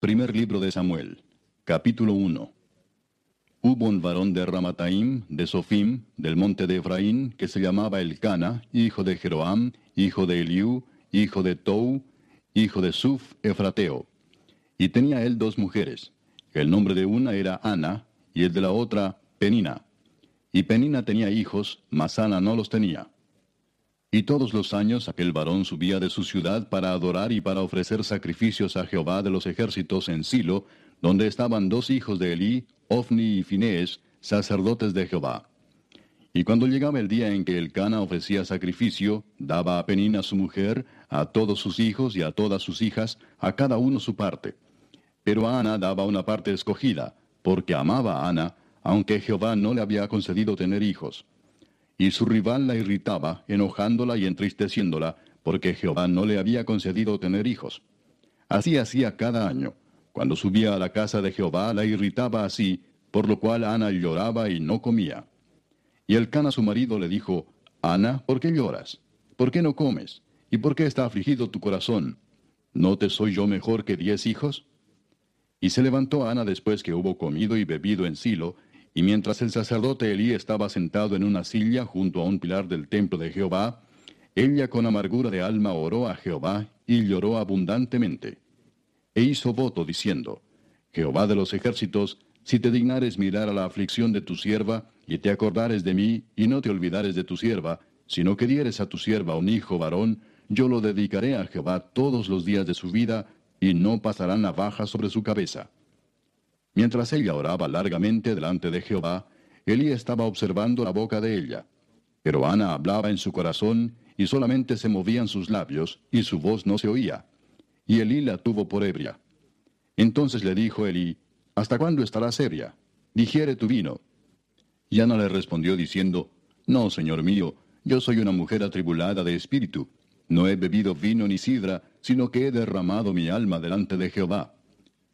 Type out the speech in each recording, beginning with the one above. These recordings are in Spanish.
Primer libro de Samuel, capítulo 1. Hubo un varón de Ramataim, de Sofim, del monte de Efraín, que se llamaba Elcana, hijo de Jeroam, hijo de Eliú, hijo de Tou, hijo de Suf, Efrateo. Y tenía él dos mujeres. El nombre de una era Ana, y el de la otra, Penina. Y Penina tenía hijos, mas Ana no los tenía. Y todos los años aquel varón subía de su ciudad para adorar y para ofrecer sacrificios a Jehová de los ejércitos en Silo, donde estaban dos hijos de Elí, Ofni y Finés, sacerdotes de Jehová. Y cuando llegaba el día en que el Cana ofrecía sacrificio, daba a Penina su mujer, a todos sus hijos y a todas sus hijas, a cada uno su parte. Pero a Ana daba una parte escogida, porque amaba a Ana, aunque Jehová no le había concedido tener hijos. Y su rival la irritaba, enojándola y entristeciéndola, porque Jehová no le había concedido tener hijos. Así hacía cada año. Cuando subía a la casa de Jehová la irritaba así, por lo cual Ana lloraba y no comía. Y el Cana su marido le dijo, Ana, ¿por qué lloras? ¿Por qué no comes? ¿Y por qué está afligido tu corazón? ¿No te soy yo mejor que diez hijos? Y se levantó Ana después que hubo comido y bebido en Silo, y mientras el sacerdote Elí estaba sentado en una silla junto a un pilar del templo de Jehová, ella con amargura de alma oró a Jehová y lloró abundantemente. E hizo voto diciendo, Jehová de los ejércitos, si te dignares mirar a la aflicción de tu sierva, y te acordares de mí, y no te olvidares de tu sierva, sino que dieres a tu sierva un hijo varón, yo lo dedicaré a Jehová todos los días de su vida, y no pasará navaja sobre su cabeza. Mientras ella oraba largamente delante de Jehová, Elí estaba observando la boca de ella. Pero Ana hablaba en su corazón, y solamente se movían sus labios, y su voz no se oía. Y Elí la tuvo por ebria. Entonces le dijo Elí, ¿Hasta cuándo estarás ebria? Digiere tu vino. Y Ana le respondió diciendo, No, señor mío, yo soy una mujer atribulada de espíritu. No he bebido vino ni sidra, sino que he derramado mi alma delante de Jehová.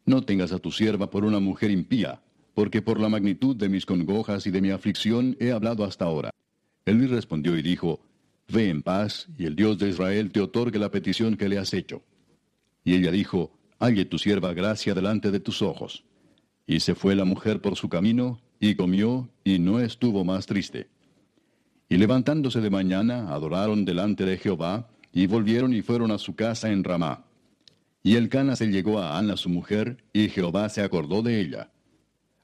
No tengas a tu sierva por una mujer impía, porque por la magnitud de mis congojas y de mi aflicción he hablado hasta ahora. Él respondió y dijo, Ve en paz, y el Dios de Israel te otorgue la petición que le has hecho. Y ella dijo, Halle tu sierva gracia delante de tus ojos. Y se fue la mujer por su camino, y comió, y no estuvo más triste. Y levantándose de mañana, adoraron delante de Jehová, y volvieron y fueron a su casa en Ramá. Y el Cana se llegó a Ana su mujer, y Jehová se acordó de ella.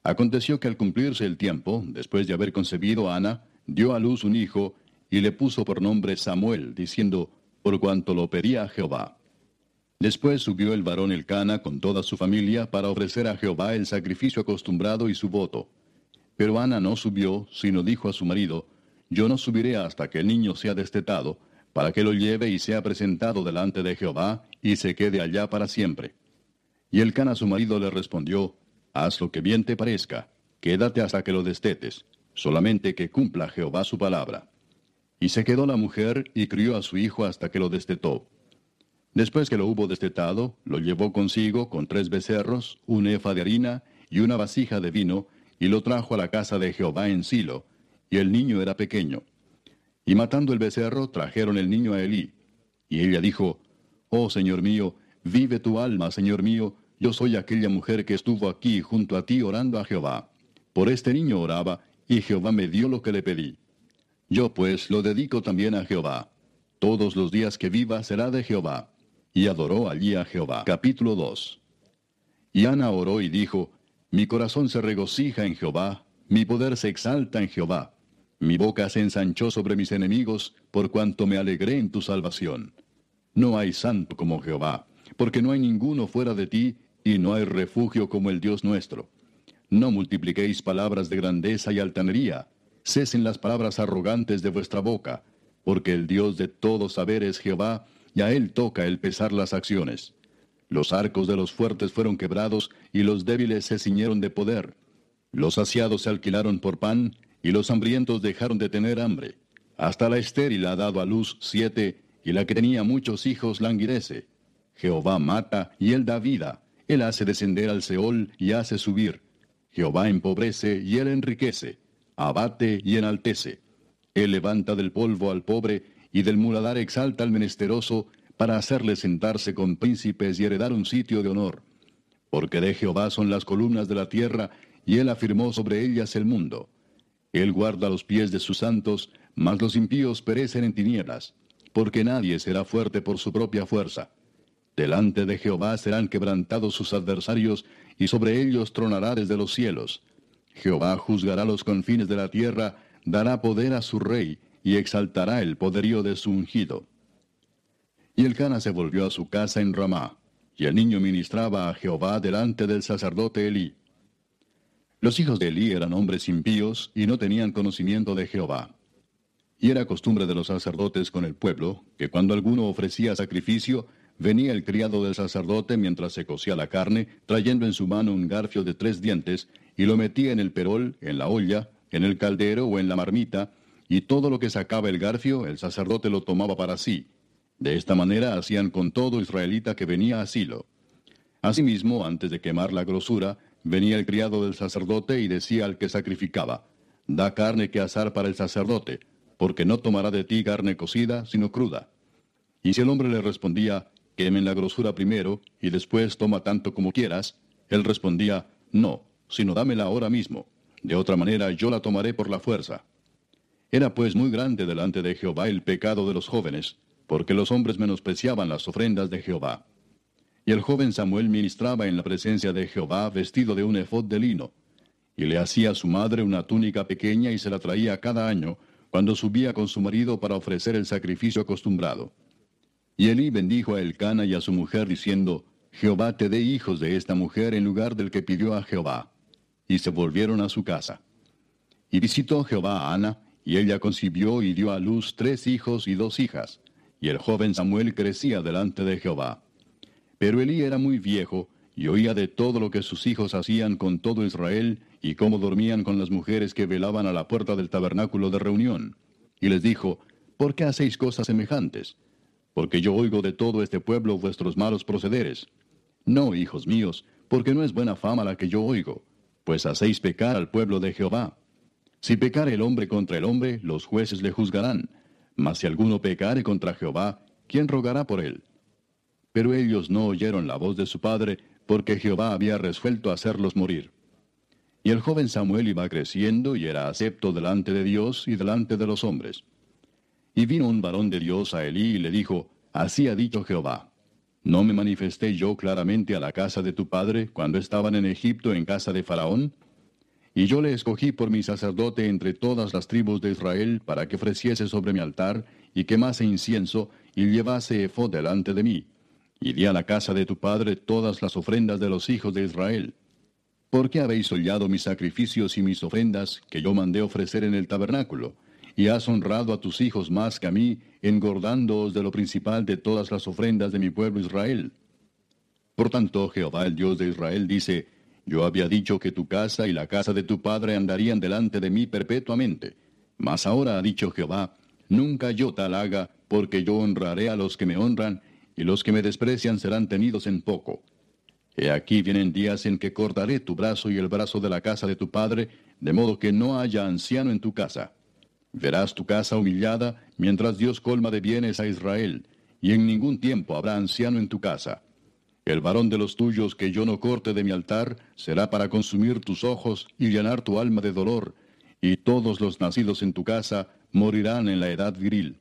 Aconteció que al cumplirse el tiempo, después de haber concebido Ana, dio a luz un hijo, y le puso por nombre Samuel, diciendo, por cuanto lo pedía Jehová. Después subió el varón el Cana con toda su familia para ofrecer a Jehová el sacrificio acostumbrado y su voto. Pero Ana no subió, sino dijo a su marido, Yo no subiré hasta que el niño sea destetado, para que lo lleve y sea presentado delante de Jehová, y se quede allá para siempre. Y el Cana su marido le respondió, Haz lo que bien te parezca, quédate hasta que lo destetes, solamente que cumpla Jehová su palabra. Y se quedó la mujer y crió a su hijo hasta que lo destetó. Después que lo hubo destetado, lo llevó consigo con tres becerros, un efa de harina y una vasija de vino, y lo trajo a la casa de Jehová en Silo, y el niño era pequeño. Y matando el becerro, trajeron el niño a Elí. Y ella dijo, Oh Señor mío, vive tu alma, Señor mío, yo soy aquella mujer que estuvo aquí junto a ti orando a Jehová. Por este niño oraba, y Jehová me dio lo que le pedí. Yo pues lo dedico también a Jehová. Todos los días que viva será de Jehová. Y adoró allí a Jehová. Capítulo 2. Y Ana oró y dijo, Mi corazón se regocija en Jehová, mi poder se exalta en Jehová. Mi boca se ensanchó sobre mis enemigos, por cuanto me alegré en tu salvación. No hay santo como Jehová, porque no hay ninguno fuera de ti, y no hay refugio como el Dios nuestro. No multipliquéis palabras de grandeza y altanería, cesen las palabras arrogantes de vuestra boca, porque el Dios de todo saber es Jehová, y a él toca el pesar las acciones. Los arcos de los fuertes fueron quebrados, y los débiles se ciñeron de poder. Los saciados se alquilaron por pan, y los hambrientos dejaron de tener hambre. Hasta la estéril ha dado a luz siete, y la que tenía muchos hijos languidece. Jehová mata, y él da vida. Él hace descender al Seol y hace subir. Jehová empobrece, y él enriquece. Abate y enaltece. Él levanta del polvo al pobre, y del muladar exalta al menesteroso, para hacerle sentarse con príncipes y heredar un sitio de honor. Porque de Jehová son las columnas de la tierra, y él afirmó sobre ellas el mundo. Él guarda los pies de sus santos, mas los impíos perecen en tinieblas, porque nadie será fuerte por su propia fuerza. Delante de Jehová serán quebrantados sus adversarios, y sobre ellos tronará desde los cielos. Jehová juzgará los confines de la tierra, dará poder a su rey, y exaltará el poderío de su ungido. Y el Cana se volvió a su casa en Ramá, y el niño ministraba a Jehová delante del sacerdote Elí. Los hijos de Elí eran hombres impíos y no tenían conocimiento de Jehová. Y era costumbre de los sacerdotes con el pueblo, que cuando alguno ofrecía sacrificio, venía el criado del sacerdote mientras se cocía la carne, trayendo en su mano un garfio de tres dientes, y lo metía en el perol, en la olla, en el caldero o en la marmita, y todo lo que sacaba el garfio el sacerdote lo tomaba para sí. De esta manera hacían con todo israelita que venía a Silo. Asimismo, antes de quemar la grosura, venía el criado del sacerdote y decía al que sacrificaba, Da carne que asar para el sacerdote, porque no tomará de ti carne cocida, sino cruda. Y si el hombre le respondía, Quemen la grosura primero, y después toma tanto como quieras, él respondía, No, sino dámela ahora mismo, de otra manera yo la tomaré por la fuerza. Era pues muy grande delante de Jehová el pecado de los jóvenes, porque los hombres menospreciaban las ofrendas de Jehová. Y el joven Samuel ministraba en la presencia de Jehová vestido de un efod de lino, y le hacía a su madre una túnica pequeña y se la traía cada año, cuando subía con su marido para ofrecer el sacrificio acostumbrado. Y Elí bendijo a Elcana y a su mujer diciendo, Jehová te dé hijos de esta mujer en lugar del que pidió a Jehová. Y se volvieron a su casa. Y visitó Jehová a Ana, y ella concibió y dio a luz tres hijos y dos hijas, y el joven Samuel crecía delante de Jehová. Pero Elí era muy viejo, y oía de todo lo que sus hijos hacían con todo Israel, y cómo dormían con las mujeres que velaban a la puerta del tabernáculo de reunión. Y les dijo, ¿por qué hacéis cosas semejantes? Porque yo oigo de todo este pueblo vuestros malos procederes. No, hijos míos, porque no es buena fama la que yo oigo, pues hacéis pecar al pueblo de Jehová. Si pecare el hombre contra el hombre, los jueces le juzgarán. Mas si alguno pecare contra Jehová, ¿quién rogará por él? Pero ellos no oyeron la voz de su padre, porque Jehová había resuelto hacerlos morir. Y el joven Samuel iba creciendo y era acepto delante de Dios y delante de los hombres. Y vino un varón de Dios a Elí y le dijo, Así ha dicho Jehová, ¿no me manifesté yo claramente a la casa de tu padre cuando estaban en Egipto en casa de Faraón? Y yo le escogí por mi sacerdote entre todas las tribus de Israel para que ofreciese sobre mi altar y quemase incienso y llevase efod delante de mí. Y di a la casa de tu padre todas las ofrendas de los hijos de Israel. ¿Por qué habéis hollado mis sacrificios y mis ofrendas que yo mandé ofrecer en el tabernáculo? Y has honrado a tus hijos más que a mí, engordándoos de lo principal de todas las ofrendas de mi pueblo Israel. Por tanto, Jehová el Dios de Israel dice, yo había dicho que tu casa y la casa de tu padre andarían delante de mí perpetuamente. Mas ahora ha dicho Jehová, nunca yo tal haga, porque yo honraré a los que me honran, y los que me desprecian serán tenidos en poco. He aquí vienen días en que cortaré tu brazo y el brazo de la casa de tu padre, de modo que no haya anciano en tu casa. Verás tu casa humillada, mientras Dios colma de bienes a Israel, y en ningún tiempo habrá anciano en tu casa. El varón de los tuyos que yo no corte de mi altar será para consumir tus ojos y llenar tu alma de dolor, y todos los nacidos en tu casa morirán en la edad viril.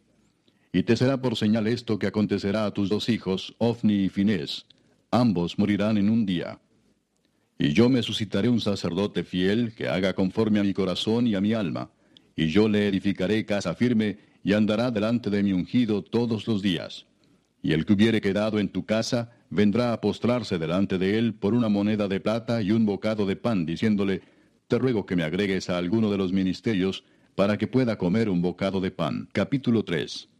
Y te será por señal esto que acontecerá a tus dos hijos, Ofni y Finés. Ambos morirán en un día. Y yo me suscitaré un sacerdote fiel que haga conforme a mi corazón y a mi alma, y yo le edificaré casa firme y andará delante de mi ungido todos los días. Y el que hubiere quedado en tu casa, vendrá a postrarse delante de él por una moneda de plata y un bocado de pan, diciéndole, Te ruego que me agregues a alguno de los ministerios para que pueda comer un bocado de pan. Capítulo 3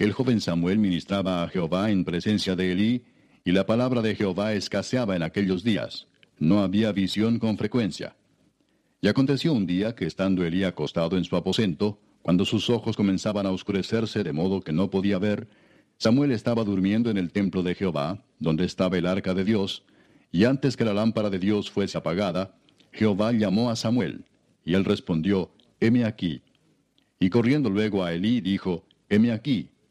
El joven Samuel ministraba a Jehová en presencia de Elí, y la palabra de Jehová escaseaba en aquellos días. No había visión con frecuencia. Y aconteció un día que estando Elí acostado en su aposento, cuando sus ojos comenzaban a oscurecerse de modo que no podía ver, Samuel estaba durmiendo en el templo de Jehová, donde estaba el arca de Dios, y antes que la lámpara de Dios fuese apagada, Jehová llamó a Samuel, y él respondió, heme aquí. Y corriendo luego a Elí dijo, heme aquí,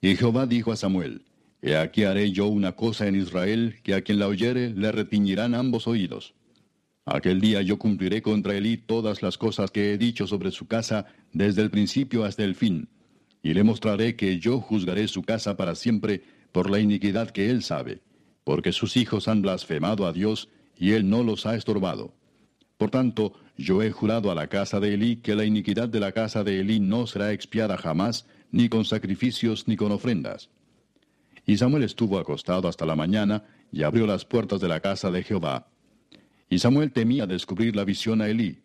Y Jehová dijo a Samuel, He aquí haré yo una cosa en Israel, que a quien la oyere le retiñirán ambos oídos. Aquel día yo cumpliré contra Elí todas las cosas que he dicho sobre su casa, desde el principio hasta el fin, y le mostraré que yo juzgaré su casa para siempre por la iniquidad que él sabe, porque sus hijos han blasfemado a Dios, y él no los ha estorbado. Por tanto, yo he jurado a la casa de Elí que la iniquidad de la casa de Elí no será expiada jamás, ni con sacrificios ni con ofrendas. Y Samuel estuvo acostado hasta la mañana, y abrió las puertas de la casa de Jehová. Y Samuel temía descubrir la visión a Elí.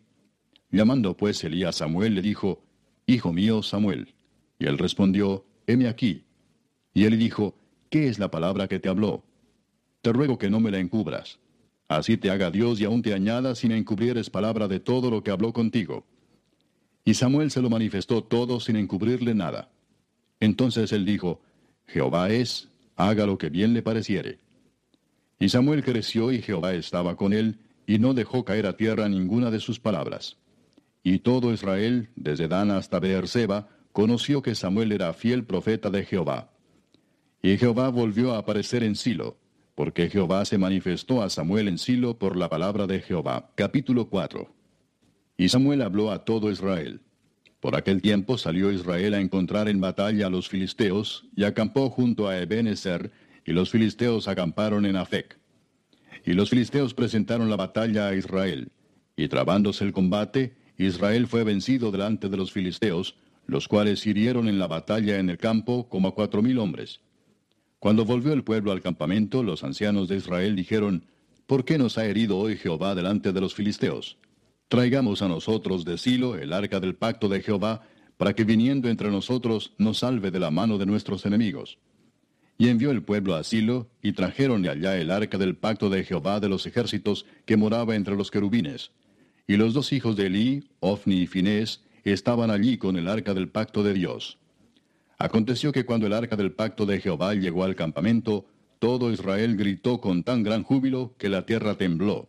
Llamando pues Elí a Samuel, le dijo, Hijo mío Samuel. Y él respondió, Heme aquí. Y él dijo, ¿qué es la palabra que te habló? Te ruego que no me la encubras. Así te haga Dios y aún te añada sin encubrieres palabra de todo lo que habló contigo. Y Samuel se lo manifestó todo sin encubrirle nada. Entonces él dijo, Jehová es, haga lo que bien le pareciere. Y Samuel creció y Jehová estaba con él, y no dejó caer a tierra ninguna de sus palabras. Y todo Israel, desde Dan hasta Beerseba, conoció que Samuel era fiel profeta de Jehová. Y Jehová volvió a aparecer en Silo, porque Jehová se manifestó a Samuel en Silo por la palabra de Jehová. Capítulo 4. Y Samuel habló a todo Israel. Por aquel tiempo salió Israel a encontrar en batalla a los filisteos, y acampó junto a Ebenezer, y los filisteos acamparon en Afec. Y los filisteos presentaron la batalla a Israel, y trabándose el combate, Israel fue vencido delante de los filisteos, los cuales hirieron en la batalla en el campo como a cuatro mil hombres. Cuando volvió el pueblo al campamento, los ancianos de Israel dijeron, ¿Por qué nos ha herido hoy Jehová delante de los filisteos? Traigamos a nosotros de Silo el arca del pacto de Jehová, para que viniendo entre nosotros nos salve de la mano de nuestros enemigos. Y envió el pueblo a Silo, y trajeron de allá el arca del pacto de Jehová de los ejércitos, que moraba entre los querubines. Y los dos hijos de Elí, Ofni y Finés, estaban allí con el arca del pacto de Dios. Aconteció que cuando el arca del pacto de Jehová llegó al campamento, todo Israel gritó con tan gran júbilo que la tierra tembló.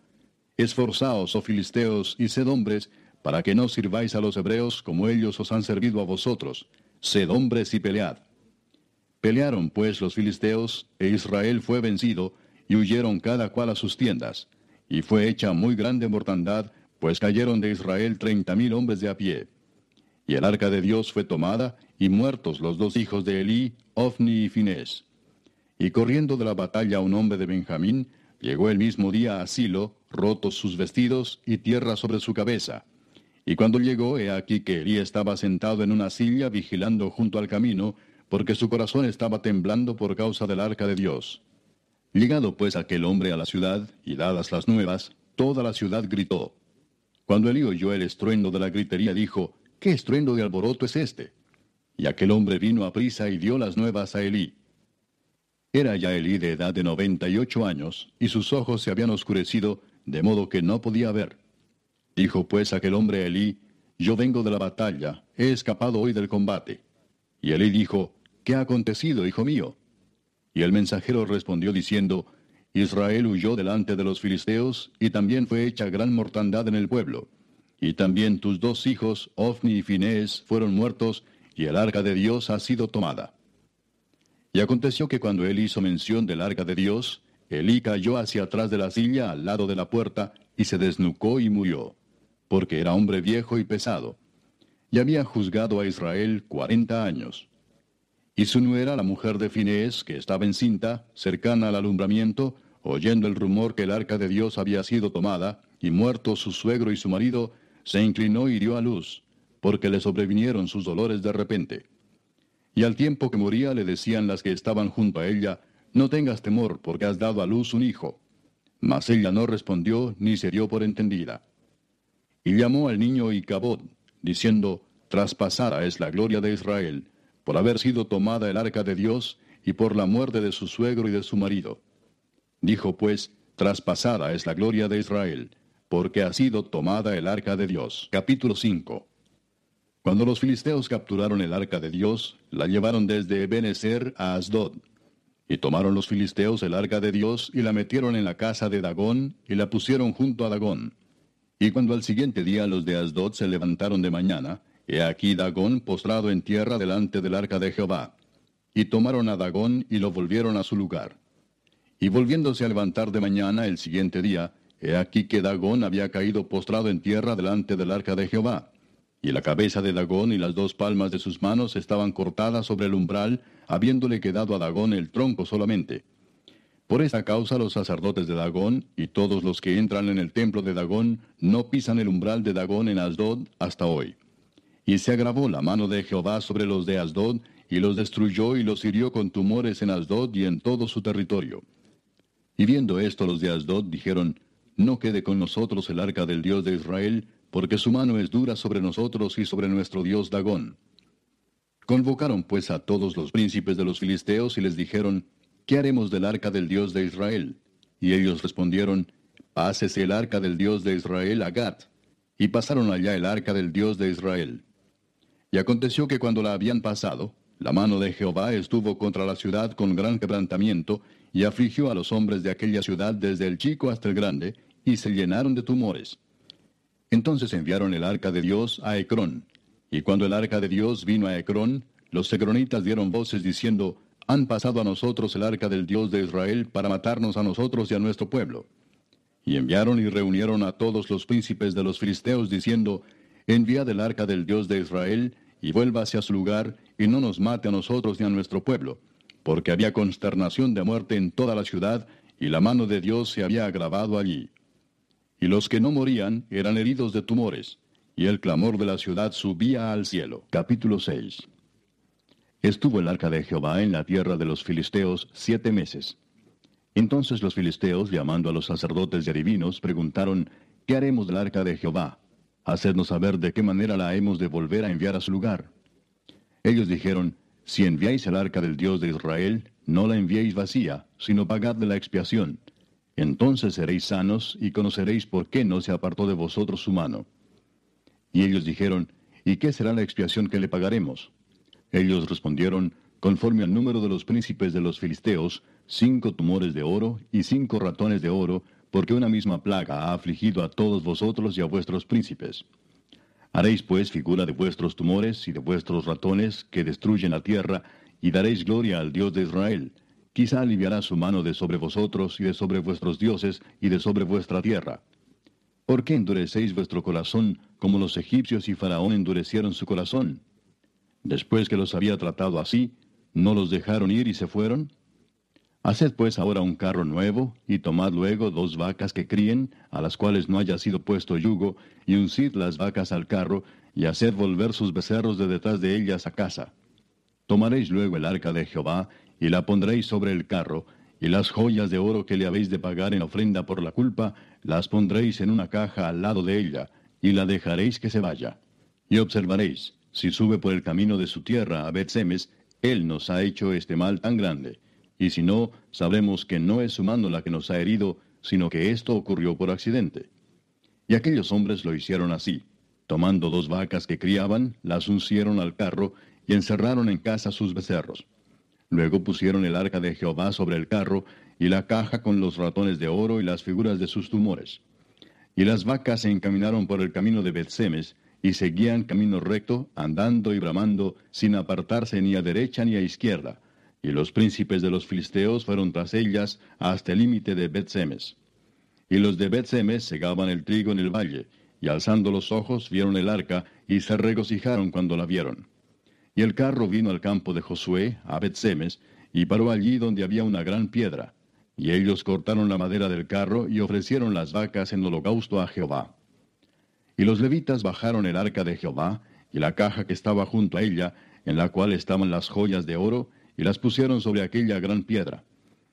Esforzaos, oh filisteos, y sed hombres, para que no sirváis a los hebreos como ellos os han servido a vosotros. Sed hombres y pelead. Pelearon pues los filisteos, e Israel fue vencido, y huyeron cada cual a sus tiendas. Y fue hecha muy grande mortandad, pues cayeron de Israel treinta mil hombres de a pie. Y el arca de Dios fue tomada, y muertos los dos hijos de Elí, Ofni y Finés. Y corriendo de la batalla un hombre de Benjamín, llegó el mismo día a Silo, rotos sus vestidos y tierra sobre su cabeza. Y cuando llegó, he aquí que Elí estaba sentado en una silla vigilando junto al camino, porque su corazón estaba temblando por causa del arca de Dios. Llegado pues aquel hombre a la ciudad, y dadas las nuevas, toda la ciudad gritó. Cuando Elí oyó el estruendo de la gritería, dijo, ¿Qué estruendo de alboroto es este? Y aquel hombre vino a prisa y dio las nuevas a Elí. Era ya Elí de edad de noventa y ocho años, y sus ojos se habían oscurecido, de modo que no podía ver. Dijo pues aquel hombre a Elí, Yo vengo de la batalla, he escapado hoy del combate. Y Elí dijo, ¿Qué ha acontecido, hijo mío? Y el mensajero respondió diciendo, Israel huyó delante de los filisteos, y también fue hecha gran mortandad en el pueblo y también tus dos hijos, Ofni y Finés, fueron muertos, y el arca de Dios ha sido tomada. Y aconteció que cuando él hizo mención del arca de Dios, Elí cayó hacia atrás de la silla al lado de la puerta, y se desnucó y murió, porque era hombre viejo y pesado, y había juzgado a Israel cuarenta años. Y su nuera, la mujer de Finés, que estaba encinta, cercana al alumbramiento, oyendo el rumor que el arca de Dios había sido tomada, y muerto su suegro y su marido, se inclinó y dio a luz, porque le sobrevinieron sus dolores de repente. Y al tiempo que moría le decían las que estaban junto a ella, No tengas temor, porque has dado a luz un hijo. Mas ella no respondió ni se dio por entendida. Y llamó al niño Icabod, diciendo, Traspasada es la gloria de Israel, por haber sido tomada el arca de Dios y por la muerte de su suegro y de su marido. Dijo pues, Traspasada es la gloria de Israel, porque ha sido tomada el arca de Dios. Capítulo 5 Cuando los filisteos capturaron el arca de Dios, la llevaron desde Ebenezer a Asdod. Y tomaron los filisteos el arca de Dios y la metieron en la casa de Dagón y la pusieron junto a Dagón. Y cuando al siguiente día los de Asdod se levantaron de mañana, he aquí Dagón postrado en tierra delante del arca de Jehová. Y tomaron a Dagón y lo volvieron a su lugar. Y volviéndose a levantar de mañana el siguiente día, He aquí que Dagón había caído postrado en tierra delante del arca de Jehová. Y la cabeza de Dagón y las dos palmas de sus manos estaban cortadas sobre el umbral, habiéndole quedado a Dagón el tronco solamente. Por esta causa los sacerdotes de Dagón y todos los que entran en el templo de Dagón no pisan el umbral de Dagón en Asdod hasta hoy. Y se agravó la mano de Jehová sobre los de Asdod, y los destruyó y los hirió con tumores en Asdod y en todo su territorio. Y viendo esto los de Asdod dijeron, no quede con nosotros el arca del Dios de Israel, porque su mano es dura sobre nosotros y sobre nuestro Dios Dagón. Convocaron pues a todos los príncipes de los filisteos y les dijeron, ¿qué haremos del arca del Dios de Israel? Y ellos respondieron, Pásese el arca del Dios de Israel a Gat. Y pasaron allá el arca del Dios de Israel. Y aconteció que cuando la habían pasado, la mano de Jehová estuvo contra la ciudad con gran quebrantamiento, y afligió a los hombres de aquella ciudad desde el chico hasta el grande, y se llenaron de tumores. Entonces enviaron el arca de Dios a Ecrón. Y cuando el arca de Dios vino a Ecrón, los ecronitas dieron voces diciendo, Han pasado a nosotros el arca del Dios de Israel para matarnos a nosotros y a nuestro pueblo. Y enviaron y reunieron a todos los príncipes de los filisteos diciendo, Enviad el arca del Dios de Israel, y vuelva hacia su lugar, y no nos mate a nosotros ni a nuestro pueblo, porque había consternación de muerte en toda la ciudad, y la mano de Dios se había agravado allí. Y los que no morían eran heridos de tumores, y el clamor de la ciudad subía al cielo. Capítulo 6 Estuvo el arca de Jehová en la tierra de los filisteos siete meses. Entonces los filisteos, llamando a los sacerdotes y adivinos, preguntaron, ¿qué haremos del arca de Jehová? Hacednos saber de qué manera la hemos de volver a enviar a su lugar. Ellos dijeron, si enviáis el arca del Dios de Israel, no la enviéis vacía, sino pagadle la expiación. Entonces seréis sanos y conoceréis por qué no se apartó de vosotros su mano. Y ellos dijeron, ¿y qué será la expiación que le pagaremos? Ellos respondieron, conforme al número de los príncipes de los filisteos, cinco tumores de oro y cinco ratones de oro, porque una misma plaga ha afligido a todos vosotros y a vuestros príncipes. Haréis pues figura de vuestros tumores y de vuestros ratones que destruyen la tierra, y daréis gloria al Dios de Israel. Quizá aliviará su mano de sobre vosotros y de sobre vuestros dioses y de sobre vuestra tierra. ¿Por qué endurecéis vuestro corazón como los egipcios y Faraón endurecieron su corazón? Después que los había tratado así, ¿no los dejaron ir y se fueron? Haced pues ahora un carro nuevo, y tomad luego dos vacas que críen, a las cuales no haya sido puesto yugo, y uncid las vacas al carro, y haced volver sus becerros de detrás de ellas a casa. Tomaréis luego el arca de Jehová, y la pondréis sobre el carro, y las joyas de oro que le habéis de pagar en ofrenda por la culpa, las pondréis en una caja al lado de ella, y la dejaréis que se vaya. Y observaréis, si sube por el camino de su tierra a Betsemes, él nos ha hecho este mal tan grande y si no, sabremos que no es su mano la que nos ha herido, sino que esto ocurrió por accidente. Y aquellos hombres lo hicieron así. Tomando dos vacas que criaban, las uncieron al carro y encerraron en casa sus becerros. Luego pusieron el arca de Jehová sobre el carro y la caja con los ratones de oro y las figuras de sus tumores. Y las vacas se encaminaron por el camino de Betsemes, y seguían camino recto, andando y bramando, sin apartarse ni a derecha ni a izquierda. Y los príncipes de los filisteos fueron tras ellas hasta el límite de Betsemes. Y los de Betsemes segaban el trigo en el valle, y alzando los ojos vieron el arca, y se regocijaron cuando la vieron. Y el carro vino al campo de Josué, a Betsemes, y paró allí donde había una gran piedra. Y ellos cortaron la madera del carro y ofrecieron las vacas en holocausto a Jehová. Y los levitas bajaron el arca de Jehová, y la caja que estaba junto a ella, en la cual estaban las joyas de oro, y las pusieron sobre aquella gran piedra.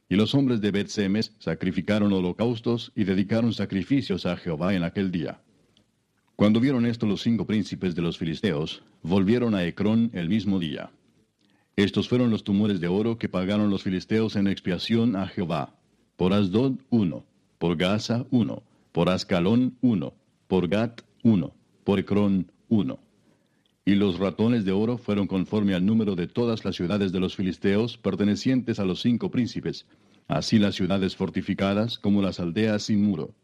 Y los hombres de Bet-Semes sacrificaron holocaustos y dedicaron sacrificios a Jehová en aquel día. Cuando vieron esto los cinco príncipes de los filisteos, volvieron a Ecrón el mismo día. Estos fueron los tumores de oro que pagaron los filisteos en expiación a Jehová. Por Asdod uno, por Gaza uno, por Ascalón uno, por Gat uno, por Ecrón uno. Y los ratones de oro fueron conforme al número de todas las ciudades de los filisteos pertenecientes a los cinco príncipes, así las ciudades fortificadas como las aldeas sin muro.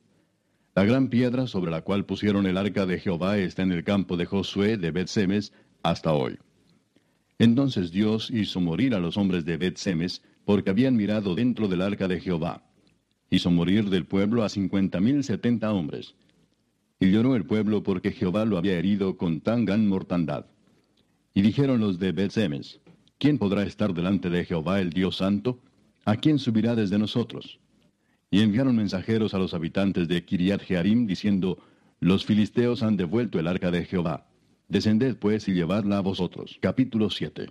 La gran piedra sobre la cual pusieron el arca de Jehová está en el campo de Josué de Bet-Semes hasta hoy. Entonces Dios hizo morir a los hombres de Bet-Semes porque habían mirado dentro del arca de Jehová. Hizo morir del pueblo a cincuenta mil setenta hombres. Y lloró el pueblo porque Jehová lo había herido con tan gran mortandad. Y dijeron los de Betsemes, ¿quién podrá estar delante de Jehová el Dios Santo? ¿A quién subirá desde nosotros? Y enviaron mensajeros a los habitantes de Kiriat Jearim, diciendo, Los filisteos han devuelto el arca de Jehová. Descended pues y llevadla a vosotros. Capítulo 7.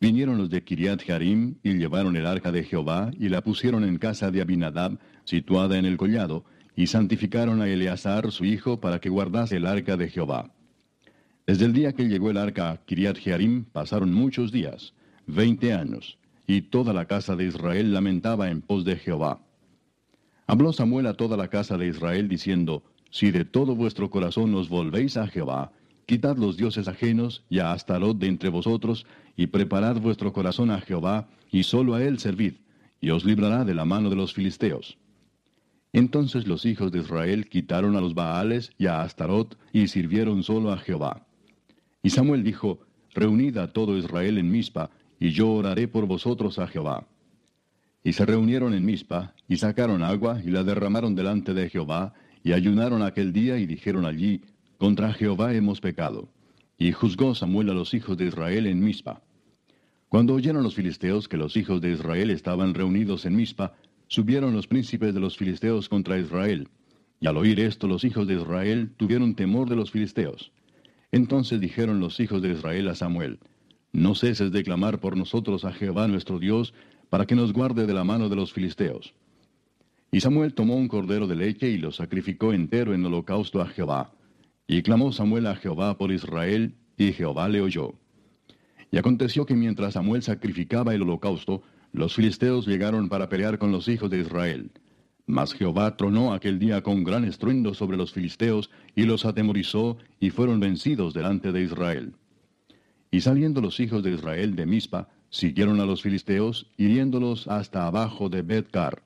Vinieron los de Kiriat Jearim y llevaron el arca de Jehová y la pusieron en casa de Abinadab, situada en el collado, y santificaron a Eleazar su hijo para que guardase el arca de Jehová. Desde el día que llegó el arca a Kiriat Jearim pasaron muchos días, veinte años, y toda la casa de Israel lamentaba en pos de Jehová. Habló Samuel a toda la casa de Israel diciendo, Si de todo vuestro corazón os volvéis a Jehová, quitad los dioses ajenos y a Astarot de entre vosotros, y preparad vuestro corazón a Jehová, y solo a él servid, y os librará de la mano de los filisteos. Entonces los hijos de Israel quitaron a los Baales y a Astarot y sirvieron solo a Jehová. Y Samuel dijo, Reunid a todo Israel en Mizpa, y yo oraré por vosotros a Jehová. Y se reunieron en Mizpa, y sacaron agua, y la derramaron delante de Jehová, y ayunaron aquel día, y dijeron allí, Contra Jehová hemos pecado. Y juzgó Samuel a los hijos de Israel en Mizpa. Cuando oyeron los filisteos que los hijos de Israel estaban reunidos en Mizpa, subieron los príncipes de los filisteos contra Israel. Y al oír esto los hijos de Israel tuvieron temor de los filisteos. Entonces dijeron los hijos de Israel a Samuel, No ceses de clamar por nosotros a Jehová nuestro Dios, para que nos guarde de la mano de los filisteos. Y Samuel tomó un cordero de leche y lo sacrificó entero en holocausto a Jehová. Y clamó Samuel a Jehová por Israel, y Jehová le oyó. Y aconteció que mientras Samuel sacrificaba el holocausto, los filisteos llegaron para pelear con los hijos de Israel. Mas Jehová tronó aquel día con gran estruendo sobre los filisteos, y los atemorizó, y fueron vencidos delante de Israel. Y saliendo los hijos de Israel de Mizpa, siguieron a los filisteos, hiriéndolos hasta abajo de Betcar.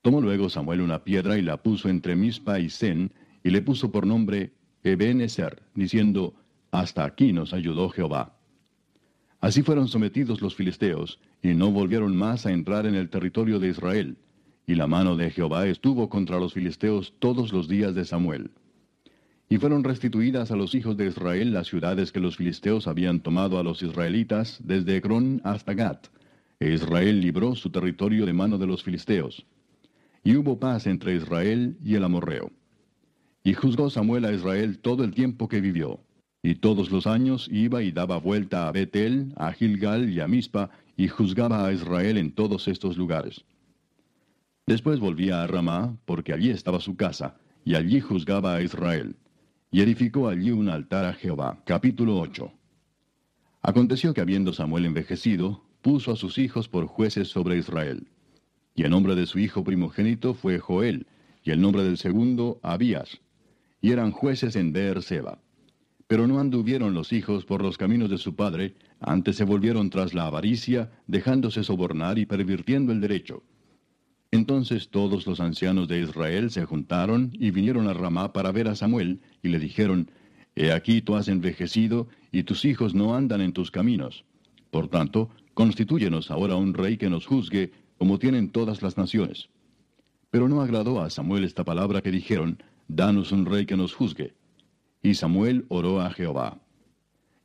Tomó luego Samuel una piedra y la puso entre Mizpa y Sen, y le puso por nombre Ebenezer, diciendo, Hasta aquí nos ayudó Jehová. Así fueron sometidos los filisteos, y no volvieron más a entrar en el territorio de Israel. Y la mano de Jehová estuvo contra los filisteos todos los días de Samuel. Y fueron restituidas a los hijos de Israel las ciudades que los filisteos habían tomado a los israelitas desde Ecrón hasta Gat. E Israel libró su territorio de mano de los filisteos. Y hubo paz entre Israel y el amorreo. Y juzgó Samuel a Israel todo el tiempo que vivió. Y todos los años iba y daba vuelta a Betel, a Gilgal y a Mispa, y juzgaba a Israel en todos estos lugares. Después volvía a Ramá, porque allí estaba su casa, y allí juzgaba a Israel. Y edificó allí un altar a Jehová. Capítulo 8. Aconteció que habiendo Samuel envejecido, puso a sus hijos por jueces sobre Israel. Y el nombre de su hijo primogénito fue Joel, y el nombre del segundo Abías. Y eran jueces en Beer-seba. Pero no anduvieron los hijos por los caminos de su padre, antes se volvieron tras la avaricia, dejándose sobornar y pervirtiendo el derecho. Entonces todos los ancianos de Israel se juntaron y vinieron a Ramá para ver a Samuel, y le dijeron, He aquí tú has envejecido, y tus hijos no andan en tus caminos. Por tanto, constitúyenos ahora un rey que nos juzgue, como tienen todas las naciones. Pero no agradó a Samuel esta palabra que dijeron, Danos un rey que nos juzgue. Y Samuel oró a Jehová.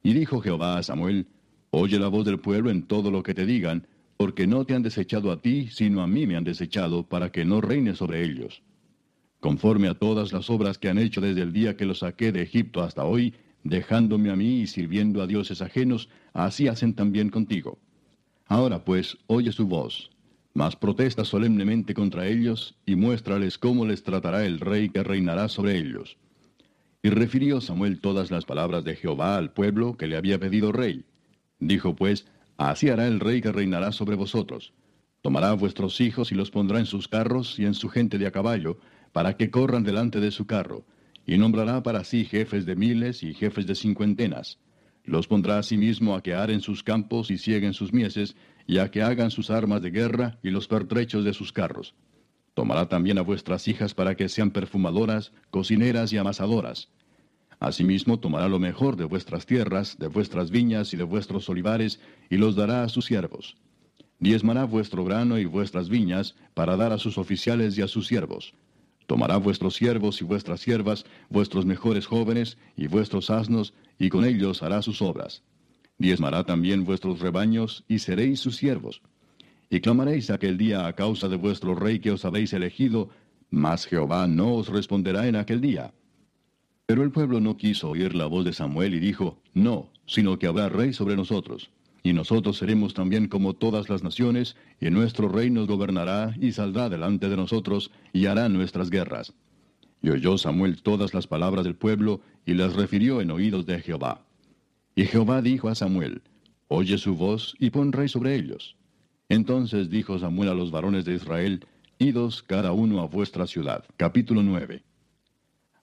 Y dijo Jehová a Samuel, Oye la voz del pueblo en todo lo que te digan, porque no te han desechado a ti, sino a mí me han desechado, para que no reine sobre ellos. Conforme a todas las obras que han hecho desde el día que los saqué de Egipto hasta hoy, dejándome a mí y sirviendo a dioses ajenos, así hacen también contigo. Ahora pues, oye su voz, mas protesta solemnemente contra ellos, y muéstrales cómo les tratará el rey que reinará sobre ellos. Y refirió Samuel todas las palabras de Jehová al pueblo que le había pedido rey. Dijo pues, Así hará el rey que reinará sobre vosotros. Tomará vuestros hijos y los pondrá en sus carros y en su gente de a caballo, para que corran delante de su carro, y nombrará para sí jefes de miles y jefes de cincuentenas. Los pondrá asimismo a que aren sus campos y cieguen sus mieses, y a que hagan sus armas de guerra y los pertrechos de sus carros. Tomará también a vuestras hijas para que sean perfumadoras, cocineras y amasadoras. Asimismo tomará lo mejor de vuestras tierras, de vuestras viñas y de vuestros olivares, y los dará a sus siervos. Diezmará vuestro grano y vuestras viñas, para dar a sus oficiales y a sus siervos. Tomará vuestros siervos y vuestras siervas, vuestros mejores jóvenes y vuestros asnos, y con ellos hará sus obras. Diezmará también vuestros rebaños, y seréis sus siervos. Y clamaréis aquel día a causa de vuestro rey que os habéis elegido, mas Jehová no os responderá en aquel día. Pero el pueblo no quiso oír la voz de Samuel y dijo, No, sino que habrá rey sobre nosotros. Y nosotros seremos también como todas las naciones, y nuestro rey nos gobernará y saldrá delante de nosotros, y hará nuestras guerras. Y oyó Samuel todas las palabras del pueblo, y las refirió en oídos de Jehová. Y Jehová dijo a Samuel, Oye su voz, y pon rey sobre ellos. Entonces dijo Samuel a los varones de Israel, Idos cada uno a vuestra ciudad. Capítulo 9.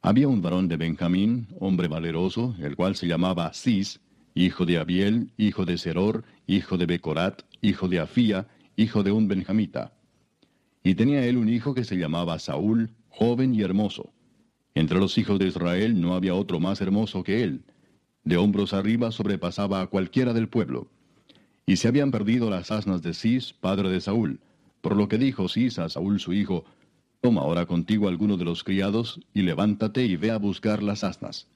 Había un varón de Benjamín, hombre valeroso, el cual se llamaba Cis, hijo de Abiel, hijo de Seror, hijo de Becorat, hijo de Afía, hijo de un benjamita. Y tenía él un hijo que se llamaba Saúl, joven y hermoso. Entre los hijos de Israel no había otro más hermoso que él. De hombros arriba sobrepasaba a cualquiera del pueblo. Y se habían perdido las asnas de Cis, padre de Saúl. Por lo que dijo Cis a Saúl su hijo, Toma ahora contigo alguno de los criados, y levántate y ve a buscar las asnas.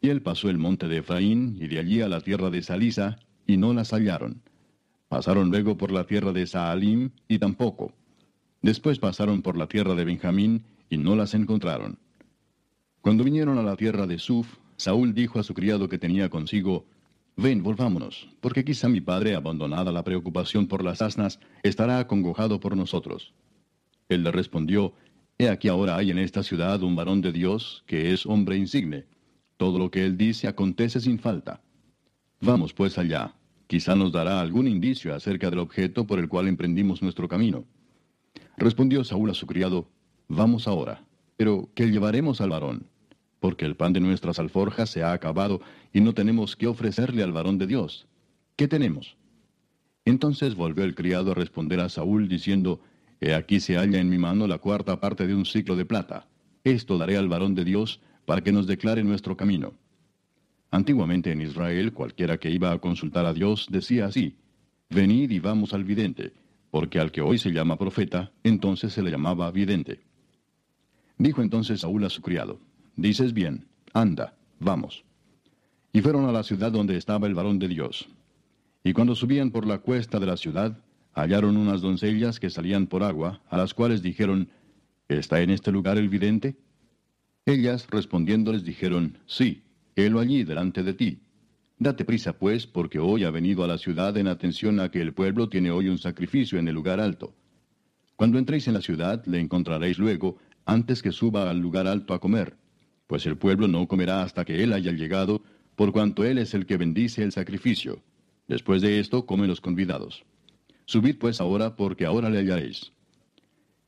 Y él pasó el monte de Efraín, y de allí a la tierra de Salisa, y no las hallaron. Pasaron luego por la tierra de Saalim, y tampoco. Después pasaron por la tierra de Benjamín, y no las encontraron. Cuando vinieron a la tierra de Suf, Saúl dijo a su criado que tenía consigo, Ven, volvámonos, porque quizá mi padre, abandonada la preocupación por las asnas, estará acongojado por nosotros. Él le respondió, He aquí ahora hay en esta ciudad un varón de Dios, que es hombre insigne. Todo lo que él dice acontece sin falta. Vamos pues allá. Quizá nos dará algún indicio acerca del objeto por el cual emprendimos nuestro camino. Respondió Saúl a su criado, Vamos ahora. Pero, ¿qué llevaremos al varón? porque el pan de nuestras alforjas se ha acabado y no tenemos qué ofrecerle al varón de Dios. ¿Qué tenemos? Entonces volvió el criado a responder a Saúl diciendo, He aquí se halla en mi mano la cuarta parte de un ciclo de plata. Esto daré al varón de Dios para que nos declare nuestro camino. Antiguamente en Israel cualquiera que iba a consultar a Dios decía así, Venid y vamos al vidente, porque al que hoy se llama profeta, entonces se le llamaba vidente. Dijo entonces Saúl a su criado, Dices bien, anda, vamos. Y fueron a la ciudad donde estaba el varón de Dios. Y cuando subían por la cuesta de la ciudad, hallaron unas doncellas que salían por agua, a las cuales dijeron, ¿Está en este lugar el vidente? Ellas respondiéndoles dijeron, Sí, helo allí delante de ti. Date prisa pues, porque hoy ha venido a la ciudad en atención a que el pueblo tiene hoy un sacrificio en el lugar alto. Cuando entréis en la ciudad, le encontraréis luego, antes que suba al lugar alto a comer pues el pueblo no comerá hasta que él haya llegado, por cuanto él es el que bendice el sacrificio. Después de esto comen los convidados. Subid pues ahora, porque ahora le hallaréis.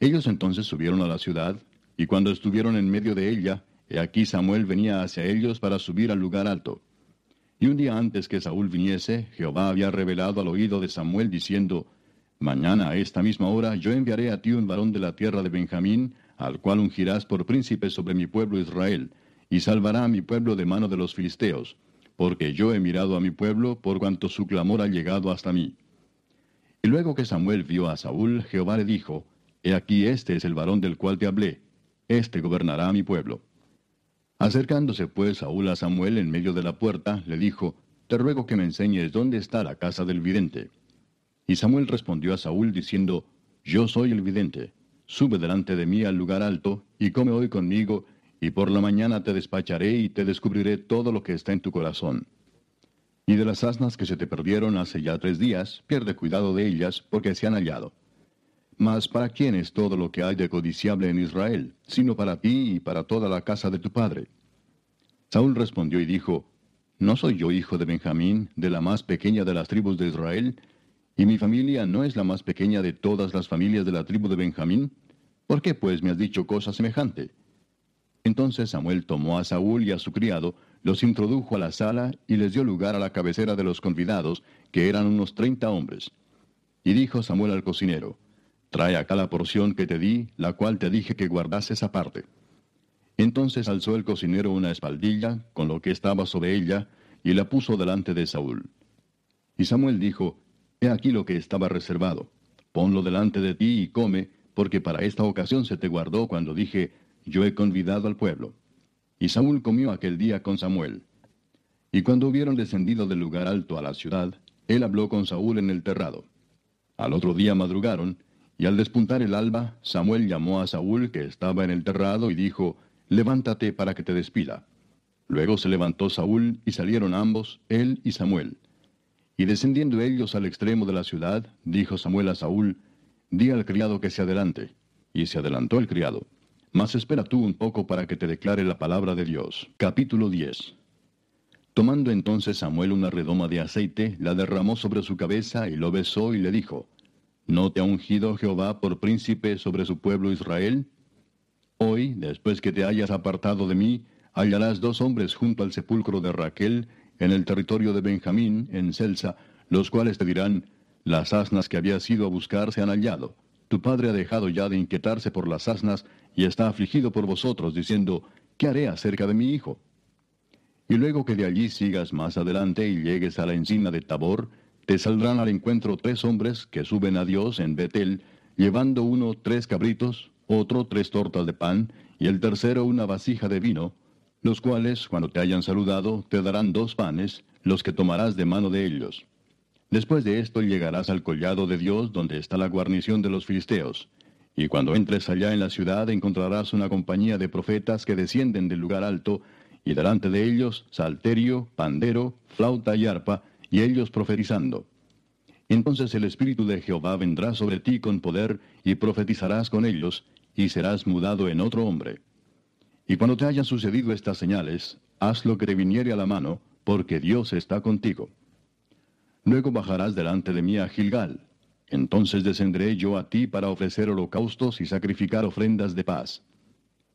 Ellos entonces subieron a la ciudad, y cuando estuvieron en medio de ella, he aquí Samuel venía hacia ellos para subir al lugar alto. Y un día antes que Saúl viniese, Jehová había revelado al oído de Samuel diciendo, Mañana a esta misma hora yo enviaré a ti un varón de la tierra de Benjamín, al cual ungirás por príncipe sobre mi pueblo Israel, y salvará a mi pueblo de mano de los filisteos, porque yo he mirado a mi pueblo por cuanto su clamor ha llegado hasta mí. Y luego que Samuel vio a Saúl, Jehová le dijo, He aquí este es el varón del cual te hablé, este gobernará a mi pueblo. Acercándose pues Saúl a Samuel en medio de la puerta, le dijo, Te ruego que me enseñes dónde está la casa del vidente. Y Samuel respondió a Saúl diciendo, Yo soy el vidente, sube delante de mí al lugar alto, y come hoy conmigo, y por la mañana te despacharé y te descubriré todo lo que está en tu corazón. Y de las asnas que se te perdieron hace ya tres días, pierde cuidado de ellas, porque se han hallado. Mas ¿para quién es todo lo que hay de codiciable en Israel, sino para ti y para toda la casa de tu padre? Saúl respondió y dijo, ¿No soy yo hijo de Benjamín, de la más pequeña de las tribus de Israel? ¿Y mi familia no es la más pequeña de todas las familias de la tribu de Benjamín? ¿Por qué pues me has dicho cosa semejante? Entonces Samuel tomó a Saúl y a su criado, los introdujo a la sala y les dio lugar a la cabecera de los convidados, que eran unos treinta hombres. Y dijo Samuel al cocinero, Trae acá la porción que te di, la cual te dije que guardases aparte. Entonces alzó el cocinero una espaldilla, con lo que estaba sobre ella, y la puso delante de Saúl. Y Samuel dijo, He aquí lo que estaba reservado. Ponlo delante de ti y come, porque para esta ocasión se te guardó cuando dije, Yo he convidado al pueblo. Y Saúl comió aquel día con Samuel. Y cuando hubieron descendido del lugar alto a la ciudad, él habló con Saúl en el terrado. Al otro día madrugaron, y al despuntar el alba, Samuel llamó a Saúl, que estaba en el terrado, y dijo, Levántate para que te despida. Luego se levantó Saúl, y salieron ambos, él y Samuel. Y descendiendo ellos al extremo de la ciudad, dijo Samuel a Saúl, Di al criado que se adelante. Y se adelantó el criado. Mas espera tú un poco para que te declare la palabra de Dios. Capítulo 10. Tomando entonces Samuel una redoma de aceite, la derramó sobre su cabeza y lo besó y le dijo, ¿No te ha ungido Jehová por príncipe sobre su pueblo Israel? Hoy, después que te hayas apartado de mí, hallarás dos hombres junto al sepulcro de Raquel, en el territorio de Benjamín, en Celsa, los cuales te dirán, las asnas que habías ido a buscar se han hallado. Tu padre ha dejado ya de inquietarse por las asnas y está afligido por vosotros, diciendo, ¿qué haré acerca de mi hijo? Y luego que de allí sigas más adelante y llegues a la encina de Tabor, te saldrán al encuentro tres hombres que suben a Dios en Betel, llevando uno tres cabritos, otro tres tortas de pan, y el tercero una vasija de vino, los cuales, cuando te hayan saludado, te darán dos panes, los que tomarás de mano de ellos. Después de esto llegarás al collado de Dios, donde está la guarnición de los filisteos. Y cuando entres allá en la ciudad encontrarás una compañía de profetas que descienden del lugar alto, y delante de ellos salterio, pandero, flauta y arpa, y ellos profetizando. Entonces el Espíritu de Jehová vendrá sobre ti con poder, y profetizarás con ellos, y serás mudado en otro hombre. Y cuando te hayan sucedido estas señales, haz lo que te viniere a la mano, porque Dios está contigo. Luego bajarás delante de mí a Gilgal. Entonces descenderé yo a ti para ofrecer holocaustos y sacrificar ofrendas de paz.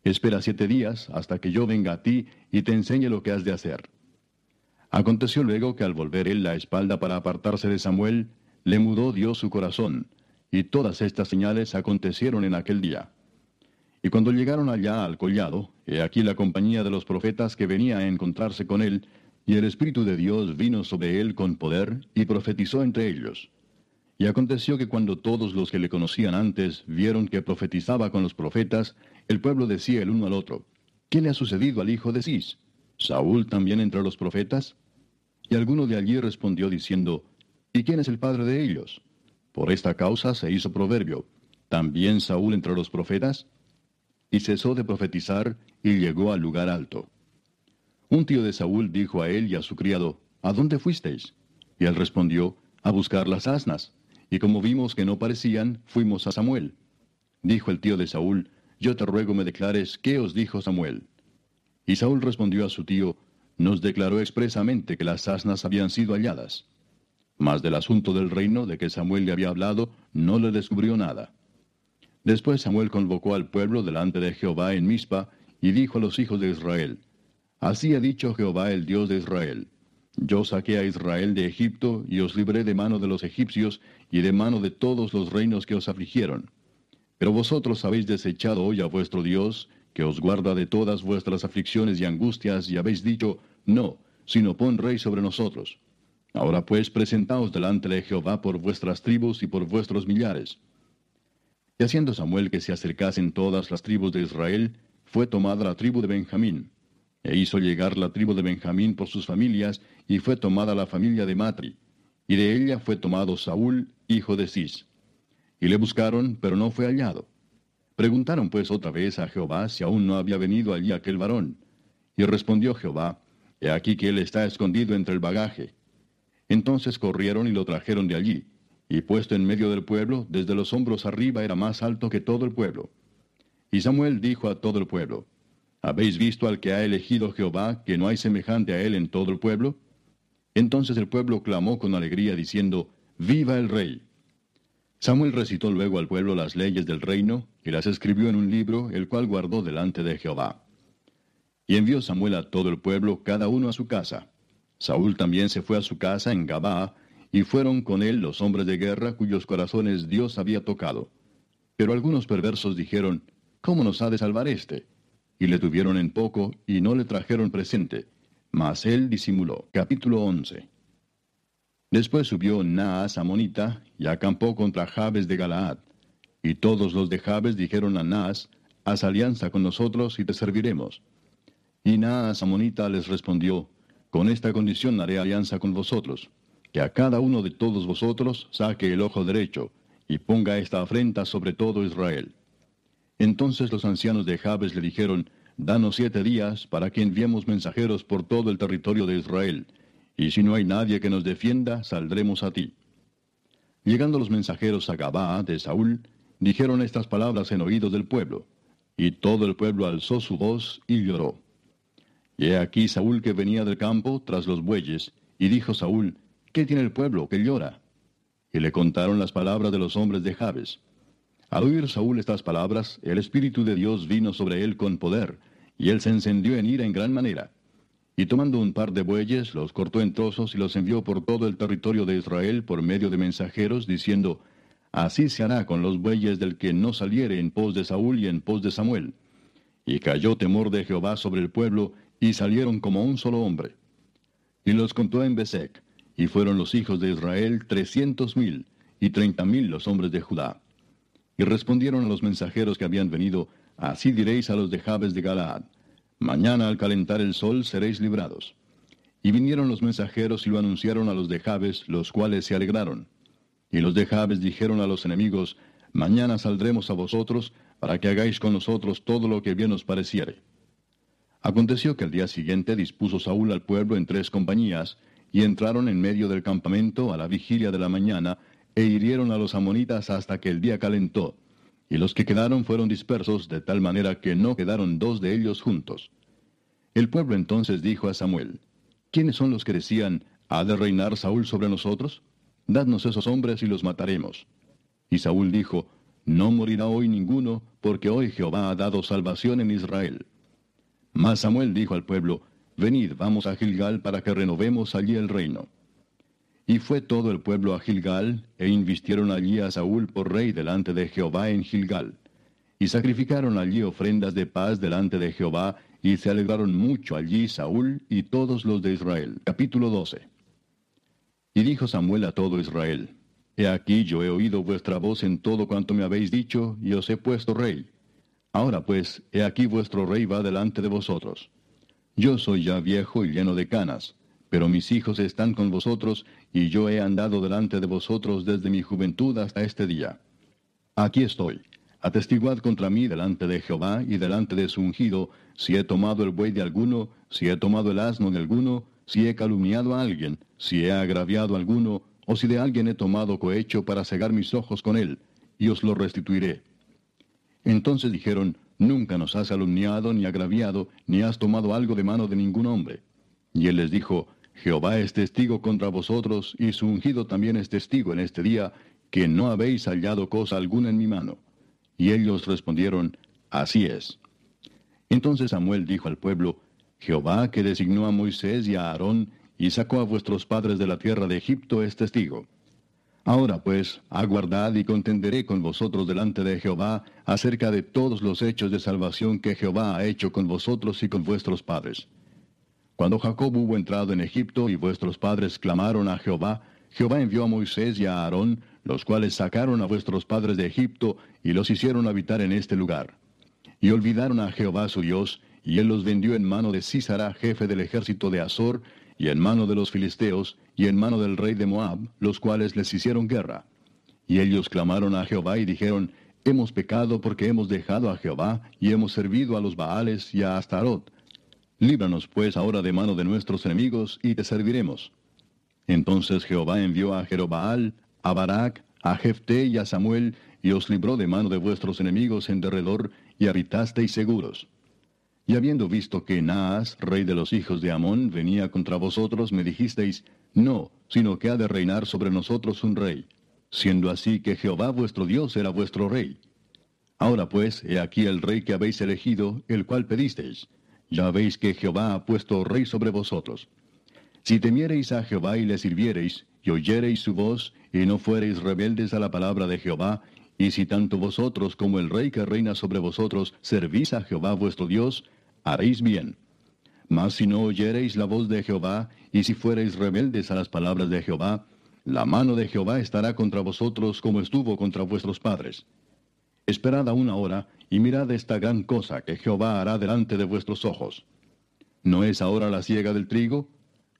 Espera siete días hasta que yo venga a ti y te enseñe lo que has de hacer. Aconteció luego que al volver él la espalda para apartarse de Samuel, le mudó Dios su corazón, y todas estas señales acontecieron en aquel día. Y cuando llegaron allá al collado, he aquí la compañía de los profetas que venía a encontrarse con él, y el Espíritu de Dios vino sobre él con poder, y profetizó entre ellos. Y aconteció que cuando todos los que le conocían antes vieron que profetizaba con los profetas, el pueblo decía el uno al otro, ¿qué le ha sucedido al hijo de Cis? ¿Saúl también entre los profetas? Y alguno de allí respondió diciendo, ¿Y quién es el padre de ellos? Por esta causa se hizo proverbio, ¿también Saúl entre los profetas? Y cesó de profetizar y llegó al lugar alto. Un tío de Saúl dijo a él y a su criado, ¿A dónde fuisteis? Y él respondió, A buscar las asnas. Y como vimos que no parecían, fuimos a Samuel. Dijo el tío de Saúl, Yo te ruego me declares qué os dijo Samuel. Y Saúl respondió a su tío, nos declaró expresamente que las asnas habían sido halladas. Mas del asunto del reino de que Samuel le había hablado, no le descubrió nada. Después Samuel convocó al pueblo delante de Jehová en Mizpa, y dijo a los hijos de Israel, Así ha dicho Jehová el Dios de Israel, Yo saqué a Israel de Egipto y os libré de mano de los egipcios y de mano de todos los reinos que os afligieron. Pero vosotros habéis desechado hoy a vuestro Dios, que os guarda de todas vuestras aflicciones y angustias, y habéis dicho, no, sino pon rey sobre nosotros. Ahora pues presentaos delante de Jehová por vuestras tribus y por vuestros millares. Y haciendo Samuel que se acercasen todas las tribus de Israel, fue tomada la tribu de Benjamín. E hizo llegar la tribu de Benjamín por sus familias, y fue tomada la familia de Matri. Y de ella fue tomado Saúl, hijo de Cis. Y le buscaron, pero no fue hallado. Preguntaron pues otra vez a Jehová si aún no había venido allí aquel varón. Y respondió Jehová, He aquí que él está escondido entre el bagaje. Entonces corrieron y lo trajeron de allí, y puesto en medio del pueblo, desde los hombros arriba era más alto que todo el pueblo. Y Samuel dijo a todo el pueblo, ¿Habéis visto al que ha elegido Jehová, que no hay semejante a él en todo el pueblo? Entonces el pueblo clamó con alegría, diciendo, Viva el rey. Samuel recitó luego al pueblo las leyes del reino, y las escribió en un libro, el cual guardó delante de Jehová. Y envió Samuel a todo el pueblo, cada uno a su casa. Saúl también se fue a su casa en Gabaa, y fueron con él los hombres de guerra cuyos corazones Dios había tocado. Pero algunos perversos dijeron, ¿Cómo nos ha de salvar éste? Y le tuvieron en poco, y no le trajeron presente. Mas él disimuló. Capítulo 11. Después subió Naas Amonita y acampó contra Jabes de Galaad. Y todos los de Jabes dijeron a Naas, haz alianza con nosotros y te serviremos. Y Naas Amonita les respondió, con esta condición haré alianza con vosotros, que a cada uno de todos vosotros saque el ojo derecho, y ponga esta afrenta sobre todo Israel. Entonces los ancianos de Jabes le dijeron, Danos siete días para que enviemos mensajeros por todo el territorio de Israel, y si no hay nadie que nos defienda, saldremos a ti. Llegando los mensajeros a Gabaa de Saúl, dijeron estas palabras en oídos del pueblo, y todo el pueblo alzó su voz y lloró. Y he aquí Saúl que venía del campo tras los bueyes, y dijo Saúl, ¿qué tiene el pueblo que llora? Y le contaron las palabras de los hombres de Jabes. Al oír Saúl estas palabras, el Espíritu de Dios vino sobre él con poder, y él se encendió en ira en gran manera. Y tomando un par de bueyes, los cortó en trozos y los envió por todo el territorio de Israel por medio de mensajeros, diciendo, Así se hará con los bueyes del que no saliere en pos de Saúl y en pos de Samuel. Y cayó temor de Jehová sobre el pueblo, y salieron como un solo hombre. Y los contó en Besec, y fueron los hijos de Israel trescientos mil, y treinta mil los hombres de Judá. Y respondieron a los mensajeros que habían venido, Así diréis a los de Jabes de Galaad, Mañana al calentar el sol seréis librados. Y vinieron los mensajeros y lo anunciaron a los de Jabes, los cuales se alegraron. Y los de Jabes dijeron a los enemigos, Mañana saldremos a vosotros, para que hagáis con nosotros todo lo que bien os pareciere. Aconteció que el día siguiente dispuso Saúl al pueblo en tres compañías, y entraron en medio del campamento a la vigilia de la mañana, e hirieron a los amonitas hasta que el día calentó, y los que quedaron fueron dispersos de tal manera que no quedaron dos de ellos juntos. El pueblo entonces dijo a Samuel, ¿quiénes son los que decían, ¿ha de reinar Saúl sobre nosotros? Dadnos esos hombres y los mataremos. Y Saúl dijo, No morirá hoy ninguno, porque hoy Jehová ha dado salvación en Israel. Mas Samuel dijo al pueblo, Venid, vamos a Gilgal para que renovemos allí el reino. Y fue todo el pueblo a Gilgal, e invistieron allí a Saúl por rey delante de Jehová en Gilgal. Y sacrificaron allí ofrendas de paz delante de Jehová, y se alegraron mucho allí Saúl y todos los de Israel. Capítulo 12. Y dijo Samuel a todo Israel, He aquí yo he oído vuestra voz en todo cuanto me habéis dicho, y os he puesto rey. Ahora pues, he aquí vuestro rey va delante de vosotros. Yo soy ya viejo y lleno de canas pero mis hijos están con vosotros, y yo he andado delante de vosotros desde mi juventud hasta este día. Aquí estoy. Atestiguad contra mí delante de Jehová y delante de su ungido, si he tomado el buey de alguno, si he tomado el asno de alguno, si he calumniado a alguien, si he agraviado a alguno, o si de alguien he tomado cohecho para cegar mis ojos con él, y os lo restituiré. Entonces dijeron, Nunca nos has calumniado ni agraviado, ni has tomado algo de mano de ningún hombre. Y él les dijo, Jehová es testigo contra vosotros, y su ungido también es testigo en este día, que no habéis hallado cosa alguna en mi mano. Y ellos respondieron, Así es. Entonces Samuel dijo al pueblo, Jehová que designó a Moisés y a Aarón, y sacó a vuestros padres de la tierra de Egipto es testigo. Ahora pues, aguardad y contenderé con vosotros delante de Jehová acerca de todos los hechos de salvación que Jehová ha hecho con vosotros y con vuestros padres. Cuando Jacob hubo entrado en Egipto y vuestros padres clamaron a Jehová, Jehová envió a Moisés y a Aarón, los cuales sacaron a vuestros padres de Egipto y los hicieron habitar en este lugar. Y olvidaron a Jehová su Dios, y él los vendió en mano de Císara, jefe del ejército de Azor, y en mano de los filisteos, y en mano del rey de Moab, los cuales les hicieron guerra. Y ellos clamaron a Jehová y dijeron, Hemos pecado porque hemos dejado a Jehová, y hemos servido a los Baales y a Astarot. Líbranos pues ahora de mano de nuestros enemigos, y te serviremos. Entonces Jehová envió a Jerobaal, a Barak, a Jefté y a Samuel, y os libró de mano de vuestros enemigos en derredor, y habitasteis seguros. Y habiendo visto que Naas, rey de los hijos de Amón, venía contra vosotros, me dijisteis, No, sino que ha de reinar sobre nosotros un rey, siendo así que Jehová vuestro Dios era vuestro rey. Ahora pues, he aquí el rey que habéis elegido, el cual pedisteis. Ya veis que Jehová ha puesto rey sobre vosotros. Si temiereis a Jehová y le sirviereis, y oyereis su voz, y no fuereis rebeldes a la palabra de Jehová, y si tanto vosotros como el rey que reina sobre vosotros servís a Jehová vuestro Dios, haréis bien. Mas si no oyereis la voz de Jehová, y si fuereis rebeldes a las palabras de Jehová, la mano de Jehová estará contra vosotros como estuvo contra vuestros padres. Esperad aún ahora, y mirad esta gran cosa que Jehová hará delante de vuestros ojos. ¿No es ahora la siega del trigo?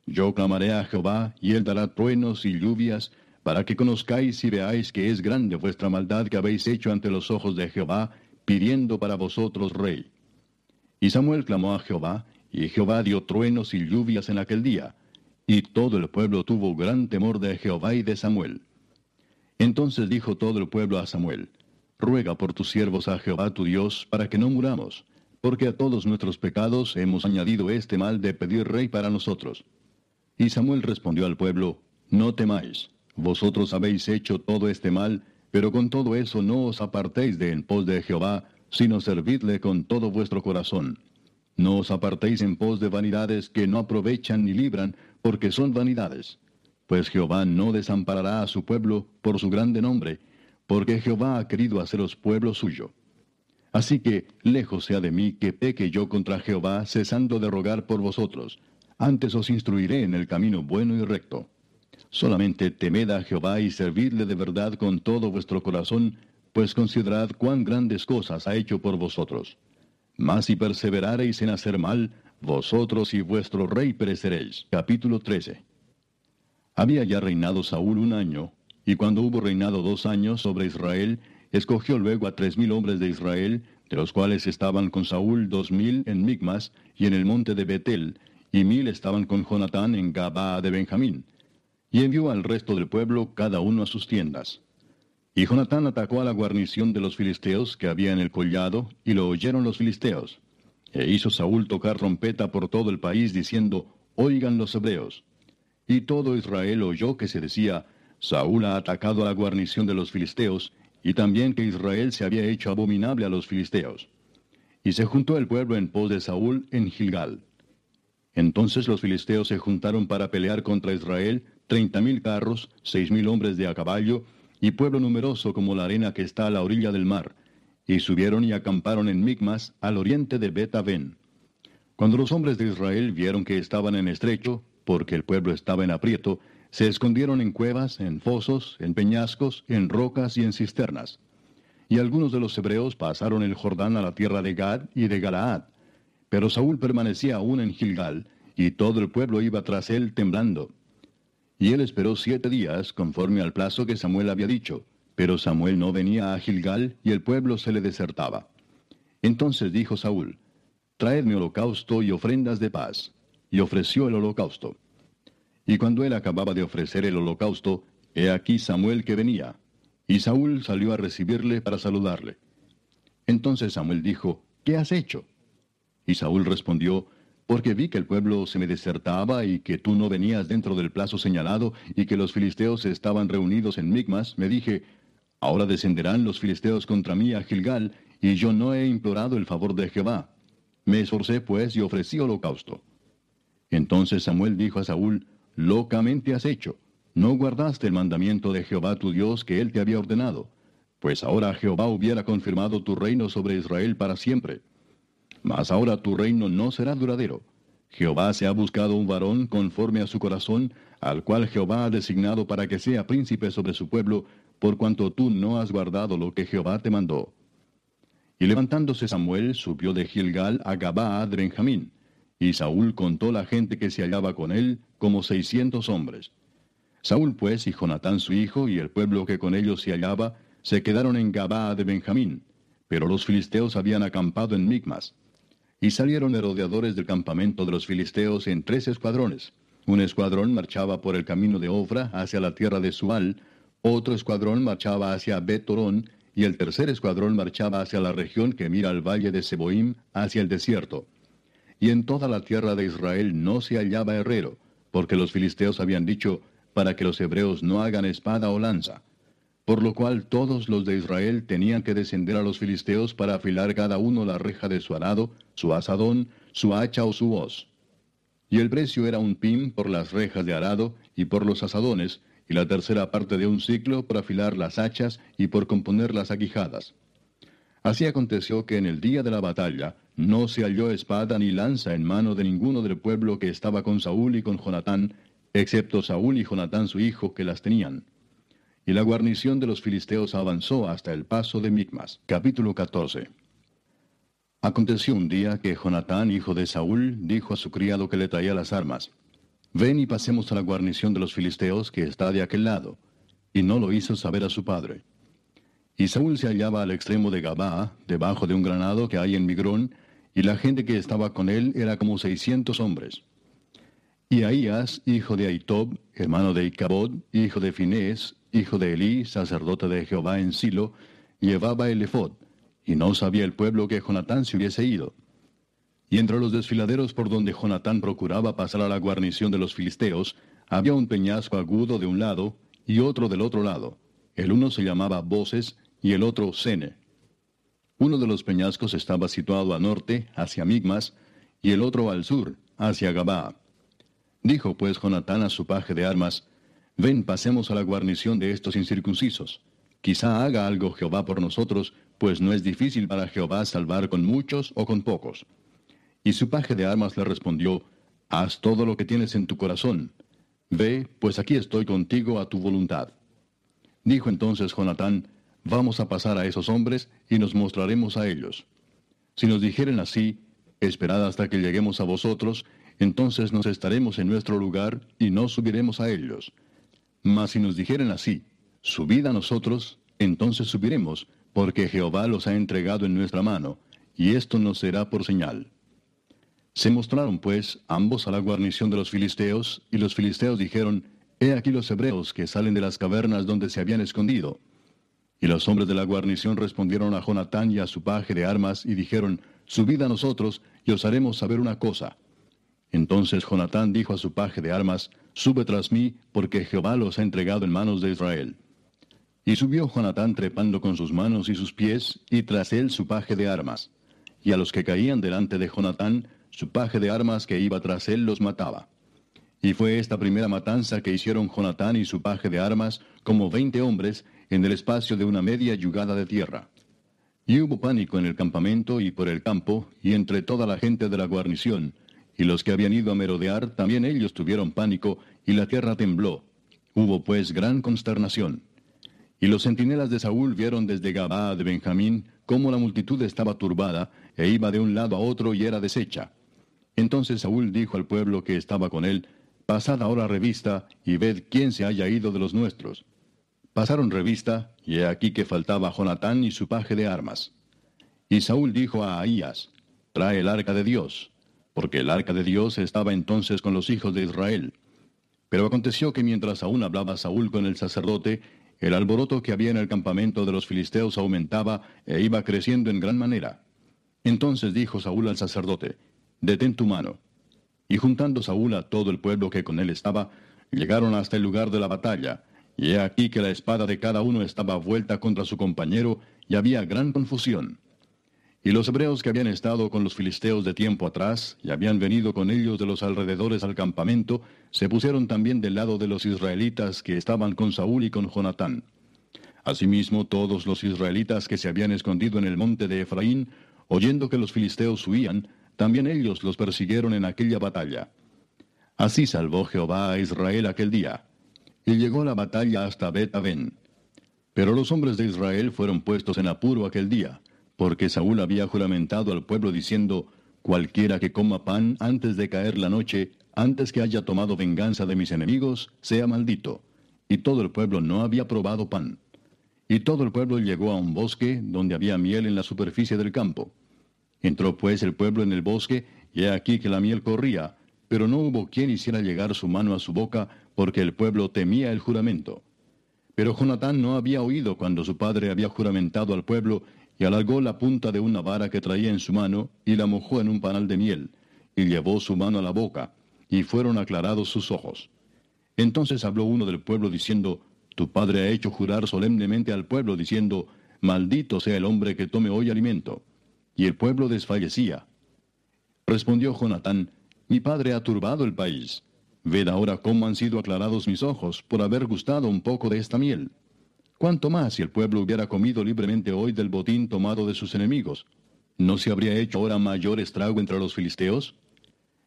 Yo clamaré a Jehová, y él dará truenos y lluvias, para que conozcáis y veáis que es grande vuestra maldad que habéis hecho ante los ojos de Jehová, pidiendo para vosotros rey. Y Samuel clamó a Jehová, y Jehová dio truenos y lluvias en aquel día, y todo el pueblo tuvo gran temor de Jehová y de Samuel. Entonces dijo todo el pueblo a Samuel, Ruega por tus siervos a Jehová tu Dios, para que no muramos, porque a todos nuestros pecados hemos añadido este mal de pedir rey para nosotros. Y Samuel respondió al pueblo, No temáis, vosotros habéis hecho todo este mal, pero con todo eso no os apartéis de en pos de Jehová, sino servidle con todo vuestro corazón. No os apartéis en pos de vanidades que no aprovechan ni libran, porque son vanidades. Pues Jehová no desamparará a su pueblo por su grande nombre, porque Jehová ha querido haceros pueblo suyo. Así que lejos sea de mí que peque yo contra Jehová, cesando de rogar por vosotros. Antes os instruiré en el camino bueno y recto. Solamente temed a Jehová y servidle de verdad con todo vuestro corazón, pues considerad cuán grandes cosas ha hecho por vosotros. Mas si perseverareis en hacer mal, vosotros y vuestro rey pereceréis. Capítulo 13. Había ya reinado Saúl un año, y cuando hubo reinado dos años sobre Israel, escogió luego a tres mil hombres de Israel, de los cuales estaban con Saúl dos mil en Migmas y en el monte de Betel, y mil estaban con Jonatán en Gabaa de Benjamín. Y envió al resto del pueblo cada uno a sus tiendas. Y Jonatán atacó a la guarnición de los filisteos que había en el collado, y lo oyeron los filisteos. E hizo Saúl tocar trompeta por todo el país, diciendo, Oigan los hebreos. Y todo Israel oyó que se decía, Saúl ha atacado a la guarnición de los filisteos, y también que Israel se había hecho abominable a los filisteos. Y se juntó el pueblo en pos de Saúl en Gilgal. Entonces los filisteos se juntaron para pelear contra Israel, treinta mil carros, seis mil hombres de a caballo, y pueblo numeroso como la arena que está a la orilla del mar, y subieron y acamparon en Migmas, al oriente de Bet-Aven. Cuando los hombres de Israel vieron que estaban en estrecho, porque el pueblo estaba en aprieto, se escondieron en cuevas, en fosos, en peñascos, en rocas y en cisternas. Y algunos de los hebreos pasaron el Jordán a la tierra de Gad y de Galaad. Pero Saúl permanecía aún en Gilgal, y todo el pueblo iba tras él temblando. Y él esperó siete días, conforme al plazo que Samuel había dicho. Pero Samuel no venía a Gilgal, y el pueblo se le desertaba. Entonces dijo Saúl, Traedme holocausto y ofrendas de paz. Y ofreció el holocausto. Y cuando él acababa de ofrecer el holocausto, he aquí Samuel que venía. Y Saúl salió a recibirle para saludarle. Entonces Samuel dijo, ¿qué has hecho? Y Saúl respondió, porque vi que el pueblo se me desertaba y que tú no venías dentro del plazo señalado y que los filisteos estaban reunidos en Migmas, me dije, ahora descenderán los filisteos contra mí a Gilgal, y yo no he implorado el favor de Jehová. Me esforcé pues y ofrecí holocausto. Entonces Samuel dijo a Saúl, Locamente has hecho. No guardaste el mandamiento de Jehová tu Dios que él te había ordenado. Pues ahora Jehová hubiera confirmado tu reino sobre Israel para siempre. Mas ahora tu reino no será duradero. Jehová se ha buscado un varón conforme a su corazón, al cual Jehová ha designado para que sea príncipe sobre su pueblo, por cuanto tú no has guardado lo que Jehová te mandó. Y levantándose Samuel, subió de Gilgal a Gabaa de Benjamín, y Saúl contó la gente que se hallaba con él, como seiscientos hombres. Saúl pues y Jonatán su hijo y el pueblo que con ellos se hallaba, se quedaron en Gabaa de Benjamín, pero los filisteos habían acampado en Micmas. Y salieron rodeadores del campamento de los filisteos en tres escuadrones. Un escuadrón marchaba por el camino de Ofra hacia la tierra de Sual, otro escuadrón marchaba hacia Betorón, y el tercer escuadrón marchaba hacia la región que mira al valle de Seboim, hacia el desierto y en toda la tierra de Israel no se hallaba herrero, porque los filisteos habían dicho, para que los hebreos no hagan espada o lanza. Por lo cual todos los de Israel tenían que descender a los filisteos para afilar cada uno la reja de su arado, su asadón, su hacha o su hoz. Y el precio era un pim por las rejas de arado y por los asadones, y la tercera parte de un ciclo por afilar las hachas y por componer las aguijadas. Así aconteció que en el día de la batalla no se halló espada ni lanza en mano de ninguno del pueblo que estaba con Saúl y con Jonatán, excepto Saúl y Jonatán su hijo que las tenían. Y la guarnición de los filisteos avanzó hasta el paso de Micmas. Capítulo 14. Aconteció un día que Jonatán, hijo de Saúl, dijo a su criado que le traía las armas, Ven y pasemos a la guarnición de los filisteos que está de aquel lado. Y no lo hizo saber a su padre. Y Saúl se hallaba al extremo de Gabá, debajo de un granado que hay en Migrón, y la gente que estaba con él era como seiscientos hombres. Y Ahías, hijo de Aitob, hermano de Icabod, hijo de Finés, hijo de Elí, sacerdote de Jehová en Silo, llevaba el efod, y no sabía el pueblo que Jonatán se hubiese ido. Y entre los desfiladeros por donde Jonatán procuraba pasar a la guarnición de los filisteos, había un peñasco agudo de un lado y otro del otro lado. El uno se llamaba Voces y el otro Sene. Uno de los peñascos estaba situado a norte, hacia Migmas, y el otro al sur, hacia Gabá. Dijo pues Jonatán a su paje de armas, Ven, pasemos a la guarnición de estos incircuncisos. Quizá haga algo Jehová por nosotros, pues no es difícil para Jehová salvar con muchos o con pocos. Y su paje de armas le respondió, Haz todo lo que tienes en tu corazón. Ve, pues aquí estoy contigo a tu voluntad. Dijo entonces Jonatán, Vamos a pasar a esos hombres y nos mostraremos a ellos. Si nos dijeren así, esperad hasta que lleguemos a vosotros, entonces nos estaremos en nuestro lugar y no subiremos a ellos. Mas si nos dijeren así, subid a nosotros, entonces subiremos, porque Jehová los ha entregado en nuestra mano, y esto nos será por señal. Se mostraron pues ambos a la guarnición de los filisteos, y los filisteos dijeron, He aquí los hebreos que salen de las cavernas donde se habían escondido. Y los hombres de la guarnición respondieron a Jonatán y a su paje de armas y dijeron, Subid a nosotros y os haremos saber una cosa. Entonces Jonatán dijo a su paje de armas, Sube tras mí, porque Jehová los ha entregado en manos de Israel. Y subió Jonatán trepando con sus manos y sus pies, y tras él su paje de armas. Y a los que caían delante de Jonatán, su paje de armas que iba tras él los mataba. Y fue esta primera matanza que hicieron Jonatán y su paje de armas, como veinte hombres, en el espacio de una media yugada de tierra. Y hubo pánico en el campamento y por el campo, y entre toda la gente de la guarnición, y los que habían ido a merodear, también ellos tuvieron pánico, y la tierra tembló. Hubo pues gran consternación. Y los centinelas de Saúl vieron desde Gabá de Benjamín cómo la multitud estaba turbada, e iba de un lado a otro y era deshecha. Entonces Saúl dijo al pueblo que estaba con él, Pasad ahora revista y ved quién se haya ido de los nuestros. Pasaron revista, y he aquí que faltaba Jonatán y su paje de armas. Y Saúl dijo a Ahías, Trae el arca de Dios, porque el arca de Dios estaba entonces con los hijos de Israel. Pero aconteció que mientras aún hablaba Saúl con el sacerdote, el alboroto que había en el campamento de los filisteos aumentaba e iba creciendo en gran manera. Entonces dijo Saúl al sacerdote, Detén tu mano. Y juntando Saúl a todo el pueblo que con él estaba, llegaron hasta el lugar de la batalla, y he aquí que la espada de cada uno estaba vuelta contra su compañero, y había gran confusión. Y los hebreos que habían estado con los filisteos de tiempo atrás, y habían venido con ellos de los alrededores al campamento, se pusieron también del lado de los israelitas que estaban con Saúl y con Jonatán. Asimismo, todos los israelitas que se habían escondido en el monte de Efraín, oyendo que los filisteos huían, también ellos los persiguieron en aquella batalla. Así salvó Jehová a Israel aquel día. Y llegó la batalla hasta bet -Aven. Pero los hombres de Israel fueron puestos en apuro aquel día porque Saúl había juramentado al pueblo diciendo, Cualquiera que coma pan antes de caer la noche, antes que haya tomado venganza de mis enemigos, sea maldito. Y todo el pueblo no había probado pan. Y todo el pueblo llegó a un bosque donde había miel en la superficie del campo. Entró pues el pueblo en el bosque, y he aquí que la miel corría, pero no hubo quien hiciera llegar su mano a su boca, porque el pueblo temía el juramento. Pero Jonatán no había oído cuando su padre había juramentado al pueblo, y alargó la punta de una vara que traía en su mano, y la mojó en un panal de miel, y llevó su mano a la boca, y fueron aclarados sus ojos. Entonces habló uno del pueblo diciendo, Tu padre ha hecho jurar solemnemente al pueblo, diciendo, Maldito sea el hombre que tome hoy alimento. Y el pueblo desfallecía. Respondió Jonatán, Mi padre ha turbado el país. Ved ahora cómo han sido aclarados mis ojos por haber gustado un poco de esta miel. ¿Cuánto más si el pueblo hubiera comido libremente hoy del botín tomado de sus enemigos? ¿No se habría hecho ahora mayor estrago entre los filisteos?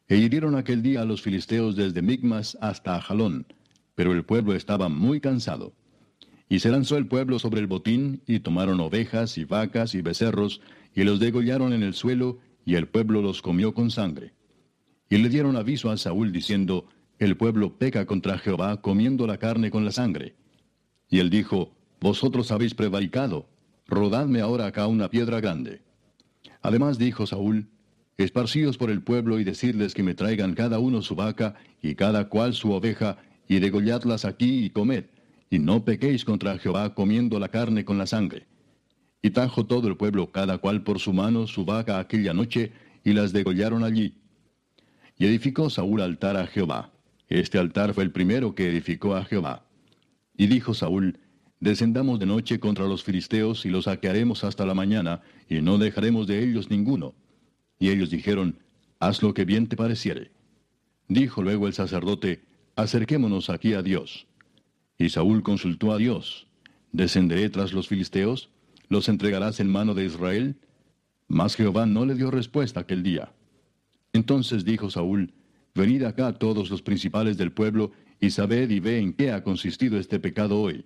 E hirieron aquel día a los filisteos desde Migmas hasta Ajalón, pero el pueblo estaba muy cansado. Y se lanzó el pueblo sobre el botín, y tomaron ovejas y vacas y becerros, y los degollaron en el suelo, y el pueblo los comió con sangre. Y le dieron aviso a Saúl diciendo, El pueblo peca contra Jehová comiendo la carne con la sangre. Y él dijo, vosotros habéis prevaricado, rodadme ahora acá una piedra grande. Además dijo Saúl, Esparcíos por el pueblo y decirles que me traigan cada uno su vaca y cada cual su oveja, y degolladlas aquí y comed, y no pequéis contra Jehová comiendo la carne con la sangre. Y trajo todo el pueblo cada cual por su mano su vaca aquella noche, y las degollaron allí. Y edificó Saúl altar a Jehová. Este altar fue el primero que edificó a Jehová. Y dijo Saúl, Descendamos de noche contra los filisteos y los saquearemos hasta la mañana, y no dejaremos de ellos ninguno. Y ellos dijeron, Haz lo que bien te pareciere. Dijo luego el sacerdote, Acerquémonos aquí a Dios. Y Saúl consultó a Dios, ¿Descenderé tras los filisteos? ¿Los entregarás en mano de Israel? Mas Jehová no le dio respuesta aquel día. Entonces dijo Saúl, Venid acá todos los principales del pueblo, y sabed y ve en qué ha consistido este pecado hoy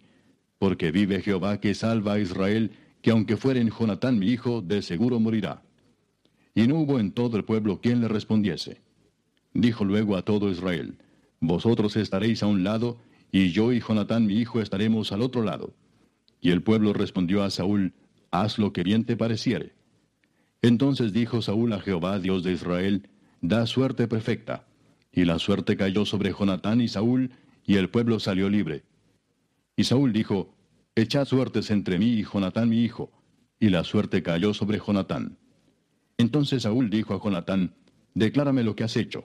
porque vive Jehová que salva a Israel, que aunque fuera en Jonatán mi hijo, de seguro morirá. Y no hubo en todo el pueblo quien le respondiese. Dijo luego a todo Israel, Vosotros estaréis a un lado, y yo y Jonatán mi hijo estaremos al otro lado. Y el pueblo respondió a Saúl, Haz lo que bien te pareciere. Entonces dijo Saúl a Jehová, Dios de Israel, Da suerte perfecta. Y la suerte cayó sobre Jonatán y Saúl, y el pueblo salió libre. Y Saúl dijo, Echad suertes entre mí y Jonatán mi hijo. Y la suerte cayó sobre Jonatán. Entonces Saúl dijo a Jonatán, Declárame lo que has hecho.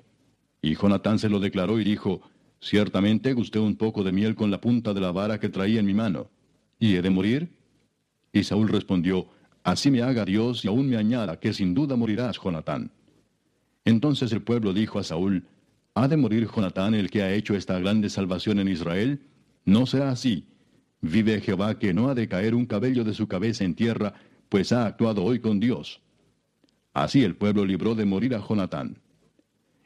Y Jonatán se lo declaró y dijo, Ciertamente gusté un poco de miel con la punta de la vara que traía en mi mano. ¿Y he de morir? Y Saúl respondió, Así me haga Dios y aún me añada que sin duda morirás, Jonatán. Entonces el pueblo dijo a Saúl, ¿Ha de morir Jonatán el que ha hecho esta grande salvación en Israel? No será así. Vive Jehová que no ha de caer un cabello de su cabeza en tierra, pues ha actuado hoy con Dios. Así el pueblo libró de morir a Jonatán.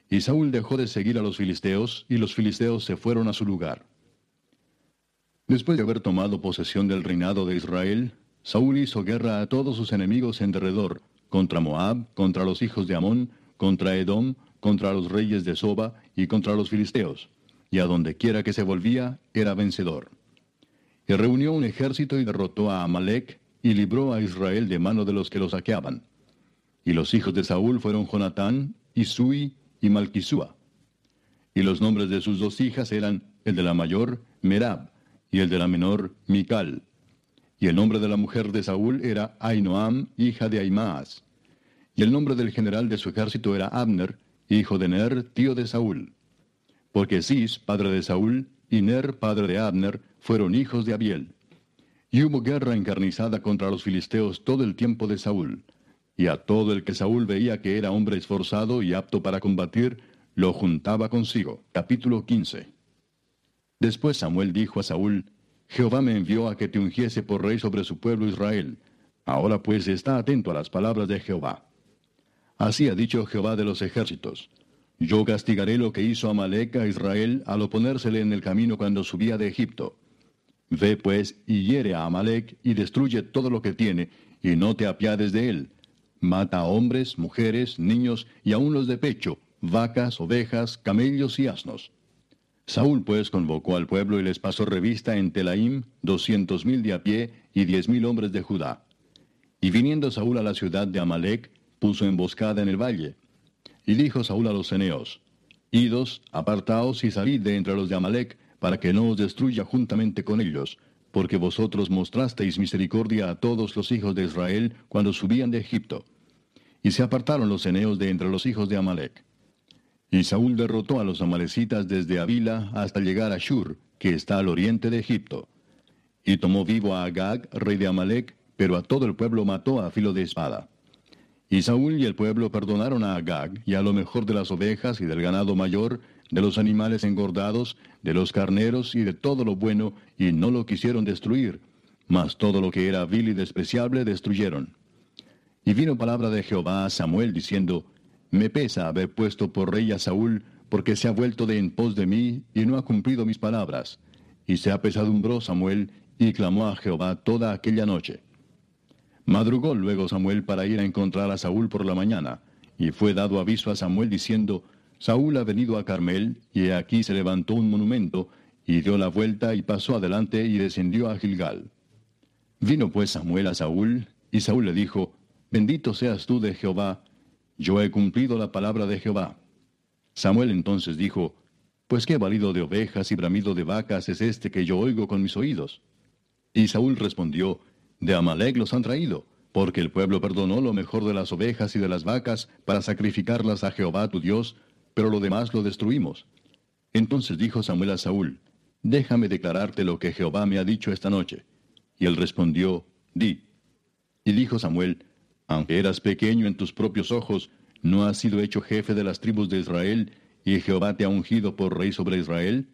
Y Saúl dejó de seguir a los filisteos, y los filisteos se fueron a su lugar. Después de haber tomado posesión del reinado de Israel, Saúl hizo guerra a todos sus enemigos en derredor, contra Moab, contra los hijos de Amón, contra Edom, contra los reyes de Soba y contra los filisteos y a donde quiera que se volvía era vencedor. Y reunió un ejército y derrotó a Amalek y libró a Israel de mano de los que lo saqueaban. Y los hijos de Saúl fueron Jonatán, Isui y Malquisúa. Y los nombres de sus dos hijas eran el de la mayor, Merab, y el de la menor, Mical. Y el nombre de la mujer de Saúl era Ainoam, hija de Aimaas. Y el nombre del general de su ejército era Abner, hijo de Ner, tío de Saúl porque Cis, padre de Saúl, y Ner, padre de Abner, fueron hijos de Abiel. Y hubo guerra encarnizada contra los filisteos todo el tiempo de Saúl. y a todo el que Saúl veía que era hombre esforzado y apto para combatir, lo juntaba consigo. Capítulo 15. Después Samuel dijo a Saúl, Jehová me envió a que te ungiese por rey sobre su pueblo Israel. Ahora pues está atento a las palabras de Jehová. Así ha dicho Jehová de los ejércitos. Yo castigaré lo que hizo Amalek a Israel al oponérsele en el camino cuando subía de Egipto. Ve pues y hiere a Amalek y destruye todo lo que tiene, y no te apiades de él. Mata a hombres, mujeres, niños y aun los de pecho, vacas, ovejas, camellos y asnos. Saúl pues convocó al pueblo y les pasó revista en Telaim doscientos mil de a pie y diez mil hombres de Judá. Y viniendo Saúl a la ciudad de Amalek, puso emboscada en el valle. Y dijo Saúl a los ceneos, Idos, apartaos y salid de entre los de Amalek, para que no os destruya juntamente con ellos, porque vosotros mostrasteis misericordia a todos los hijos de Israel cuando subían de Egipto. Y se apartaron los ceneos de entre los hijos de Amalek. Y Saúl derrotó a los amalecitas desde Avila hasta llegar a Shur, que está al oriente de Egipto. Y tomó vivo a Agag, rey de Amalek, pero a todo el pueblo mató a filo de espada. Y Saúl y el pueblo perdonaron a Agag y a lo mejor de las ovejas y del ganado mayor, de los animales engordados, de los carneros y de todo lo bueno, y no lo quisieron destruir, mas todo lo que era vil y despreciable destruyeron. Y vino palabra de Jehová a Samuel diciendo, me pesa haber puesto por rey a Saúl, porque se ha vuelto de en pos de mí y no ha cumplido mis palabras. Y se apesadumbró Samuel y clamó a Jehová toda aquella noche. Madrugó luego Samuel para ir a encontrar a Saúl por la mañana, y fue dado aviso a Samuel diciendo, Saúl ha venido a Carmel, y aquí se levantó un monumento, y dio la vuelta y pasó adelante y descendió a Gilgal. Vino pues Samuel a Saúl, y Saúl le dijo, Bendito seas tú de Jehová, yo he cumplido la palabra de Jehová. Samuel entonces dijo, Pues qué valido de ovejas y bramido de vacas es este que yo oigo con mis oídos. Y Saúl respondió, De Amalek los han traído, porque el pueblo perdonó lo mejor de las ovejas y de las vacas para sacrificarlas a Jehová tu Dios, pero lo demás lo destruimos. Entonces dijo Samuel a Saúl, Déjame declararte lo que Jehová me ha dicho esta noche. Y él respondió, Di. Y dijo Samuel, aunque eras pequeño en tus propios ojos, ¿no has sido hecho jefe de las tribus de Israel, y Jehová te ha ungido por rey sobre Israel?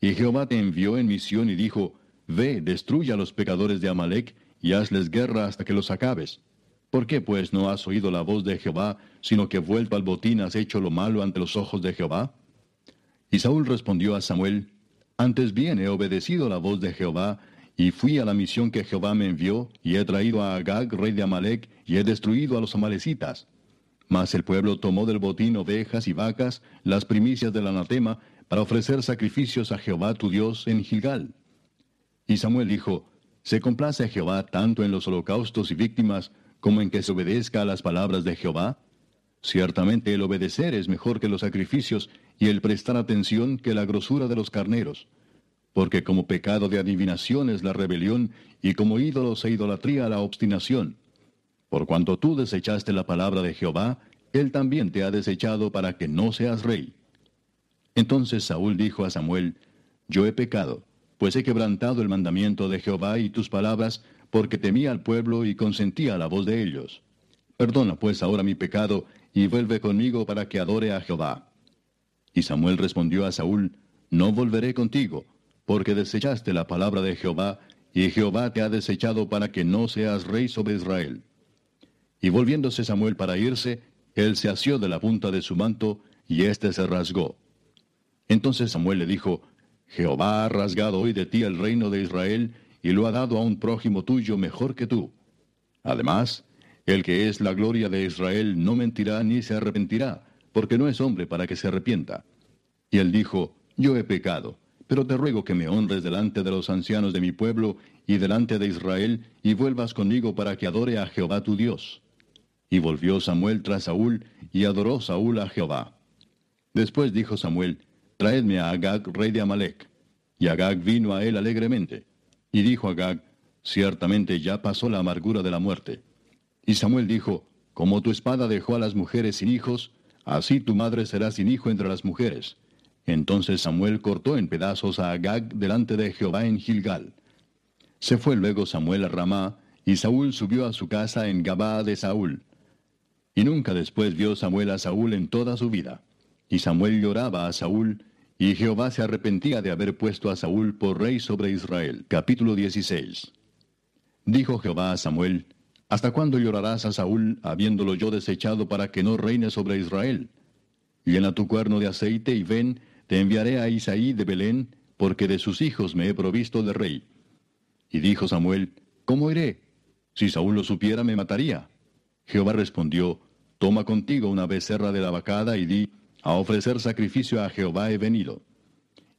Y Jehová te envió en misión y dijo, Ve, destruye a los pecadores de Amalek, y hazles guerra hasta que los acabes. ¿Por qué pues no has oído la voz de Jehová, sino que vuelto al botín has hecho lo malo ante los ojos de Jehová? Y Saúl respondió a Samuel, Antes bien he obedecido la voz de Jehová, y fui a la misión que Jehová me envió, y he traído a Agag, rey de Amalek, y he destruido a los amalecitas. Mas el pueblo tomó del botín ovejas y vacas, las primicias del anatema, para ofrecer sacrificios a Jehová tu Dios en Gilgal. Y Samuel dijo, ¿Se complace Jehová tanto en los holocaustos y víctimas como en que se obedezca a las palabras de Jehová? Ciertamente el obedecer es mejor que los sacrificios y el prestar atención que la grosura de los carneros porque como pecado de adivinación es la rebelión, y como ídolos e idolatría la obstinación. Por cuanto tú desechaste la palabra de Jehová, él también te ha desechado para que no seas rey. Entonces Saúl dijo a Samuel, Yo he pecado, pues he quebrantado el mandamiento de Jehová y tus palabras, porque temía al pueblo y consentía la voz de ellos. Perdona pues ahora mi pecado, y vuelve conmigo para que adore a Jehová. Y Samuel respondió a Saúl, No volveré contigo, porque desechaste la palabra de Jehová, y Jehová te ha desechado para que no seas rey sobre Israel. Y volviéndose Samuel para irse, él se asió de la punta de su manto, y éste se rasgó. Entonces Samuel le dijo, Jehová ha rasgado hoy de ti el reino de Israel, y lo ha dado a un prójimo tuyo mejor que tú. Además, el que es la gloria de Israel no mentirá ni se arrepentirá, porque no es hombre para que se arrepienta. Y él dijo, Yo he pecado pero te ruego que me honres delante de los ancianos de mi pueblo y delante de Israel, y vuelvas conmigo para que adore a Jehová tu Dios. Y volvió Samuel tras Saúl, y adoró Saúl a Jehová. Después dijo Samuel, Traedme a Agag, rey de Amalek. Y Agag vino a él alegremente. Y dijo Agag, Ciertamente ya pasó la amargura de la muerte. Y Samuel dijo, Como tu espada dejó a las mujeres sin hijos, así tu madre será sin hijo entre las mujeres entonces Samuel cortó en pedazos a Agag delante de Jehová en Gilgal. Se fue luego Samuel a Ramá, y Saúl subió a su casa en Gabá de Saúl. Y nunca después vio Samuel a Saúl en toda su vida. Y Samuel lloraba a Saúl, y Jehová se arrepentía de haber puesto a Saúl por rey sobre Israel. Capítulo 16. Dijo Jehová a Samuel, ¿Hasta cuándo llorarás a Saúl, habiéndolo yo desechado para que no reine sobre Israel? Llena tu cuerno de aceite y ven, te enviaré a Isaí de Belén, porque de sus hijos me he provisto de rey. Y dijo Samuel, ¿Cómo iré? Si Saúl lo supiera, me mataría. Jehová respondió, Toma contigo una becerra de la vacada y di, A ofrecer sacrificio a Jehová he venido.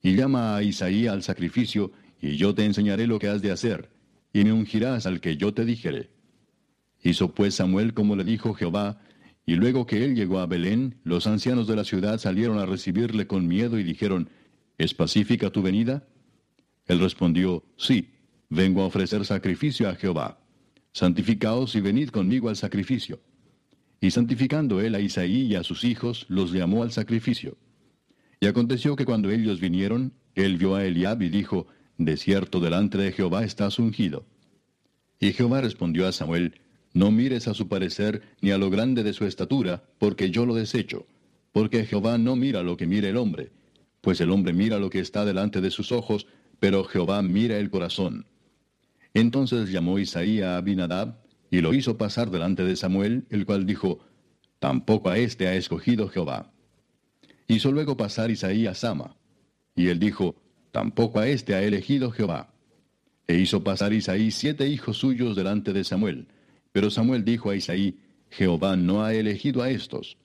Y llama a Isaí al sacrificio, y yo te enseñaré lo que has de hacer, y me ungirás al que yo te dijere. Hizo pues Samuel como le dijo Jehová, y luego que él llegó a Belén, los ancianos de la ciudad salieron a recibirle con miedo y dijeron, ¿Es pacífica tu venida? Él respondió, Sí, vengo a ofrecer sacrificio a Jehová. Santificaos y venid conmigo al sacrificio. Y santificando él a Isaí y a sus hijos, los llamó al sacrificio. Y aconteció que cuando ellos vinieron, él vio a Eliab y dijo, De cierto delante de Jehová estás ungido. Y Jehová respondió a Samuel, no mires a su parecer ni a lo grande de su estatura, porque yo lo desecho. Porque Jehová no mira lo que mira el hombre, pues el hombre mira lo que está delante de sus ojos, pero Jehová mira el corazón. Entonces llamó Isaí a Abinadab, y lo hizo pasar delante de Samuel, el cual dijo, Tampoco a éste ha escogido Jehová. Hizo luego pasar Isaí a Sama, y él dijo, Tampoco a éste ha elegido Jehová. E hizo pasar Isaí siete hijos suyos delante de Samuel, pero Samuel dijo a Isaí, Jehová no ha elegido a estos.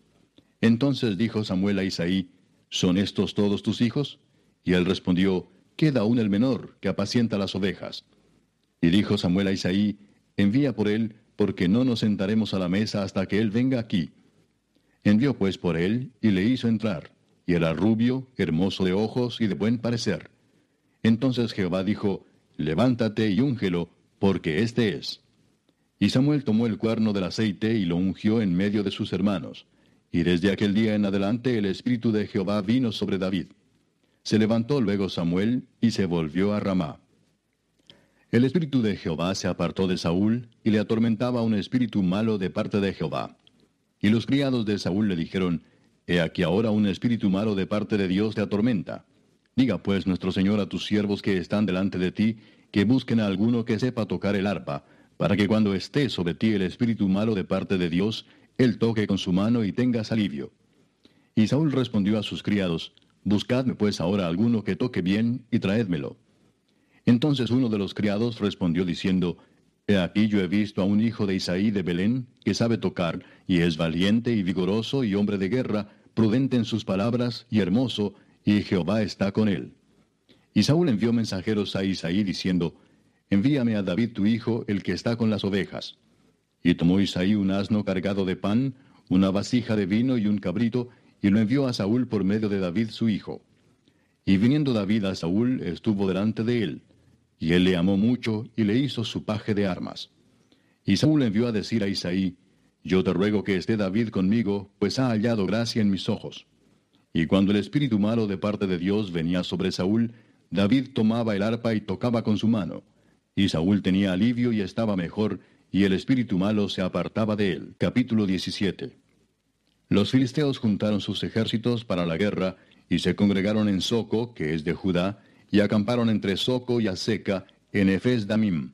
Entonces dijo Samuel a Isaí, ¿son estos todos tus hijos? Y él respondió, queda aún el menor, que apacienta las ovejas. Y dijo Samuel a Isaí, envía por él, porque no nos sentaremos a la mesa hasta que él venga aquí. Envió pues por él, y le hizo entrar, y era rubio, hermoso de ojos y de buen parecer. Entonces Jehová dijo, levántate y úngelo, porque éste es. Y Samuel tomó el cuerno del aceite y lo ungió en medio de sus hermanos. Y desde aquel día en adelante el Espíritu de Jehová vino sobre David. Se levantó luego Samuel y se volvió a Ramá. El Espíritu de Jehová se apartó de Saúl y le atormentaba un espíritu malo de parte de Jehová. Y los criados de Saúl le dijeron, He aquí ahora un espíritu malo de parte de Dios te atormenta. Diga pues nuestro Señor a tus siervos que están delante de ti, que busquen a alguno que sepa tocar el arpa, para que cuando esté sobre ti el espíritu malo de parte de Dios, él toque con su mano y tengas alivio. Y Saúl respondió a sus criados, Buscadme pues ahora alguno que toque bien y traédmelo. Entonces uno de los criados respondió diciendo, He aquí yo he visto a un hijo de Isaí de Belén, que sabe tocar, y es valiente y vigoroso y hombre de guerra, prudente en sus palabras y hermoso, y Jehová está con él. Y Saúl envió mensajeros a Isaí diciendo, envíame a David tu hijo, el que está con las ovejas. Y tomó Isaí un asno cargado de pan, una vasija de vino y un cabrito, y lo envió a Saúl por medio de David su hijo. Y viniendo David a Saúl, estuvo delante de él. Y él le amó mucho, y le hizo su paje de armas. Y Saúl envió a decir a Isaí, Yo te ruego que esté David conmigo, pues ha hallado gracia en mis ojos. Y cuando el espíritu malo de parte de Dios venía sobre Saúl, David tomaba el arpa y tocaba con su mano. Y Saúl tenía alivio y estaba mejor, y el espíritu malo se apartaba de él. Capítulo 17. Los filisteos juntaron sus ejércitos para la guerra, y se congregaron en Soco, que es de Judá, y acamparon entre Soco y Aseca, en Efes Damim.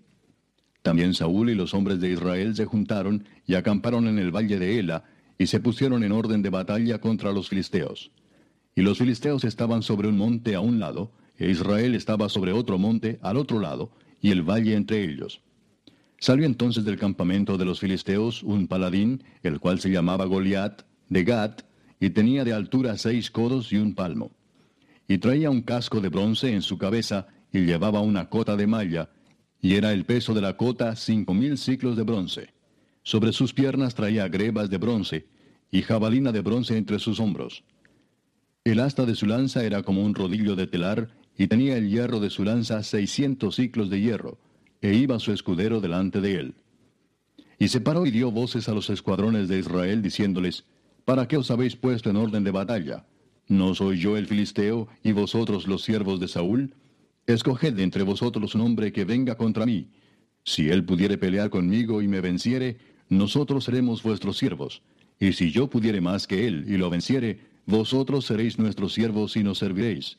También Saúl y los hombres de Israel se juntaron y acamparon en el valle de Ela, y se pusieron en orden de batalla contra los filisteos. Y los filisteos estaban sobre un monte a un lado, e Israel estaba sobre otro monte al otro lado, y el valle entre ellos. Salió entonces del campamento de los filisteos un paladín, el cual se llamaba Goliat, de Gat, y tenía de altura seis codos y un palmo. Y traía un casco de bronce en su cabeza, y llevaba una cota de malla, y era el peso de la cota cinco mil ciclos de bronce. Sobre sus piernas traía grebas de bronce, y jabalina de bronce entre sus hombros. El asta de su lanza era como un rodillo de telar, y tenía el hierro de su lanza seiscientos ciclos de hierro, e iba su escudero delante de él. Y se paró y dio voces a los escuadrones de Israel, diciéndoles, ¿Para qué os habéis puesto en orden de batalla? ¿No soy yo el filisteo y vosotros los siervos de Saúl? Escoged entre vosotros un hombre que venga contra mí. Si él pudiere pelear conmigo y me venciere, nosotros seremos vuestros siervos. y si yo pudiere más que él y lo venciere, vosotros seréis nuestros siervos y nos serviréis.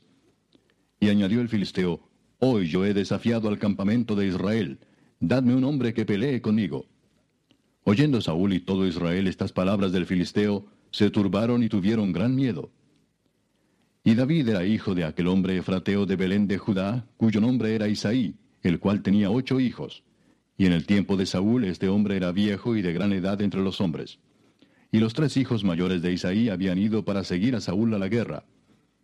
Y añadió el filisteo, Hoy yo he desafiado al campamento de Israel, dadme un hombre que pelee conmigo. Oyendo Saúl y todo Israel estas palabras del filisteo, se turbaron y tuvieron gran miedo. Y David era hijo de aquel hombre efrateo de Belén de Judá, cuyo nombre era Isaí, el cual tenía ocho hijos. Y en el tiempo de Saúl este hombre era viejo y de gran edad entre los hombres. Y los tres hijos mayores de Isaí habían ido para seguir a Saúl a la guerra.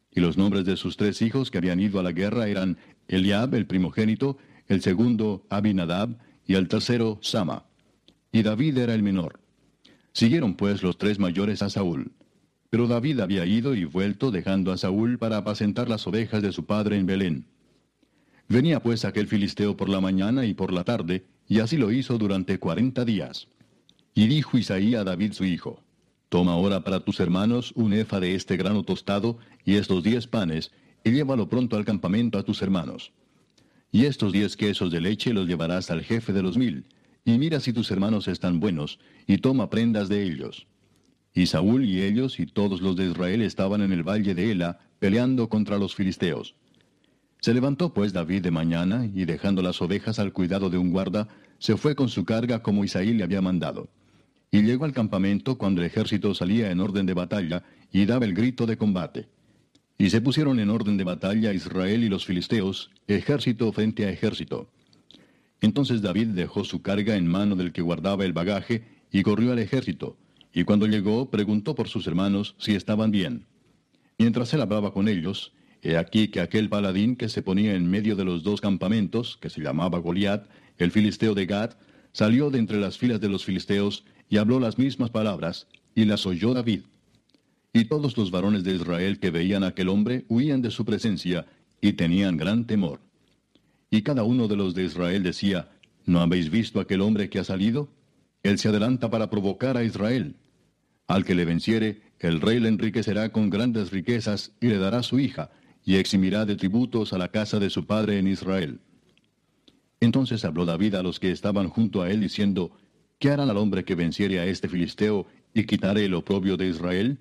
Y los nombres de sus tres hijos que habían ido a la guerra eran Eliab, el primogénito, el segundo Abinadab y el tercero Sama. Y David era el menor. Siguieron pues los tres mayores a Saúl. Pero David había ido y vuelto dejando a Saúl para apacentar las ovejas de su padre en Belén. Venía pues aquel filisteo por la mañana y por la tarde, y así lo hizo durante cuarenta días. Y dijo Isaí a David su hijo, Toma ahora para tus hermanos un efa de este grano tostado y estos diez panes, y llévalo pronto al campamento a tus hermanos. Y estos diez quesos de leche los llevarás al jefe de los mil, y mira si tus hermanos están buenos, y toma prendas de ellos. Y Saúl y ellos y todos los de Israel estaban en el valle de Ela, peleando contra los filisteos. Se levantó pues David de mañana, y dejando las ovejas al cuidado de un guarda, se fue con su carga como Isaí le había mandado. Y llegó al campamento cuando el ejército salía en orden de batalla, y daba el grito de combate. Y se pusieron en orden de batalla Israel y los filisteos, ejército frente a ejército. Entonces David dejó su carga en mano del que guardaba el bagaje, y corrió al ejército, y cuando llegó preguntó por sus hermanos si estaban bien. Mientras él hablaba con ellos, he aquí que aquel paladín que se ponía en medio de los dos campamentos, que se llamaba Goliat, el filisteo de Gad, salió de entre las filas de los filisteos y habló las mismas palabras, y las oyó David. Y todos los varones de Israel que veían a aquel hombre huían de su presencia y tenían gran temor. Y cada uno de los de Israel decía, ¿no habéis visto aquel hombre que ha salido? Él se adelanta para provocar a Israel. Al que le venciere, el rey le enriquecerá con grandes riquezas y le dará su hija, y eximirá de tributos a la casa de su padre en Israel. Entonces habló David a los que estaban junto a él, diciendo, ¿Qué harán al hombre que venciere a este filisteo y quitare el oprobio de Israel?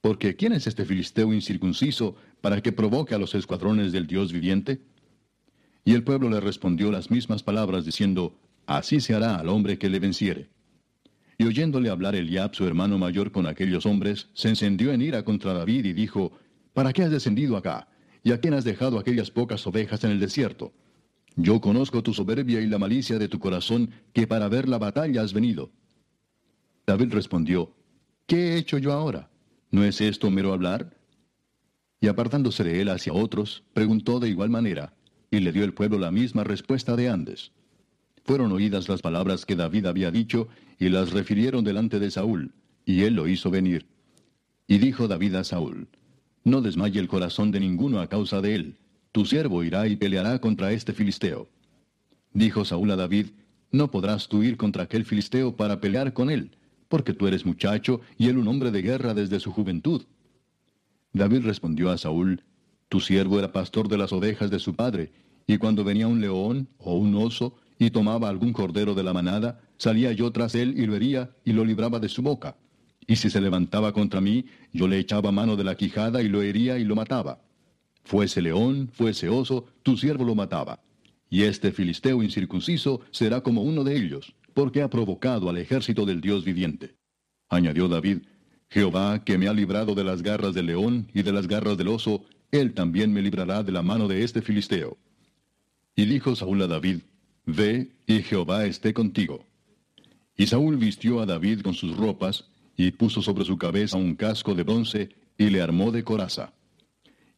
Porque ¿quién es este filisteo incircunciso para que provoque a los escuadrones del Dios viviente? Y el pueblo le respondió las mismas palabras, diciendo, Así se hará al hombre que le venciere. Y oyéndole hablar Eliab, su hermano mayor, con aquellos hombres, se encendió en ira contra David y dijo, ¿Para qué has descendido acá? ¿Y a quién has dejado aquellas pocas ovejas en el desierto? Yo conozco tu soberbia y la malicia de tu corazón, que para ver la batalla has venido. David respondió, ¿Qué he hecho yo ahora? ¿No es esto mero hablar? Y apartándose de él hacia otros, preguntó de igual manera, y le dio el pueblo la misma respuesta de antes. Fueron oídas las palabras que David había dicho, y las refirieron delante de Saúl, y él lo hizo venir. Y dijo David a Saúl, No desmaye el corazón de ninguno a causa de él, tu siervo irá y peleará contra este filisteo. Dijo Saúl a David, No podrás tú ir contra aquel filisteo para pelear con él, porque tú eres muchacho y él un hombre de guerra desde su juventud. David respondió a Saúl, Tu siervo era pastor de las ovejas de su padre, y cuando venía un león o un oso, y tomaba algún cordero de la manada, salía yo tras él y lo hería y lo libraba de su boca. Y si se levantaba contra mí, yo le echaba mano de la quijada y lo hería y lo mataba. Fuese león, fuese oso, tu siervo lo mataba. Y este filisteo incircunciso será como uno de ellos, porque ha provocado al ejército del Dios viviente. Añadió David, Jehová, que me ha librado de las garras del león y de las garras del oso, él también me librará de la mano de este filisteo. Y dijo Saúl a David, Ve, y Jehová esté contigo. Y Saúl vistió a David con sus ropas, y puso sobre su cabeza un casco de bronce, y le armó de coraza.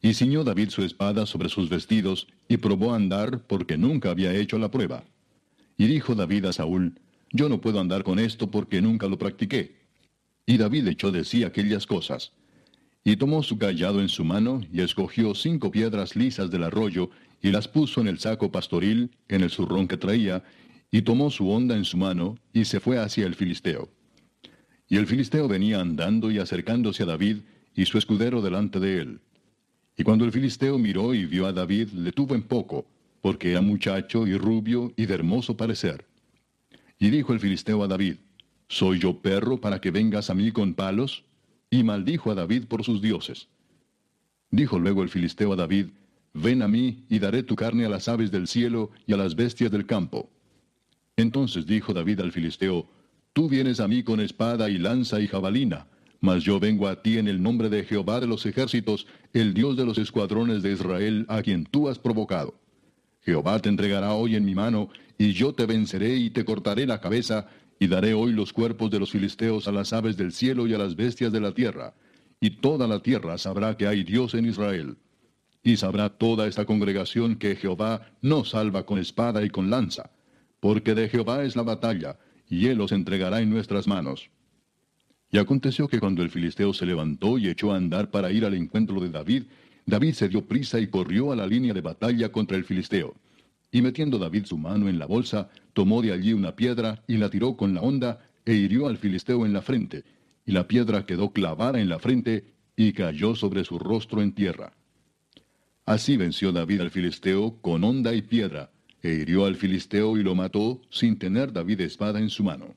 Y ciñó David su espada sobre sus vestidos, y probó a andar, porque nunca había hecho la prueba. Y dijo David a Saúl, Yo no puedo andar con esto porque nunca lo practiqué. Y David echó de sí aquellas cosas. Y tomó su callado en su mano, y escogió cinco piedras lisas del arroyo, y las puso en el saco pastoril, en el zurrón que traía, y tomó su honda en su mano, y se fue hacia el filisteo. Y el filisteo venía andando y acercándose a David, y su escudero delante de él. Y cuando el filisteo miró y vio a David, le tuvo en poco, porque era muchacho y rubio y de hermoso parecer. Y dijo el filisteo a David, ¿Soy yo perro para que vengas a mí con palos? Y maldijo a David por sus dioses. Dijo luego el filisteo a David, Ven a mí y daré tu carne a las aves del cielo y a las bestias del campo. Entonces dijo David al filisteo, Tú vienes a mí con espada y lanza y jabalina, mas yo vengo a ti en el nombre de Jehová de los ejércitos, el Dios de los escuadrones de Israel, a quien tú has provocado. Jehová te entregará hoy en mi mano, y yo te venceré y te cortaré la cabeza, y daré hoy los cuerpos de los filisteos a las aves del cielo y a las bestias de la tierra, y toda la tierra sabrá que hay Dios en Israel. Y sabrá toda esta congregación que Jehová no salva con espada y con lanza, porque de Jehová es la batalla, y él los entregará en nuestras manos. Y aconteció que cuando el filisteo se levantó y echó a andar para ir al encuentro de David, David se dio prisa y corrió a la línea de batalla contra el filisteo. Y metiendo David su mano en la bolsa, tomó de allí una piedra y la tiró con la honda e hirió al filisteo en la frente, y la piedra quedó clavada en la frente y cayó sobre su rostro en tierra. Así venció David al filisteo con honda y piedra, e hirió al filisteo y lo mató sin tener David espada en su mano.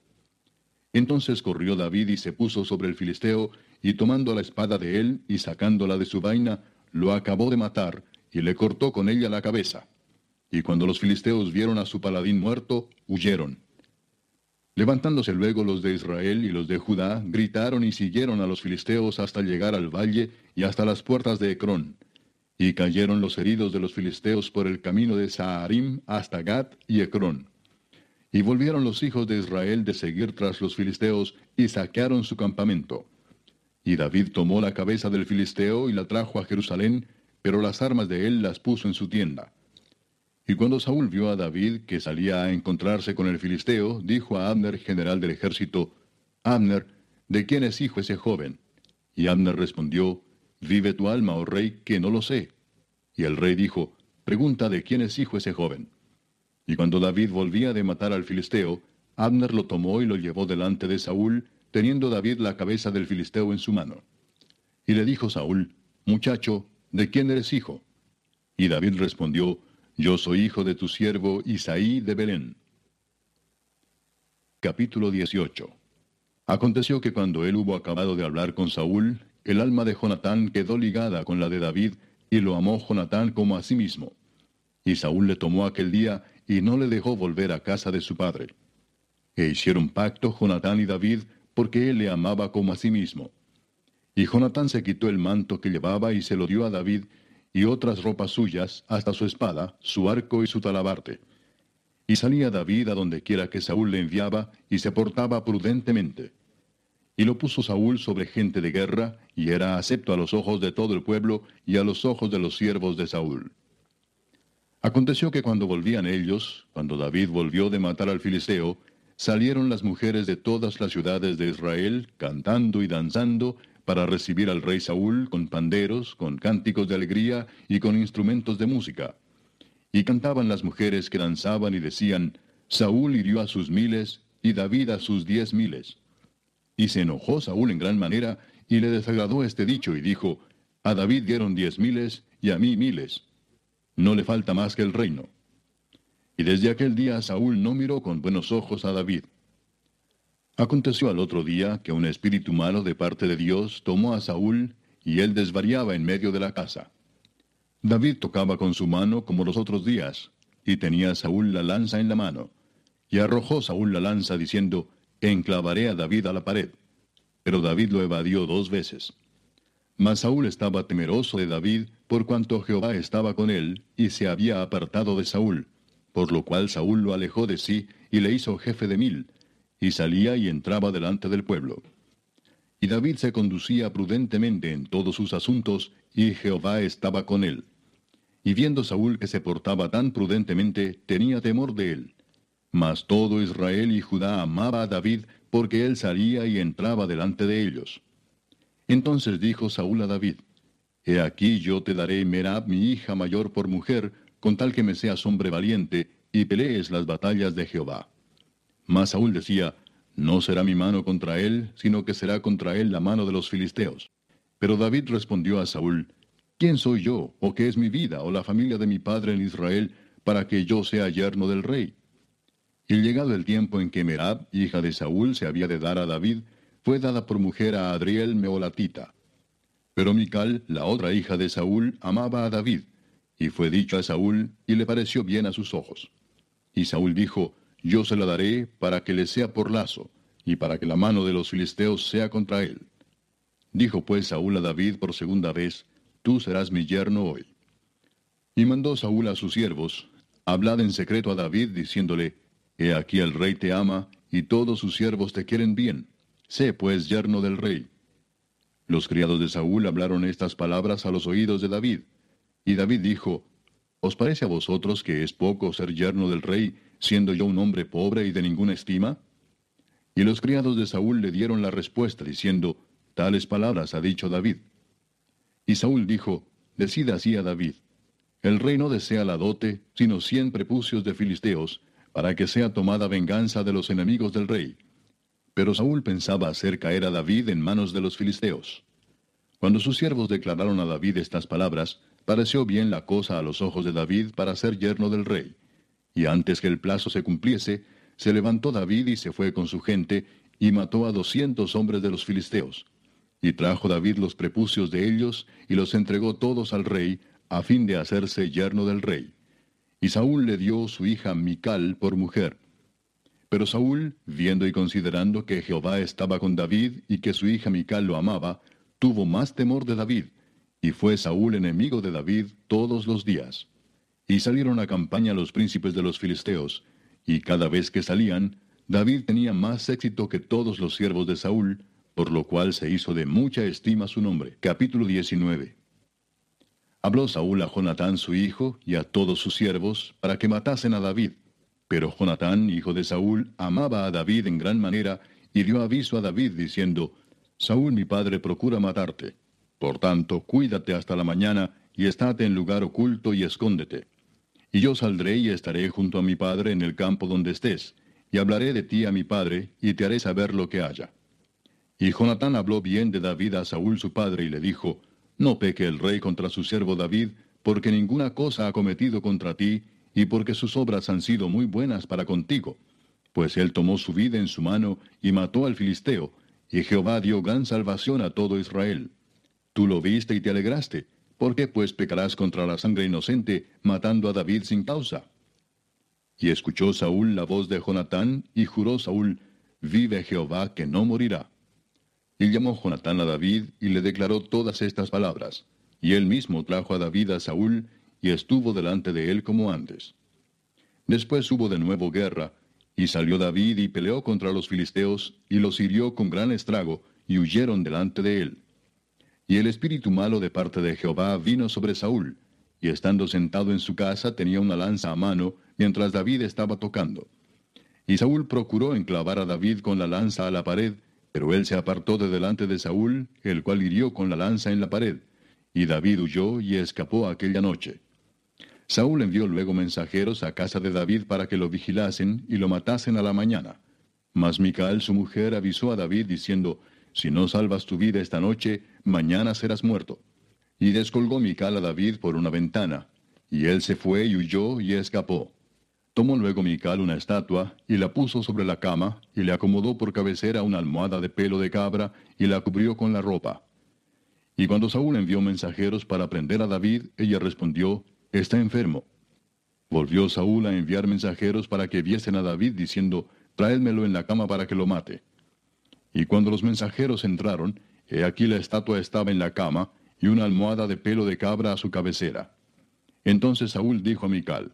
Entonces corrió David y se puso sobre el filisteo, y tomando la espada de él y sacándola de su vaina, lo acabó de matar, y le cortó con ella la cabeza. Y cuando los filisteos vieron a su paladín muerto, huyeron. Levantándose luego los de Israel y los de Judá, gritaron y siguieron a los filisteos hasta llegar al valle y hasta las puertas de Ecrón. Y cayeron los heridos de los filisteos por el camino de Saharim hasta Gat y Ecrón. Y volvieron los hijos de Israel de seguir tras los filisteos y saquearon su campamento. Y David tomó la cabeza del filisteo y la trajo a Jerusalén, pero las armas de él las puso en su tienda. Y cuando Saúl vio a David que salía a encontrarse con el filisteo, dijo a Abner, general del ejército, Abner, ¿de quién es hijo ese joven? Y Abner respondió, Vive tu alma, oh rey, que no lo sé. Y el rey dijo, Pregunta de quién es hijo ese joven. Y cuando David volvía de matar al filisteo, Abner lo tomó y lo llevó delante de Saúl, teniendo David la cabeza del filisteo en su mano. Y le dijo Saúl, Muchacho, ¿de quién eres hijo? Y David respondió, yo soy hijo de tu siervo Isaí de Belén. Capítulo 18 Aconteció que cuando él hubo acabado de hablar con Saúl, el alma de Jonatán quedó ligada con la de David, y lo amó Jonatán como a sí mismo. Y Saúl le tomó aquel día, y no le dejó volver a casa de su padre. E hicieron pacto Jonatán y David, porque él le amaba como a sí mismo. Y Jonatán se quitó el manto que llevaba y se lo dio a David, y otras ropas suyas, hasta su espada, su arco y su talabarte. Y salía David a donde quiera que Saúl le enviaba, y se portaba prudentemente. Y lo puso Saúl sobre gente de guerra, y era acepto a los ojos de todo el pueblo y a los ojos de los siervos de Saúl. Aconteció que cuando volvían ellos, cuando David volvió de matar al filisteo, salieron las mujeres de todas las ciudades de Israel, cantando y danzando, para recibir al rey Saúl con panderos, con cánticos de alegría y con instrumentos de música. Y cantaban las mujeres que danzaban y decían, Saúl hirió a sus miles y David a sus diez miles. Y se enojó Saúl en gran manera y le desagradó este dicho y dijo, A David dieron diez miles y a mí miles. No le falta más que el reino. Y desde aquel día Saúl no miró con buenos ojos a David. Aconteció al otro día que un espíritu malo de parte de Dios tomó a Saúl, y él desvariaba en medio de la casa. David tocaba con su mano como los otros días, y tenía Saúl la lanza en la mano. Y arrojó Saúl la lanza diciendo, Enclavaré a David a la pared. Pero David lo evadió dos veces. Mas Saúl estaba temeroso de David, por cuanto Jehová estaba con él, y se había apartado de Saúl, por lo cual Saúl lo alejó de sí, y le hizo jefe de mil, y salía y entraba delante del pueblo. Y David se conducía prudentemente en todos sus asuntos, y Jehová estaba con él. Y viendo Saúl que se portaba tan prudentemente, tenía temor de él. Mas todo Israel y Judá amaba a David, porque él salía y entraba delante de ellos. Entonces dijo Saúl a David, He aquí yo te daré Merab mi hija mayor por mujer, con tal que me seas hombre valiente, y pelees las batallas de Jehová. Mas Saúl decía, No será mi mano contra él, sino que será contra él la mano de los filisteos. Pero David respondió a Saúl, ¿Quién soy yo, o qué es mi vida, o la familia de mi padre en Israel, para que yo sea yerno del rey? Y llegado el tiempo en que Merab, hija de Saúl, se había de dar a David, fue dada por mujer a Adriel Meolatita. Pero Mical, la otra hija de Saúl, amaba a David, y fue dicho a Saúl, y le pareció bien a sus ojos. Y Saúl dijo, Yo se la daré para que le sea por lazo, y para que la mano de los filisteos sea contra él. Dijo pues Saúl a David por segunda vez, Tú serás mi yerno hoy. Y mandó Saúl a sus siervos, Hablad en secreto a David, diciéndole, He aquí el rey te ama, y todos sus siervos te quieren bien. Sé pues yerno del rey. Los criados de Saúl hablaron estas palabras a los oídos de David. Y David dijo, ¿Os parece a vosotros que es poco ser yerno del rey, siendo yo un hombre pobre y de ninguna estima? Y los criados de Saúl le dieron la respuesta, diciendo, Tales palabras ha dicho David. Y Saúl dijo, Decid así a David, el rey no desea la dote, sino cien prepucios de filisteos, para que sea tomada venganza de los enemigos del rey. Pero Saúl pensaba hacer caer a David en manos de los filisteos. Cuando sus siervos declararon a David estas palabras, pareció bien la cosa a los ojos de David para ser yerno del rey. Y antes que el plazo se cumpliese, se levantó David y se fue con su gente, y mató a doscientos hombres de los filisteos. Y trajo David los prepucios de ellos, y los entregó todos al rey, a fin de hacerse yerno del rey. Y Saúl le dio su hija Mical por mujer. Pero Saúl, viendo y considerando que Jehová estaba con David y que su hija Mical lo amaba, tuvo más temor de David, y fue Saúl enemigo de David todos los días. Y salieron a campaña los príncipes de los filisteos, y cada vez que salían, David tenía más éxito que todos los siervos de Saúl, por lo cual se hizo de mucha estima su nombre. Capítulo 19. Habló Saúl a Jonatán su hijo y a todos sus siervos para que matasen a David. Pero Jonatán, hijo de Saúl, amaba a David en gran manera y dio aviso a David diciendo, Saúl mi padre procura matarte. Por tanto, cuídate hasta la mañana y estate en lugar oculto y escóndete. Y yo saldré y estaré junto a mi padre en el campo donde estés, y hablaré de ti a mi padre, y te haré saber lo que haya. Y Jonatán habló bien de David a Saúl su padre y le dijo, no peque el rey contra su siervo David, porque ninguna cosa ha cometido contra ti, y porque sus obras han sido muy buenas para contigo. Pues él tomó su vida en su mano y mató al filisteo, y Jehová dio gran salvación a todo Israel. Tú lo viste y te alegraste. ¿Por qué pues pecarás contra la sangre inocente, matando a David sin causa? Y escuchó Saúl la voz de Jonatán, y juró Saúl, Vive Jehová que no morirá. Y llamó Jonatán a David y le declaró todas estas palabras. Y él mismo trajo a David a Saúl y estuvo delante de él como antes. Después hubo de nuevo guerra, y salió David y peleó contra los filisteos, y los hirió con gran estrago, y huyeron delante de él. Y el espíritu malo de parte de Jehová vino sobre Saúl, y estando sentado en su casa tenía una lanza a mano, mientras David estaba tocando. Y Saúl procuró enclavar a David con la lanza a la pared, pero él se apartó de delante de Saúl, el cual hirió con la lanza en la pared, y David huyó y escapó aquella noche. Saúl envió luego mensajeros a casa de David para que lo vigilasen y lo matasen a la mañana. Mas Micael su mujer avisó a David diciendo, Si no salvas tu vida esta noche, mañana serás muerto. Y descolgó Mical a David por una ventana, y él se fue y huyó y escapó. Tomó luego Mical una estatua, y la puso sobre la cama, y le acomodó por cabecera una almohada de pelo de cabra, y la cubrió con la ropa. Y cuando Saúl envió mensajeros para prender a David, ella respondió, Está enfermo. Volvió Saúl a enviar mensajeros para que viesen a David, diciendo, Traédmelo en la cama para que lo mate. Y cuando los mensajeros entraron, he aquí la estatua estaba en la cama, y una almohada de pelo de cabra a su cabecera. Entonces Saúl dijo a Mical,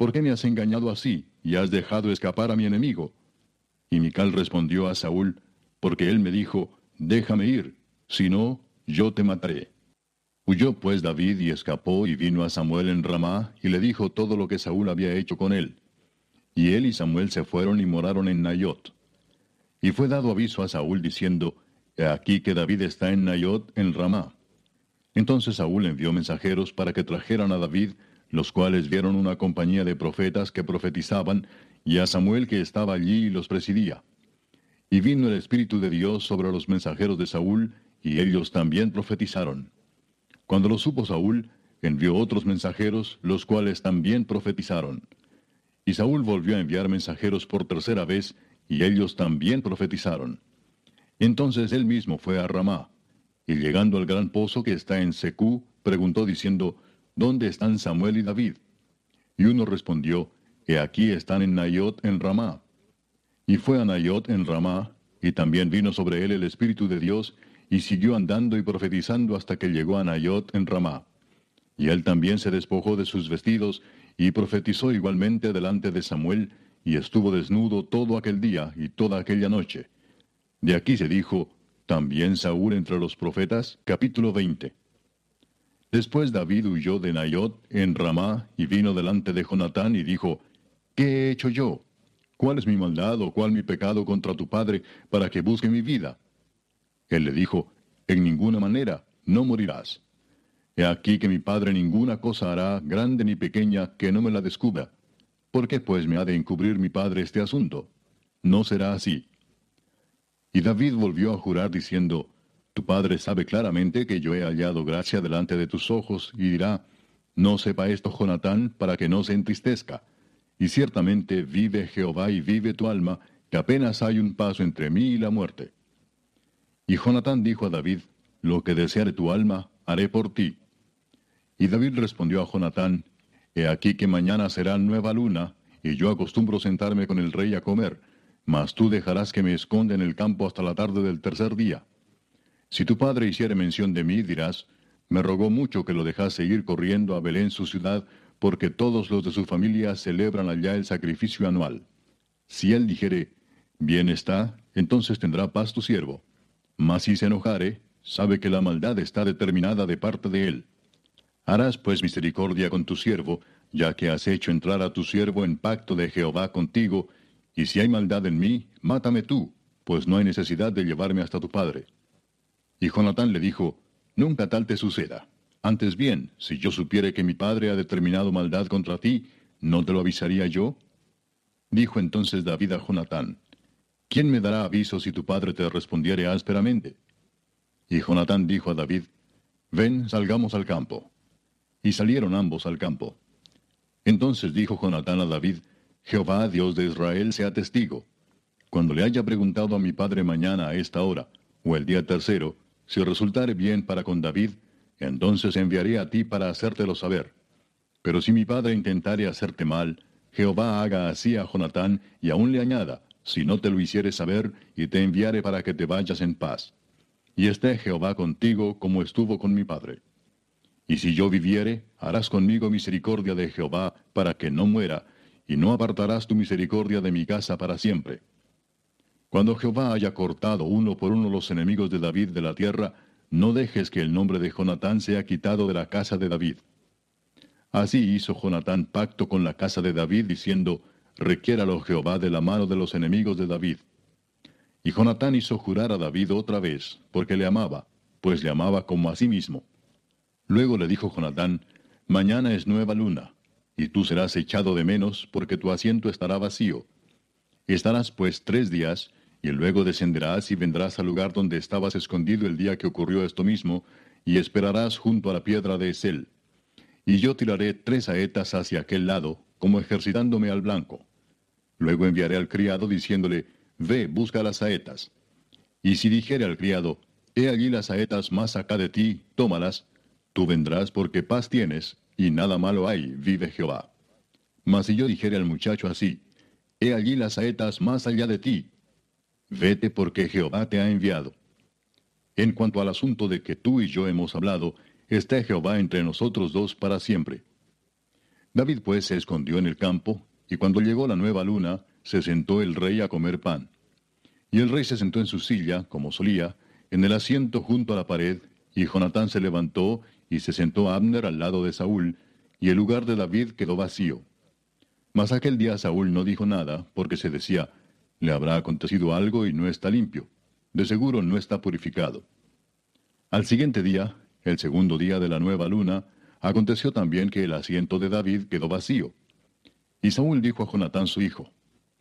¿Por qué me has engañado así y has dejado escapar a mi enemigo? Y Mical respondió a Saúl, porque él me dijo, Déjame ir, si no, yo te mataré. Huyó pues David y escapó y vino a Samuel en Ramá y le dijo todo lo que Saúl había hecho con él. Y él y Samuel se fueron y moraron en Nayot. Y fue dado aviso a Saúl diciendo, He aquí que David está en Nayot en Ramá. Entonces Saúl envió mensajeros para que trajeran a David los cuales vieron una compañía de profetas que profetizaban, y a Samuel que estaba allí y los presidía. Y vino el Espíritu de Dios sobre los mensajeros de Saúl, y ellos también profetizaron. Cuando lo supo Saúl, envió otros mensajeros, los cuales también profetizaron. Y Saúl volvió a enviar mensajeros por tercera vez, y ellos también profetizaron. Entonces él mismo fue a Ramá, y llegando al gran pozo que está en Secú, preguntó diciendo, ¿Dónde están Samuel y David? Y uno respondió, He aquí están en Nayot en Ramá. Y fue a Nayot en Ramá, y también vino sobre él el Espíritu de Dios, y siguió andando y profetizando hasta que llegó a Nayot en Ramá. Y él también se despojó de sus vestidos, y profetizó igualmente delante de Samuel, y estuvo desnudo todo aquel día y toda aquella noche. De aquí se dijo, también Saúl entre los profetas, capítulo 20. Después David huyó de Nayot en Ramá, y vino delante de Jonatán y dijo, ¿Qué he hecho yo? ¿Cuál es mi maldad o cuál mi pecado contra tu padre para que busque mi vida? Él le dijo, En ninguna manera, no morirás. He aquí que mi padre ninguna cosa hará, grande ni pequeña, que no me la descubra. ¿Por qué pues me ha de encubrir mi padre este asunto? No será así. Y David volvió a jurar diciendo, Tu padre sabe claramente que yo he hallado gracia delante de tus ojos, y dirá, No sepa esto Jonatán, para que no se entristezca. Y ciertamente vive Jehová y vive tu alma, que apenas hay un paso entre mí y la muerte. Y Jonatán dijo a David, Lo que deseare tu alma, haré por ti. Y David respondió a Jonatán, He aquí que mañana será nueva luna, y yo acostumbro sentarme con el rey a comer, mas tú dejarás que me esconda en el campo hasta la tarde del tercer día. Si tu padre hiciere mención de mí, dirás, me rogó mucho que lo dejase ir corriendo a Belén su ciudad, porque todos los de su familia celebran allá el sacrificio anual. Si él dijere, bien está, entonces tendrá paz tu siervo. Mas si se enojare, sabe que la maldad está determinada de parte de él. Harás pues misericordia con tu siervo, ya que has hecho entrar a tu siervo en pacto de Jehová contigo, y si hay maldad en mí, mátame tú, pues no hay necesidad de llevarme hasta tu padre. Y Jonatán le dijo, Nunca tal te suceda. Antes bien, si yo supiere que mi padre ha determinado maldad contra ti, ¿no te lo avisaría yo? Dijo entonces David a Jonatán, ¿quién me dará aviso si tu padre te respondiere ásperamente? Y Jonatán dijo a David, Ven, salgamos al campo. Y salieron ambos al campo. Entonces dijo Jonatán a David, Jehová, Dios de Israel, sea testigo. Cuando le haya preguntado a mi padre mañana a esta hora, o el día tercero, si resultare bien para con David, entonces enviaré a ti para hacértelo saber. Pero si mi padre intentare hacerte mal, Jehová haga así a Jonatán y aún le añada, si no te lo hiciere saber, y te enviare para que te vayas en paz. Y esté Jehová contigo como estuvo con mi padre. Y si yo viviere, harás conmigo misericordia de Jehová, para que no muera, y no apartarás tu misericordia de mi casa para siempre. Cuando Jehová haya cortado uno por uno los enemigos de David de la tierra, no dejes que el nombre de Jonatán sea quitado de la casa de David. Así hizo Jonatán pacto con la casa de David, diciendo, Requiéralo Jehová de la mano de los enemigos de David. Y Jonatán hizo jurar a David otra vez, porque le amaba, pues le amaba como a sí mismo. Luego le dijo Jonatán, Mañana es nueva luna, y tú serás echado de menos, porque tu asiento estará vacío. Estarás pues tres días, y luego descenderás y vendrás al lugar donde estabas escondido el día que ocurrió esto mismo, y esperarás junto a la piedra de Esel. Y yo tiraré tres saetas hacia aquel lado, como ejercitándome al blanco. Luego enviaré al criado diciéndole, Ve, busca las saetas. Y si dijere al criado, He allí las saetas más acá de ti, tómalas, tú vendrás porque paz tienes, y nada malo hay, vive Jehová. Mas si yo dijere al muchacho así, He allí las saetas más allá de ti, Vete porque Jehová te ha enviado. En cuanto al asunto de que tú y yo hemos hablado, está Jehová entre nosotros dos para siempre. David pues se escondió en el campo, y cuando llegó la nueva luna, se sentó el rey a comer pan. Y el rey se sentó en su silla, como solía, en el asiento junto a la pared, y Jonatán se levantó y se sentó Abner al lado de Saúl, y el lugar de David quedó vacío. Mas aquel día Saúl no dijo nada, porque se decía, le habrá acontecido algo y no está limpio. De seguro no está purificado. Al siguiente día, el segundo día de la nueva luna, aconteció también que el asiento de David quedó vacío. Y Saúl dijo a Jonatán su hijo,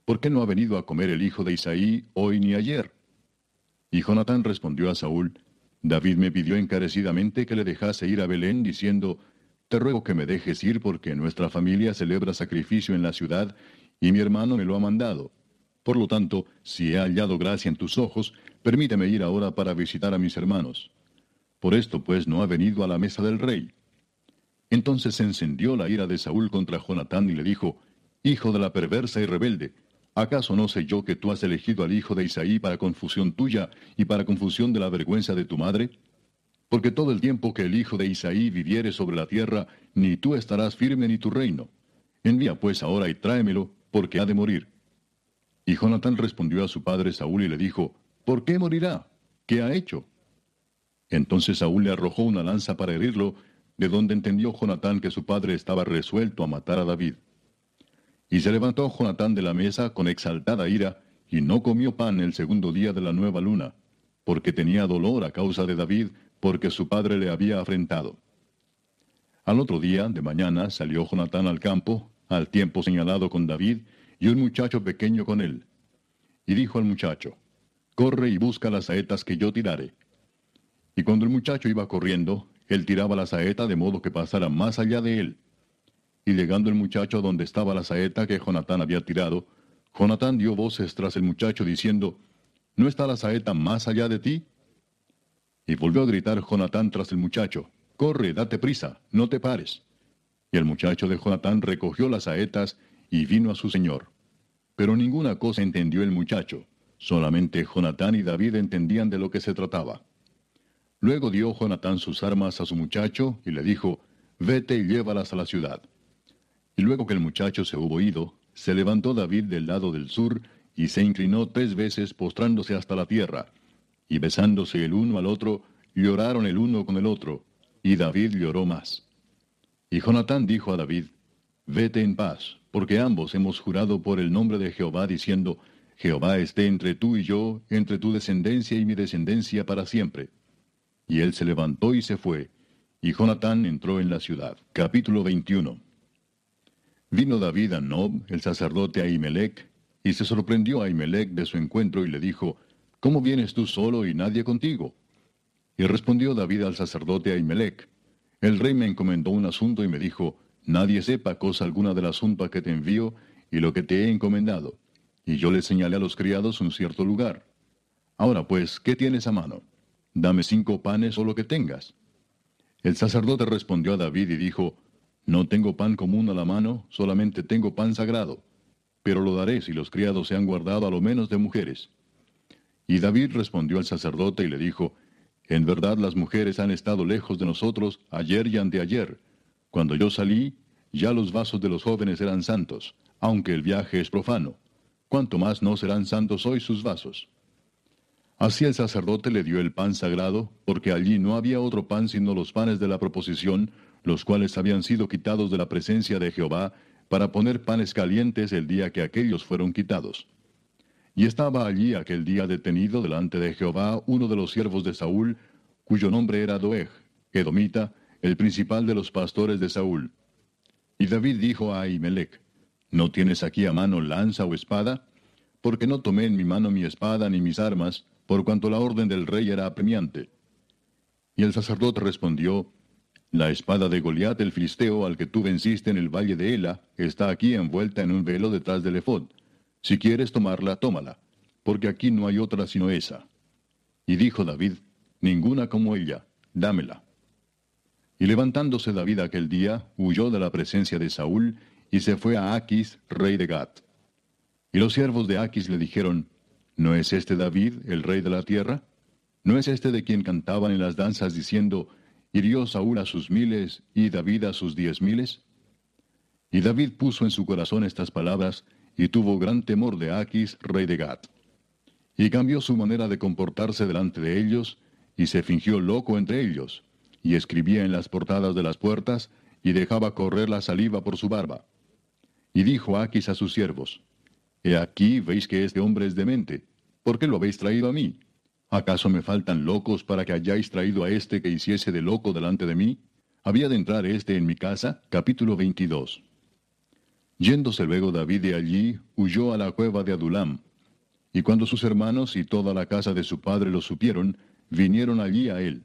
¿por qué no ha venido a comer el hijo de Isaí hoy ni ayer? Y Jonatán respondió a Saúl, David me pidió encarecidamente que le dejase ir a Belén, diciendo, te ruego que me dejes ir porque nuestra familia celebra sacrificio en la ciudad y mi hermano me lo ha mandado. Por lo tanto, si he hallado gracia en tus ojos, permíteme ir ahora para visitar a mis hermanos. Por esto pues no ha venido a la mesa del rey. Entonces se encendió la ira de Saúl contra Jonatán y le dijo, Hijo de la perversa y rebelde, ¿acaso no sé yo que tú has elegido al hijo de Isaí para confusión tuya y para confusión de la vergüenza de tu madre? Porque todo el tiempo que el hijo de Isaí viviere sobre la tierra, ni tú estarás firme ni tu reino. Envía pues ahora y tráemelo, porque ha de morir. Y Jonatán respondió a su padre Saúl y le dijo, ¿Por qué morirá? ¿Qué ha hecho? Entonces Saúl le arrojó una lanza para herirlo, de donde entendió Jonatán que su padre estaba resuelto a matar a David. Y se levantó Jonatán de la mesa con exaltada ira, y no comió pan el segundo día de la nueva luna, porque tenía dolor a causa de David, porque su padre le había afrentado. Al otro día, de mañana, salió Jonatán al campo, al tiempo señalado con David, y un muchacho pequeño con él. Y dijo al muchacho, Corre y busca las saetas que yo tirare. Y cuando el muchacho iba corriendo, él tiraba la saeta de modo que pasara más allá de él. Y llegando el muchacho donde estaba la saeta que Jonatán había tirado, Jonatán dio voces tras el muchacho diciendo, ¿No está la saeta más allá de ti? Y volvió a gritar Jonatán tras el muchacho, Corre, date prisa, no te pares. Y el muchacho de Jonatán recogió las saetas y vino a su señor. Pero ninguna cosa entendió el muchacho, solamente Jonatán y David entendían de lo que se trataba. Luego dio Jonatán sus armas a su muchacho y le dijo, Vete y llévalas a la ciudad. Y luego que el muchacho se hubo ido, se levantó David del lado del sur y se inclinó tres veces postrándose hasta la tierra, y besándose el uno al otro, lloraron el uno con el otro, y David lloró más. Y Jonatán dijo a David, Vete en paz, porque ambos hemos jurado por el nombre de Jehová, diciendo, Jehová esté entre tú y yo, entre tu descendencia y mi descendencia para siempre. Y él se levantó y se fue, y Jonatán entró en la ciudad. Capítulo 21 Vino David a Nob, el sacerdote Ahimelech, y se sorprendió Ahimelech de su encuentro y le dijo, ¿Cómo vienes tú solo y nadie contigo? Y respondió David al sacerdote Ahimelech, El rey me encomendó un asunto y me dijo, Nadie sepa cosa alguna del asunto que te envío y lo que te he encomendado. Y yo le señalé a los criados un cierto lugar. Ahora pues, ¿qué tienes a mano? Dame cinco panes o lo que tengas. El sacerdote respondió a David y dijo, No tengo pan común a la mano, solamente tengo pan sagrado, pero lo daré si los criados se han guardado a lo menos de mujeres. Y David respondió al sacerdote y le dijo, En verdad las mujeres han estado lejos de nosotros ayer y anteayer, cuando yo salí, ya los vasos de los jóvenes eran santos, aunque el viaje es profano. ¿Cuánto más no serán santos hoy sus vasos? Así el sacerdote le dio el pan sagrado, porque allí no había otro pan sino los panes de la proposición, los cuales habían sido quitados de la presencia de Jehová, para poner panes calientes el día que aquellos fueron quitados. Y estaba allí aquel día detenido delante de Jehová uno de los siervos de Saúl, cuyo nombre era Doeg, edomita, el principal de los pastores de Saúl. Y David dijo a Ahimelech, ¿No tienes aquí a mano lanza o espada? Porque no tomé en mi mano mi espada ni mis armas, por cuanto la orden del rey era apremiante. Y el sacerdote respondió, La espada de Goliat el filisteo al que tú venciste en el valle de Ela está aquí envuelta en un velo detrás del efod. Si quieres tomarla, tómala, porque aquí no hay otra sino esa. Y dijo David, Ninguna como ella, dámela. Y levantándose David aquel día, huyó de la presencia de Saúl, y se fue a Aquis, rey de Gat. Y los siervos de Aquis le dijeron, ¿No es este David, el rey de la tierra? ¿No es este de quien cantaban en las danzas diciendo, hirió Saúl a sus miles y David a sus diez miles? Y David puso en su corazón estas palabras, y tuvo gran temor de Aquis, rey de Gat. Y cambió su manera de comportarse delante de ellos, y se fingió loco entre ellos y escribía en las portadas de las puertas, y dejaba correr la saliva por su barba. Y dijo Aquis a sus siervos, He aquí veis que este hombre es demente, ¿por qué lo habéis traído a mí? ¿Acaso me faltan locos para que hayáis traído a este que hiciese de loco delante de mí? ¿Había de entrar este en mi casa? Capítulo 22. Yéndose luego David de allí, huyó a la cueva de Adulam. Y cuando sus hermanos y toda la casa de su padre lo supieron, vinieron allí a él.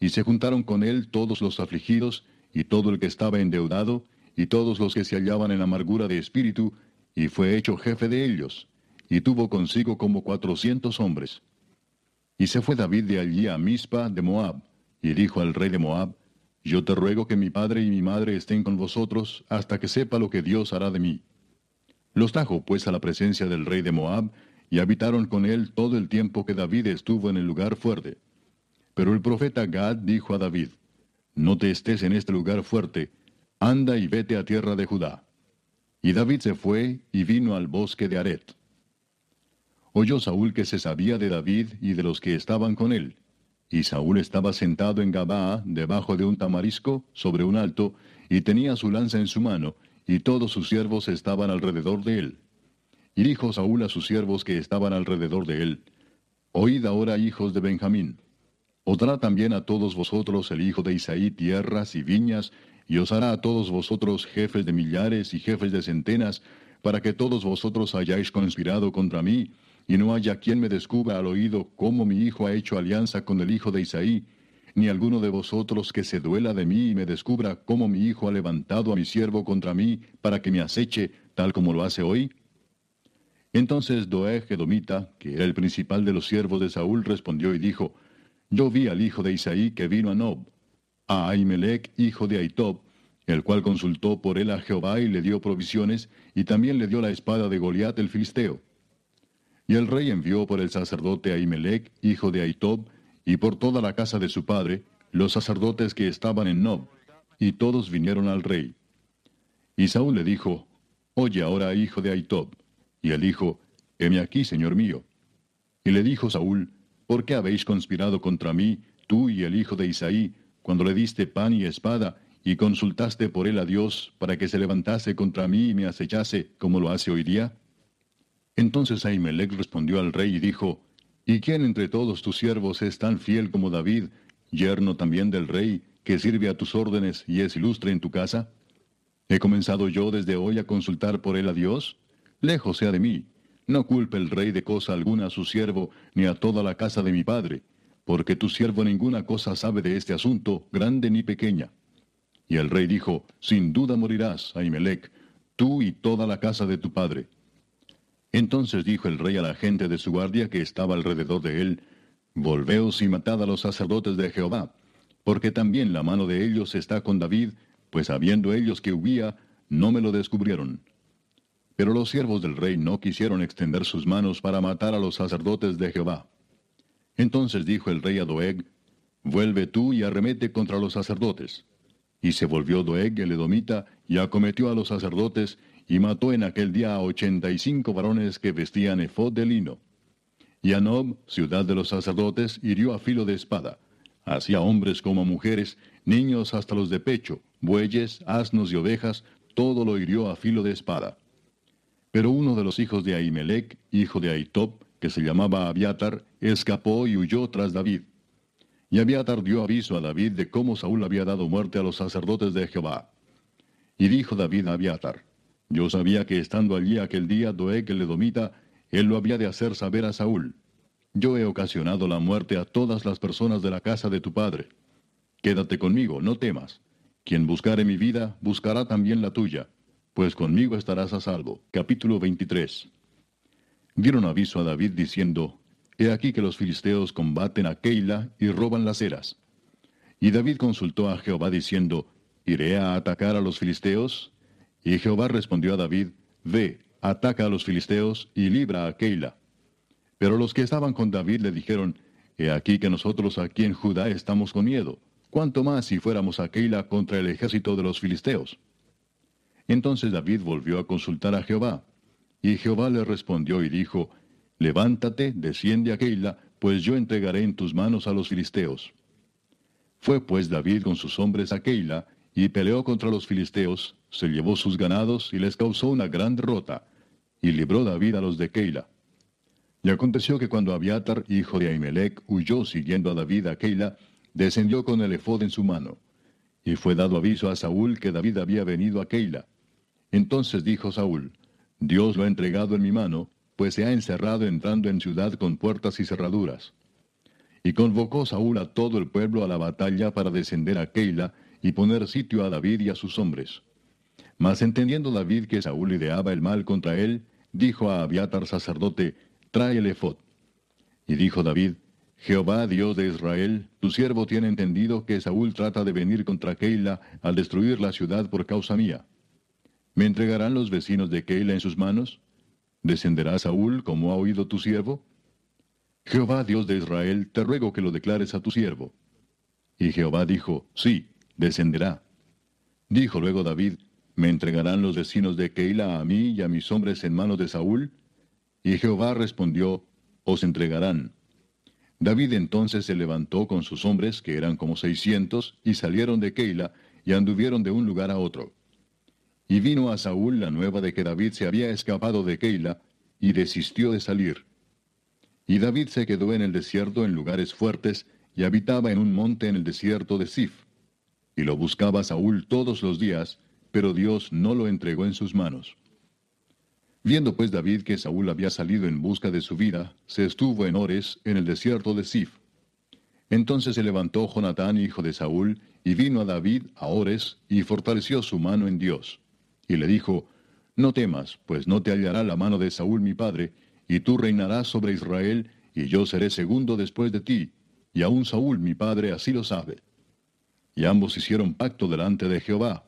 Y se juntaron con él todos los afligidos, y todo el que estaba endeudado, y todos los que se hallaban en amargura de espíritu, y fue hecho jefe de ellos, y tuvo consigo como cuatrocientos hombres. Y se fue David de allí a Mizpa de Moab, y dijo al rey de Moab, Yo te ruego que mi padre y mi madre estén con vosotros hasta que sepa lo que Dios hará de mí. Los trajo pues a la presencia del rey de Moab, y habitaron con él todo el tiempo que David estuvo en el lugar fuerte. Pero el profeta Gad dijo a David, No te estés en este lugar fuerte, anda y vete a tierra de Judá. Y David se fue y vino al bosque de Aret. Oyó Saúl que se sabía de David y de los que estaban con él. Y Saúl estaba sentado en Gabaa, debajo de un tamarisco, sobre un alto, y tenía su lanza en su mano, y todos sus siervos estaban alrededor de él. Y dijo Saúl a sus siervos que estaban alrededor de él, Oíd ahora, hijos de Benjamín. Os dará también a todos vosotros el hijo de Isaí tierras y viñas, y os hará a todos vosotros jefes de millares y jefes de centenas, para que todos vosotros hayáis conspirado contra mí, y no haya quien me descubra al oído cómo mi hijo ha hecho alianza con el hijo de Isaí, ni alguno de vosotros que se duela de mí y me descubra cómo mi hijo ha levantado a mi siervo contra mí para que me aceche, tal como lo hace hoy? Entonces Doeg Edomita, que era el principal de los siervos de Saúl, respondió y dijo, Yo vi al hijo de Isaí que vino a Nob, a Ahimelech, hijo de Aitob, el cual consultó por él a Jehová y le dio provisiones, y también le dio la espada de Goliat el filisteo. Y el rey envió por el sacerdote Ahimelech, hijo de Aitob, y por toda la casa de su padre, los sacerdotes que estaban en Nob, y todos vinieron al rey. Y Saúl le dijo, Oye ahora, hijo de Aitob. Y él dijo, Heme aquí, señor mío. Y le dijo Saúl, ¿Por qué habéis conspirado contra mí, tú y el hijo de Isaí, cuando le diste pan y espada, y consultaste por él a Dios para que se levantase contra mí y me acechase como lo hace hoy día? Entonces Ahimelech respondió al rey y dijo, ¿Y quién entre todos tus siervos es tan fiel como David, yerno también del rey, que sirve a tus órdenes y es ilustre en tu casa? ¿He comenzado yo desde hoy a consultar por él a Dios? Lejos sea de mí. No culpe el rey de cosa alguna a su siervo, ni a toda la casa de mi padre, porque tu siervo ninguna cosa sabe de este asunto, grande ni pequeña. Y el rey dijo, Sin duda morirás, Ahimelech, tú y toda la casa de tu padre. Entonces dijo el rey a la gente de su guardia que estaba alrededor de él, Volveos y matad a los sacerdotes de Jehová, porque también la mano de ellos está con David, pues habiendo ellos que huía, no me lo descubrieron. Pero los siervos del rey no quisieron extender sus manos para matar a los sacerdotes de Jehová. Entonces dijo el rey a Doeg, Vuelve tú y arremete contra los sacerdotes. Y se volvió Doeg el edomita y acometió a los sacerdotes y mató en aquel día a ochenta y cinco varones que vestían efod de lino. Y a Nob, ciudad de los sacerdotes, hirió a filo de espada, así a hombres como mujeres, niños hasta los de pecho, bueyes, asnos y ovejas, todo lo hirió a filo de espada. Pero uno de los hijos de Ahimelech, hijo de Aitob, que se llamaba Abiatar, escapó y huyó tras David. Y Abiatar dio aviso a David de cómo Saúl había dado muerte a los sacerdotes de Jehová. Y dijo David a Abiatar, Yo sabía que estando allí aquel día Doeg el Edomita, él lo había de hacer saber a Saúl. Yo he ocasionado la muerte a todas las personas de la casa de tu padre. Quédate conmigo, no temas. Quien buscare mi vida, buscará también la tuya, pues conmigo estarás a salvo. Capítulo 23 dieron aviso a David diciendo, He aquí que los filisteos combaten a Keila y roban las eras. Y David consultó a Jehová diciendo, ¿Iré a atacar a los filisteos? Y Jehová respondió a David, Ve, ataca a los filisteos y libra a Keila. Pero los que estaban con David le dijeron, He aquí que nosotros aquí en Judá estamos con miedo, cuanto más si fuéramos a Keila contra el ejército de los filisteos. Entonces David volvió a consultar a Jehová. Y Jehová le respondió y dijo, Levántate, desciende a Keila, pues yo entregaré en tus manos a los filisteos. Fue pues David con sus hombres a Keila, y peleó contra los filisteos, se llevó sus ganados y les causó una gran derrota, y libró David a los de Keila. Y aconteció que cuando Abiatar, hijo de Ahimelech, huyó siguiendo a David a Keila, descendió con el efod en su mano. Y fue dado aviso a Saúl que David había venido a Keila. Entonces dijo Saúl, Dios lo ha entregado en mi mano, pues se ha encerrado entrando en ciudad con puertas y cerraduras. Y convocó Saúl a todo el pueblo a la batalla para descender a Keila, y poner sitio a David y a sus hombres. Mas entendiendo David que Saúl ideaba el mal contra él, dijo a Abiatar sacerdote, Trae el efod. Y dijo David, Jehová, Dios de Israel, tu siervo tiene entendido que Saúl trata de venir contra Keila al destruir la ciudad por causa mía. ¿Me entregarán los vecinos de Keila en sus manos? ¿Descenderá Saúl como ha oído tu siervo? Jehová, Dios de Israel, te ruego que lo declares a tu siervo. Y Jehová dijo, Sí, descenderá. Dijo luego David, ¿me entregarán los vecinos de Keila a mí y a mis hombres en manos de Saúl? Y Jehová respondió, Os entregarán. David entonces se levantó con sus hombres, que eran como seiscientos, y salieron de Keila, y anduvieron de un lugar a otro. Y vino a Saúl la nueva de que David se había escapado de Keila, y desistió de salir. Y David se quedó en el desierto en lugares fuertes, y habitaba en un monte en el desierto de Sif. Y lo buscaba Saúl todos los días, pero Dios no lo entregó en sus manos. Viendo pues David que Saúl había salido en busca de su vida, se estuvo en Ores, en el desierto de Sif. Entonces se levantó Jonatán, hijo de Saúl, y vino a David a Ores, y fortaleció su mano en Dios y le dijo, No temas, pues no te hallará la mano de Saúl mi padre, y tú reinarás sobre Israel, y yo seré segundo después de ti, y aun Saúl mi padre así lo sabe. Y ambos hicieron pacto delante de Jehová,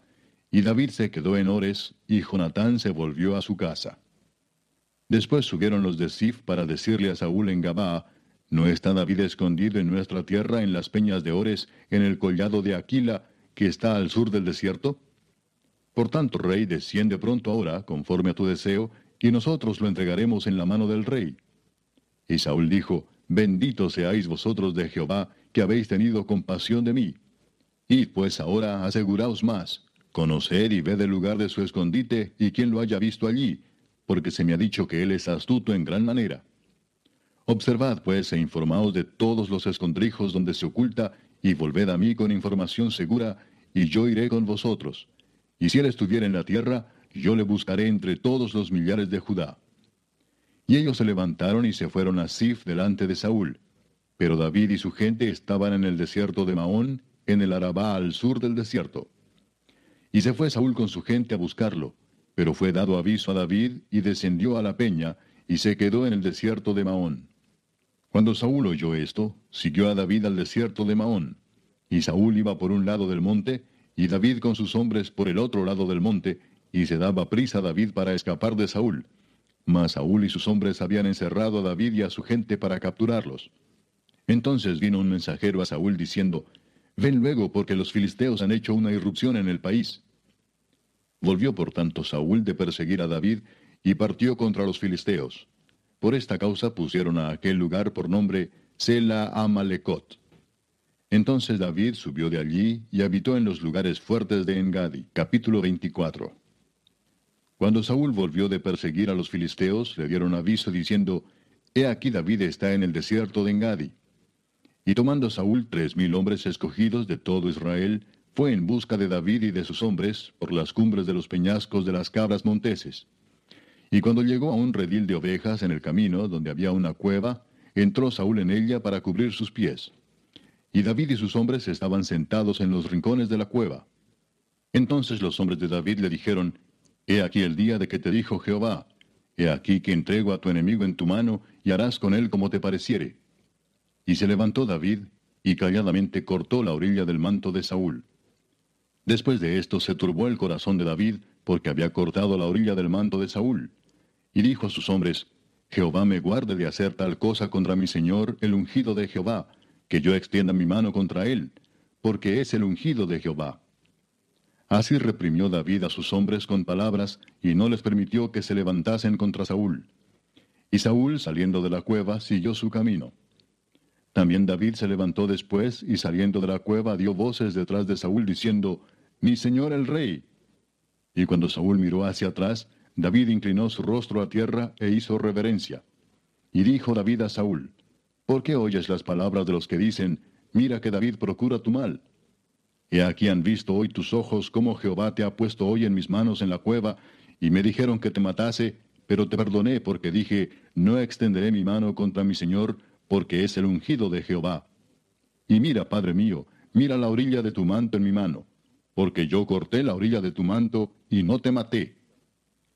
y David se quedó en Ores, y Jonatán se volvió a su casa. Después subieron los de Sif para decirle a Saúl en Gabaa, ¿No está David escondido en nuestra tierra en las peñas de Ores, en el collado de Aquila, que está al sur del desierto? Por tanto, rey, desciende pronto ahora, conforme a tu deseo, y nosotros lo entregaremos en la mano del rey. Y Saúl dijo, Bendito seáis vosotros de Jehová, que habéis tenido compasión de mí. Id pues ahora, aseguraos más, conoced y ved el lugar de su escondite, y quien lo haya visto allí, porque se me ha dicho que él es astuto en gran manera. Observad pues e informaos de todos los escondrijos donde se oculta, y volved a mí con información segura, y yo iré con vosotros y si él estuviera en la tierra, yo le buscaré entre todos los millares de Judá. Y ellos se levantaron y se fueron a Sif delante de Saúl. Pero David y su gente estaban en el desierto de Maón, en el Arabá al sur del desierto. Y se fue Saúl con su gente a buscarlo, pero fue dado aviso a David y descendió a la peña y se quedó en el desierto de Maón. Cuando Saúl oyó esto, siguió a David al desierto de Maón. Y Saúl iba por un lado del monte, y David con sus hombres por el otro lado del monte, y se daba prisa David para escapar de Saúl. Mas Saúl y sus hombres habían encerrado a David y a su gente para capturarlos. Entonces vino un mensajero a Saúl diciendo, Ven luego porque los filisteos han hecho una irrupción en el país. Volvió por tanto Saúl de perseguir a David y partió contra los filisteos. Por esta causa pusieron a aquel lugar por nombre Sela Amalecot. Entonces David subió de allí y habitó en los lugares fuertes de Engadi. Capítulo 24. Cuando Saúl volvió de perseguir a los filisteos, le dieron aviso diciendo, He aquí David está en el desierto de Engadi. Y tomando Saúl tres mil hombres escogidos de todo Israel, fue en busca de David y de sus hombres por las cumbres de los peñascos de las cabras monteses. Y cuando llegó a un redil de ovejas en el camino, donde había una cueva, entró Saúl en ella para cubrir sus pies. Y David y sus hombres estaban sentados en los rincones de la cueva. Entonces los hombres de David le dijeron, He aquí el día de que te dijo Jehová, He aquí que entrego a tu enemigo en tu mano, y harás con él como te pareciere. Y se levantó David, y calladamente cortó la orilla del manto de Saúl. Después de esto se turbó el corazón de David, porque había cortado la orilla del manto de Saúl. Y dijo a sus hombres, Jehová me guarde de hacer tal cosa contra mi señor, el ungido de Jehová, que yo extienda mi mano contra él, porque es el ungido de Jehová. Así reprimió David a sus hombres con palabras, y no les permitió que se levantasen contra Saúl. Y Saúl, saliendo de la cueva, siguió su camino. También David se levantó después, y saliendo de la cueva dio voces detrás de Saúl, diciendo, Mi señor el rey. Y cuando Saúl miró hacia atrás, David inclinó su rostro a tierra e hizo reverencia. Y dijo David a Saúl, ¿Por qué oyes las palabras de los que dicen, mira que David procura tu mal? He aquí han visto hoy tus ojos cómo Jehová te ha puesto hoy en mis manos en la cueva, y me dijeron que te matase, pero te perdoné porque dije, no extenderé mi mano contra mi Señor, porque es el ungido de Jehová. Y mira, Padre mío, mira la orilla de tu manto en mi mano, porque yo corté la orilla de tu manto y no te maté.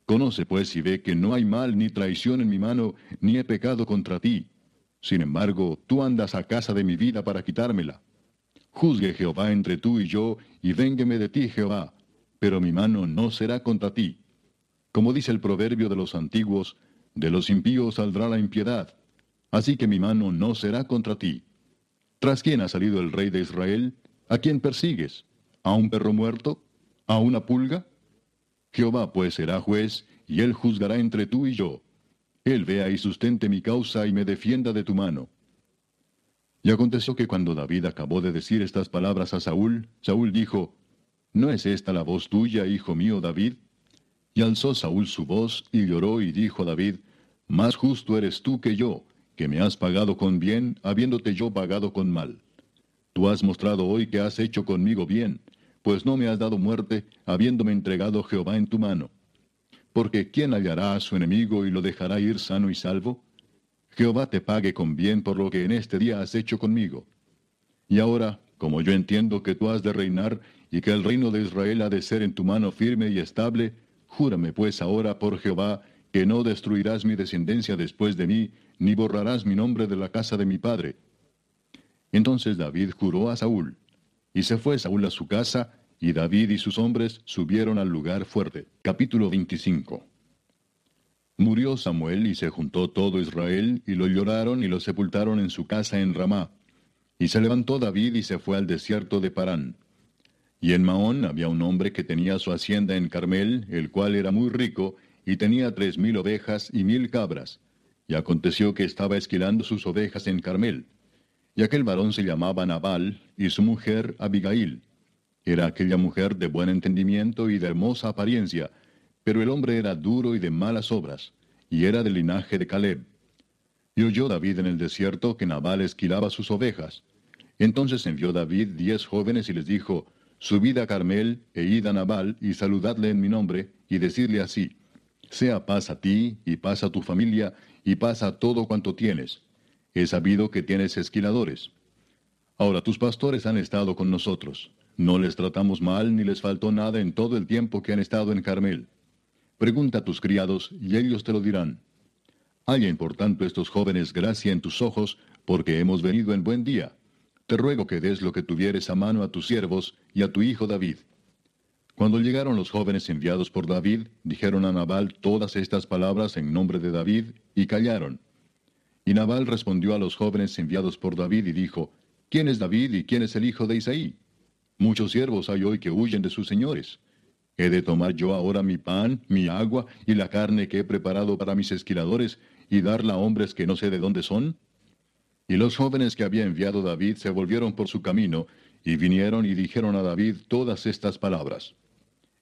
Conoce pues y ve que no hay mal ni traición en mi mano, ni he pecado contra ti. Sin embargo, tú andas a casa de mi vida para quitármela. Juzgue Jehová entre tú y yo, y véngueme de ti, Jehová, pero mi mano no será contra ti. Como dice el proverbio de los antiguos, de los impíos saldrá la impiedad, así que mi mano no será contra ti. ¿Tras quién ha salido el rey de Israel? ¿A quién persigues? ¿A un perro muerto? ¿A una pulga? Jehová pues será juez, y él juzgará entre tú y yo. Él vea y sustente mi causa y me defienda de tu mano. Y aconteció que cuando David acabó de decir estas palabras a Saúl, Saúl dijo, ¿No es esta la voz tuya, hijo mío David? Y alzó Saúl su voz y lloró y dijo a David, Más justo eres tú que yo, que me has pagado con bien, habiéndote yo pagado con mal. Tú has mostrado hoy que has hecho conmigo bien, pues no me has dado muerte, habiéndome entregado Jehová en tu mano. Porque ¿quién hallará a su enemigo y lo dejará ir sano y salvo? Jehová te pague con bien por lo que en este día has hecho conmigo. Y ahora, como yo entiendo que tú has de reinar y que el reino de Israel ha de ser en tu mano firme y estable, júrame pues ahora por Jehová que no destruirás mi descendencia después de mí, ni borrarás mi nombre de la casa de mi padre. Entonces David juró a Saúl, y se fue Saúl a su casa, y David y sus hombres subieron al lugar fuerte. Capítulo 25 Murió Samuel y se juntó todo Israel, y lo lloraron y lo sepultaron en su casa en Ramá. Y se levantó David y se fue al desierto de Parán. Y en Maón había un hombre que tenía su hacienda en Carmel, el cual era muy rico, y tenía tres mil ovejas y mil cabras. Y aconteció que estaba esquilando sus ovejas en Carmel. Y aquel varón se llamaba Nabal, y su mujer Abigail. Era aquella mujer de buen entendimiento y de hermosa apariencia, pero el hombre era duro y de malas obras, y era del linaje de Caleb. Y oyó David en el desierto que Nabal esquilaba sus ovejas. Entonces envió David diez jóvenes y les dijo, Subid a Carmel e id a Nabal y saludadle en mi nombre, y decidle así, Sea paz a ti, y paz a tu familia, y paz a todo cuanto tienes. He sabido que tienes esquiladores. Ahora tus pastores han estado con nosotros. No les tratamos mal ni les faltó nada en todo el tiempo que han estado en Carmel. Pregunta a tus criados, y ellos te lo dirán. Hallen por tanto estos jóvenes gracia en tus ojos, porque hemos venido en buen día. Te ruego que des lo que tuvieres a mano a tus siervos y a tu hijo David. Cuando llegaron los jóvenes enviados por David, dijeron a Nabal todas estas palabras en nombre de David, y callaron. Y Nabal respondió a los jóvenes enviados por David y dijo, ¿Quién es David y quién es el hijo de Isaí? Muchos siervos hay hoy que huyen de sus señores. ¿He de tomar yo ahora mi pan, mi agua y la carne que he preparado para mis esquiladores y darla a hombres que no sé de dónde son? Y los jóvenes que había enviado David se volvieron por su camino y vinieron y dijeron a David todas estas palabras.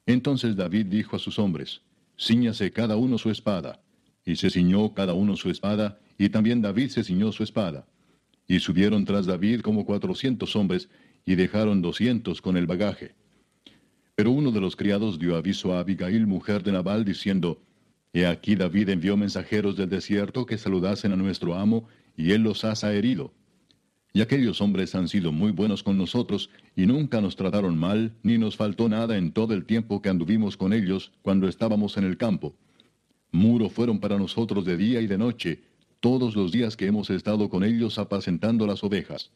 Entonces David dijo a sus hombres, Cíñase cada uno su espada. Y se ciñó cada uno su espada, y también David se ciñó su espada. Y subieron tras David como cuatrocientos hombres, y dejaron doscientos con el bagaje. Pero uno de los criados dio aviso a Abigail, mujer de Nabal, diciendo, He aquí David envió mensajeros del desierto que saludasen a nuestro amo, y él los ha herido. Y aquellos hombres han sido muy buenos con nosotros, y nunca nos trataron mal, ni nos faltó nada en todo el tiempo que anduvimos con ellos cuando estábamos en el campo. Muro fueron para nosotros de día y de noche, todos los días que hemos estado con ellos apacentando las ovejas.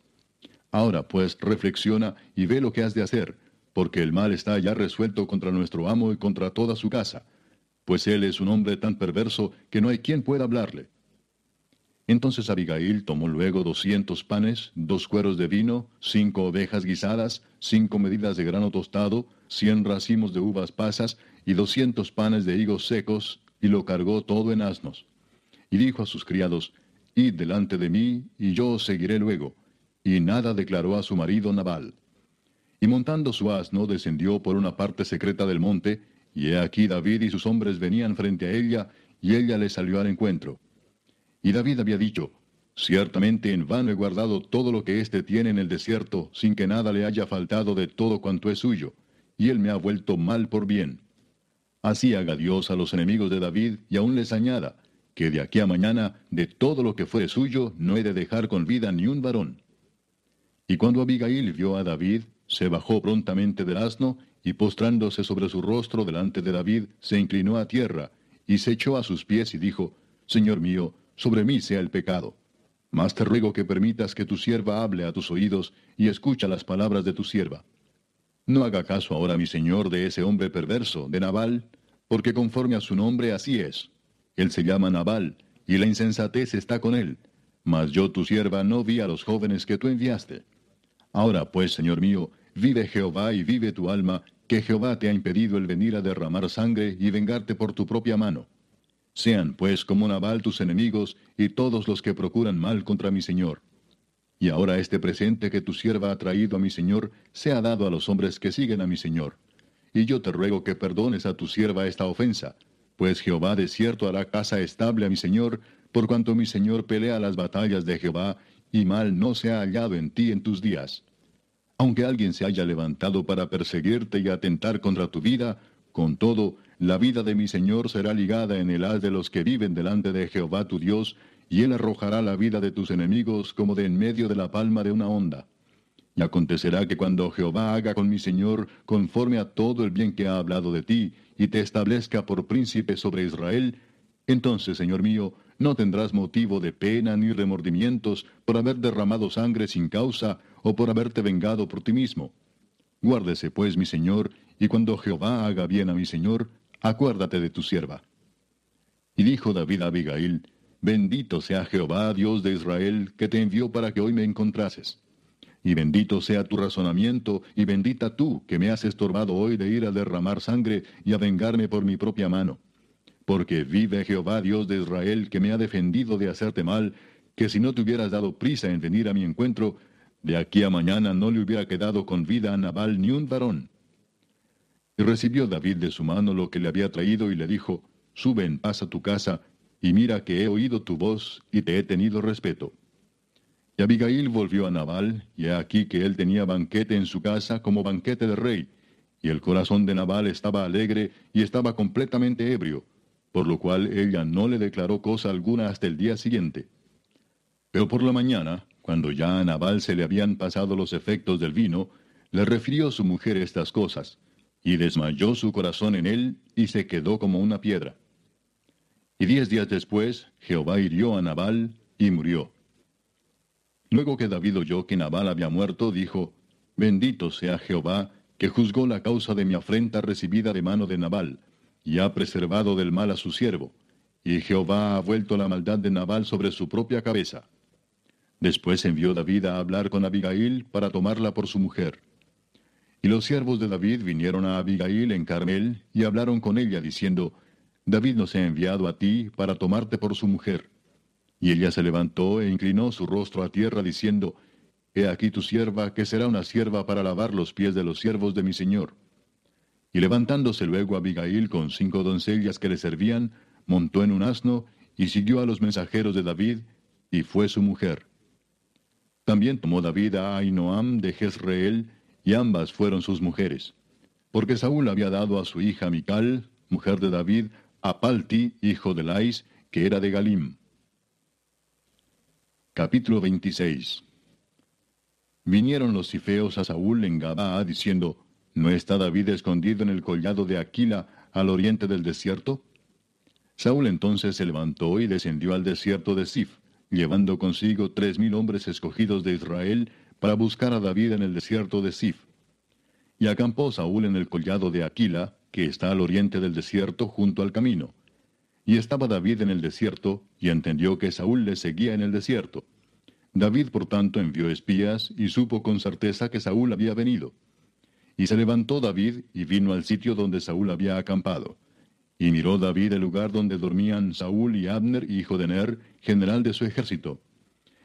Ahora pues reflexiona y ve lo que has de hacer, porque el mal está ya resuelto contra nuestro amo y contra toda su casa, pues él es un hombre tan perverso que no hay quien pueda hablarle. Entonces Abigail tomó luego doscientos panes, dos cueros de vino, cinco ovejas guisadas, cinco medidas de grano tostado, cien racimos de uvas pasas y doscientos panes de higos secos, y lo cargó todo en asnos. Y dijo a sus criados, Id delante de mí, y yo os seguiré luego. Y nada declaró a su marido Nabal. Y montando su asno descendió por una parte secreta del monte, y he aquí David y sus hombres venían frente a ella, y ella le salió al encuentro. Y David había dicho, Ciertamente en vano he guardado todo lo que éste tiene en el desierto, sin que nada le haya faltado de todo cuanto es suyo, y él me ha vuelto mal por bien. Así haga Dios a los enemigos de David, y aún les añada, que de aquí a mañana, de todo lo que fuere suyo, no he de dejar con vida ni un varón. Y cuando Abigail vio a David, se bajó prontamente del asno y postrándose sobre su rostro delante de David, se inclinó a tierra, y se echó a sus pies y dijo, Señor mío, sobre mí sea el pecado. Mas te ruego que permitas que tu sierva hable a tus oídos, y escucha las palabras de tu sierva. No haga caso ahora mi señor de ese hombre perverso, de Nabal, porque conforme a su nombre así es. Él se llama Nabal, y la insensatez está con él. Mas yo tu sierva no vi a los jóvenes que tú enviaste. Ahora pues, señor mío, vive Jehová y vive tu alma, que Jehová te ha impedido el venir a derramar sangre y vengarte por tu propia mano. Sean pues como Nabal tus enemigos y todos los que procuran mal contra mi señor. Y ahora este presente que tu sierva ha traído a mi señor sea dado a los hombres que siguen a mi señor. Y yo te ruego que perdones a tu sierva esta ofensa, pues Jehová de cierto hará casa estable a mi señor, por cuanto mi señor pelea las batallas de Jehová, y mal no se ha hallado en ti en tus días. Aunque alguien se haya levantado para perseguirte y atentar contra tu vida, con todo, la vida de mi Señor será ligada en el haz de los que viven delante de Jehová tu Dios, y él arrojará la vida de tus enemigos como de en medio de la palma de una onda. Y acontecerá que cuando Jehová haga con mi Señor conforme a todo el bien que ha hablado de ti, y te establezca por príncipe sobre Israel, entonces, Señor mío, no tendrás motivo de pena ni remordimientos por haber derramado sangre sin causa o por haberte vengado por ti mismo. Guárdese pues mi Señor, y cuando Jehová haga bien a mi Señor, acuérdate de tu sierva. Y dijo David a Abigail, Bendito sea Jehová, Dios de Israel, que te envió para que hoy me encontrases. Y bendito sea tu razonamiento, y bendita tú, que me has estorbado hoy de ir a derramar sangre y a vengarme por mi propia mano. Porque vive Jehová, Dios de Israel, que me ha defendido de hacerte mal, que si no te hubieras dado prisa en venir a mi encuentro, de aquí a mañana no le hubiera quedado con vida a Nabal ni un varón. Y recibió David de su mano lo que le había traído y le dijo, Sube en paz a tu casa, y mira que he oído tu voz y te he tenido respeto. Y Abigail volvió a Nabal, y he aquí que él tenía banquete en su casa como banquete de rey, y el corazón de Nabal estaba alegre y estaba completamente ebrio, por lo cual ella no le declaró cosa alguna hasta el día siguiente. Pero por la mañana, cuando ya a Nabal se le habían pasado los efectos del vino, le refirió su mujer estas cosas, y desmayó su corazón en él, y se quedó como una piedra. Y diez días después, Jehová hirió a Nabal, y murió. Luego que David oyó que Nabal había muerto, dijo, Bendito sea Jehová, que juzgó la causa de mi afrenta recibida de mano de Nabal, y ha preservado del mal a su siervo, y Jehová ha vuelto la maldad de Nabal sobre su propia cabeza. Después envió David a hablar con Abigail para tomarla por su mujer. Y los siervos de David vinieron a Abigail en Carmel y hablaron con ella diciendo, David nos ha enviado a ti para tomarte por su mujer. Y ella se levantó e inclinó su rostro a tierra diciendo, He aquí tu sierva, que será una sierva para lavar los pies de los siervos de mi señor. Y levantándose luego Abigail con cinco doncellas que le servían, montó en un asno y siguió a los mensajeros de David, y fue su mujer. También tomó David a Ainoam de Jezreel, y ambas fueron sus mujeres. Porque Saúl había dado a su hija Mical, mujer de David, a Palti, hijo de Lais, que era de Galim. Capítulo 26 Vinieron los cifeos a Saúl en Gabaa, diciendo, ¿No está David escondido en el collado de Aquila, al oriente del desierto? Saúl entonces se levantó y descendió al desierto de Sif llevando consigo tres mil hombres escogidos de Israel para buscar a David en el desierto de Sif. Y acampó Saúl en el collado de Aquila, que está al oriente del desierto junto al camino. Y estaba David en el desierto, y entendió que Saúl le seguía en el desierto. David, por tanto, envió espías, y supo con certeza que Saúl había venido. Y se levantó David, y vino al sitio donde Saúl había acampado. Y miró David el lugar donde dormían Saúl y Abner, hijo de Ner, general de su ejército.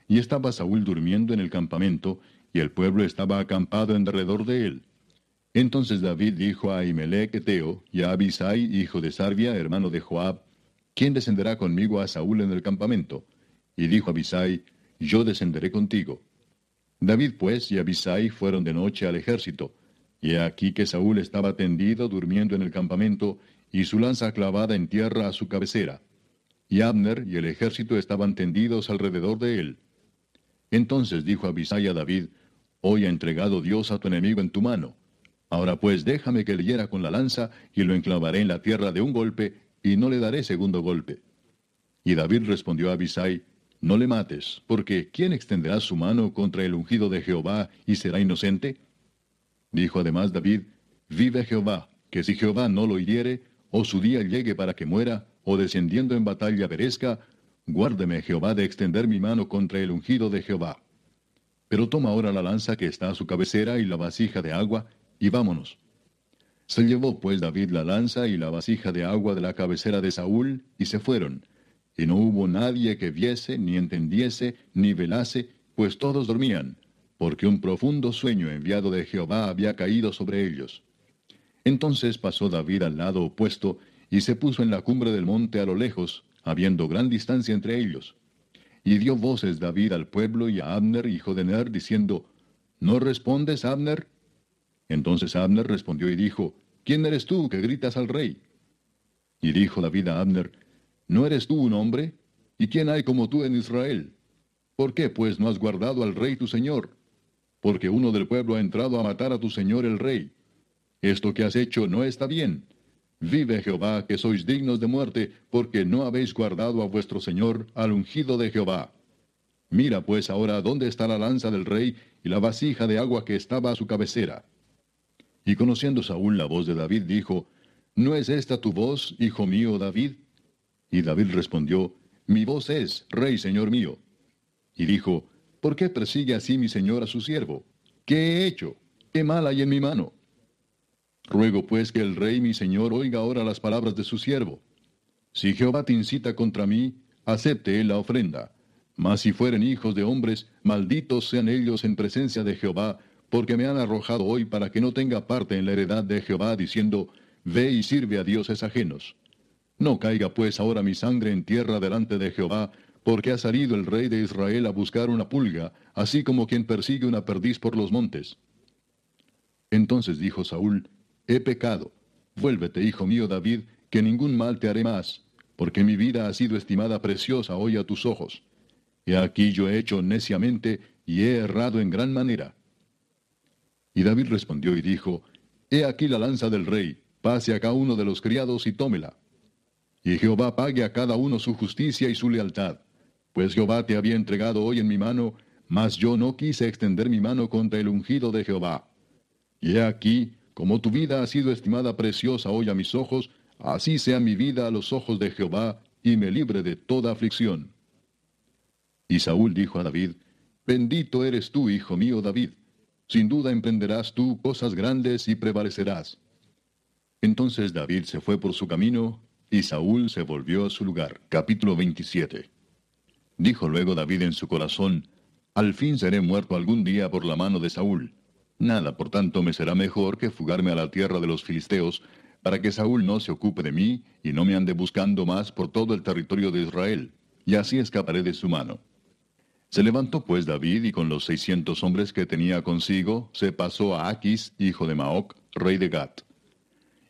Y estaba Saúl durmiendo en el campamento, y el pueblo estaba acampado en derredor de él. Entonces David dijo a Ahimelech Eteo y a Abisai, hijo de Sarvia, hermano de Joab, ¿quién descenderá conmigo a Saúl en el campamento? Y dijo Abisai, yo descenderé contigo. David pues y Abisai fueron de noche al ejército, y aquí que Saúl estaba tendido durmiendo en el campamento, y su lanza clavada en tierra a su cabecera. Y Abner y el ejército estaban tendidos alrededor de él. Entonces dijo Abisai a David, Hoy ha entregado Dios a tu enemigo en tu mano. Ahora pues déjame que le hiera con la lanza, y lo enclavaré en la tierra de un golpe, y no le daré segundo golpe. Y David respondió a Abisai, No le mates, porque ¿quién extenderá su mano contra el ungido de Jehová y será inocente? Dijo además David, Vive Jehová, que si Jehová no lo hiriere, o su día llegue para que muera, o descendiendo en batalla perezca, guárdeme Jehová de extender mi mano contra el ungido de Jehová. Pero toma ahora la lanza que está a su cabecera y la vasija de agua, y vámonos. Se llevó pues David la lanza y la vasija de agua de la cabecera de Saúl, y se fueron. Y no hubo nadie que viese, ni entendiese, ni velase, pues todos dormían, porque un profundo sueño enviado de Jehová había caído sobre ellos. Entonces pasó David al lado opuesto, y se puso en la cumbre del monte a lo lejos, habiendo gran distancia entre ellos. Y dio voces David al pueblo y a Abner, hijo de Ner, diciendo, ¿No respondes, Abner? Entonces Abner respondió y dijo, ¿Quién eres tú que gritas al rey? Y dijo David a Abner, ¿No eres tú un hombre? ¿Y quién hay como tú en Israel? ¿Por qué pues no has guardado al rey tu señor? Porque uno del pueblo ha entrado a matar a tu señor el rey. Esto que has hecho no está bien. Vive Jehová, que sois dignos de muerte, porque no habéis guardado a vuestro señor, al ungido de Jehová. Mira pues ahora dónde está la lanza del rey y la vasija de agua que estaba a su cabecera. Y conociendo Saúl la voz de David, dijo, ¿No es esta tu voz, hijo mío David? Y David respondió, Mi voz es, rey señor mío. Y dijo, ¿por qué persigue así mi señor a su siervo? ¿Qué he hecho? ¿Qué mal hay en mi mano? Ruego pues que el rey mi señor oiga ahora las palabras de su siervo. Si Jehová te incita contra mí, acepte él la ofrenda. Mas si fueren hijos de hombres, malditos sean ellos en presencia de Jehová, porque me han arrojado hoy para que no tenga parte en la heredad de Jehová, diciendo, Ve y sirve a dioses ajenos. No caiga pues ahora mi sangre en tierra delante de Jehová, porque ha salido el rey de Israel a buscar una pulga, así como quien persigue una perdiz por los montes. Entonces dijo Saúl, He pecado, vuélvete, hijo mío David, que ningún mal te haré más, porque mi vida ha sido estimada preciosa hoy a tus ojos. He aquí yo he hecho neciamente y he errado en gran manera. Y David respondió y dijo, He aquí la lanza del rey, pase acá uno de los criados y tómela. Y Jehová pague a cada uno su justicia y su lealtad. Pues Jehová te había entregado hoy en mi mano, mas yo no quise extender mi mano contra el ungido de Jehová. Y he aquí, como tu vida ha sido estimada preciosa hoy a mis ojos, así sea mi vida a los ojos de Jehová, y me libre de toda aflicción. Y Saúl dijo a David, Bendito eres tú, hijo mío David sin duda emprenderás tú cosas grandes y prevalecerás. Entonces David se fue por su camino, y Saúl se volvió a su lugar. Capítulo 27. Dijo luego David en su corazón, Al fin seré muerto algún día por la mano de Saúl. Nada, por tanto, me será mejor que fugarme a la tierra de los filisteos, para que Saúl no se ocupe de mí y no me ande buscando más por todo el territorio de Israel, y así escaparé de su mano. Se levantó pues David y con los seiscientos hombres que tenía consigo, se pasó a Aquis, hijo de Maoc, rey de Gat.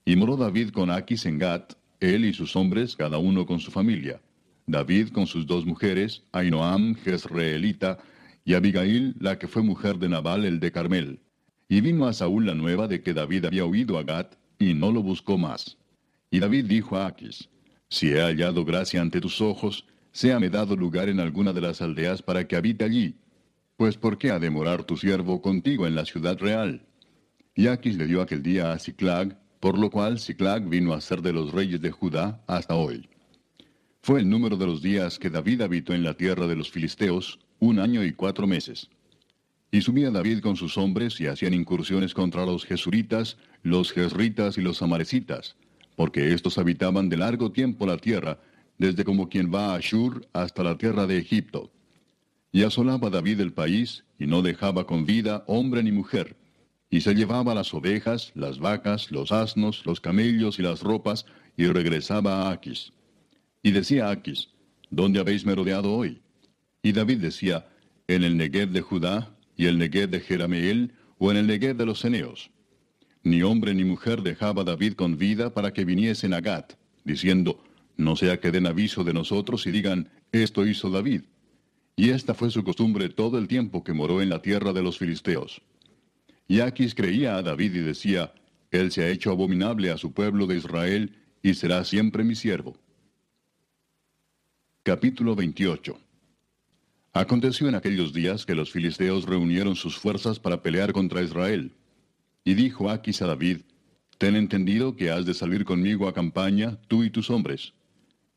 Y moró David con Aquis en Gat, él y sus hombres, cada uno con su familia. David con sus dos mujeres, Ainoam, Jezreelita, y Abigail, la que fue mujer de Nabal, el de Carmel. Y vino a Saúl la nueva de que David había huido a Gat, y no lo buscó más. Y David dijo a Aquis, Si he hallado gracia ante tus ojos, séame dado lugar en alguna de las aldeas para que habite allí. Pues ¿por qué ha de morar tu siervo contigo en la ciudad real? Y Aquis le dio aquel día a Ciclag, por lo cual Ciclag vino a ser de los reyes de Judá hasta hoy. Fue el número de los días que David habitó en la tierra de los filisteos, un año y cuatro meses. Y subía David con sus hombres y hacían incursiones contra los jesuritas, los jezritas y los amarecitas, porque éstos habitaban de largo tiempo la tierra, desde como quien va a Ashur hasta la tierra de Egipto. Y asolaba David el país, y no dejaba con vida hombre ni mujer, y se llevaba las ovejas, las vacas, los asnos, los camellos y las ropas, y regresaba a Aquis. Y decía Aquis, ¿dónde habéis merodeado hoy? Y David decía, en el Negev de Judá, y el Negev de Jerameel, o en el Negev de los Ceneos. Ni hombre ni mujer dejaba David con vida para que viniesen a Gat, diciendo, no sea que den aviso de nosotros y digan, esto hizo David. Y esta fue su costumbre todo el tiempo que moró en la tierra de los filisteos. Y Aquis creía a David y decía, Él se ha hecho abominable a su pueblo de Israel y será siempre mi siervo. Capítulo 28 Aconteció en aquellos días que los filisteos reunieron sus fuerzas para pelear contra Israel. Y dijo Aquis a David, Ten entendido que has de salir conmigo a campaña, tú y tus hombres.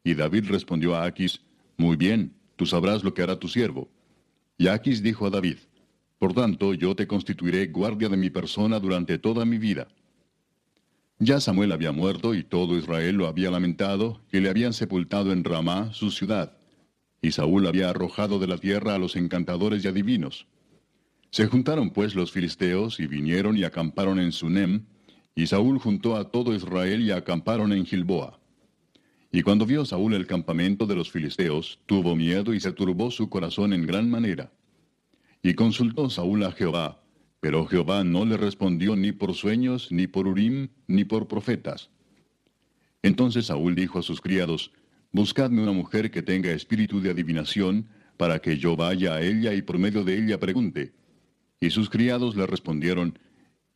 Y David respondió a Aquis, Muy bien, tú sabrás lo que hará tu siervo. Y Aquis dijo a David, Por tanto, yo te constituiré guardia de mi persona durante toda mi vida. Ya Samuel había muerto y todo Israel lo había lamentado, y le habían sepultado en Ramá, su ciudad. Y Saúl había arrojado de la tierra a los encantadores y adivinos. Se juntaron pues los filisteos y vinieron y acamparon en Sunem, y Saúl juntó a todo Israel y acamparon en Gilboa. Y cuando vio Saúl el campamento de los filisteos, tuvo miedo y se turbó su corazón en gran manera. Y consultó Saúl a Jehová, pero Jehová no le respondió ni por sueños, ni por Urim, ni por profetas. Entonces Saúl dijo a sus criados, Buscadme una mujer que tenga espíritu de adivinación, para que yo vaya a ella y por medio de ella pregunte. Y sus criados le respondieron,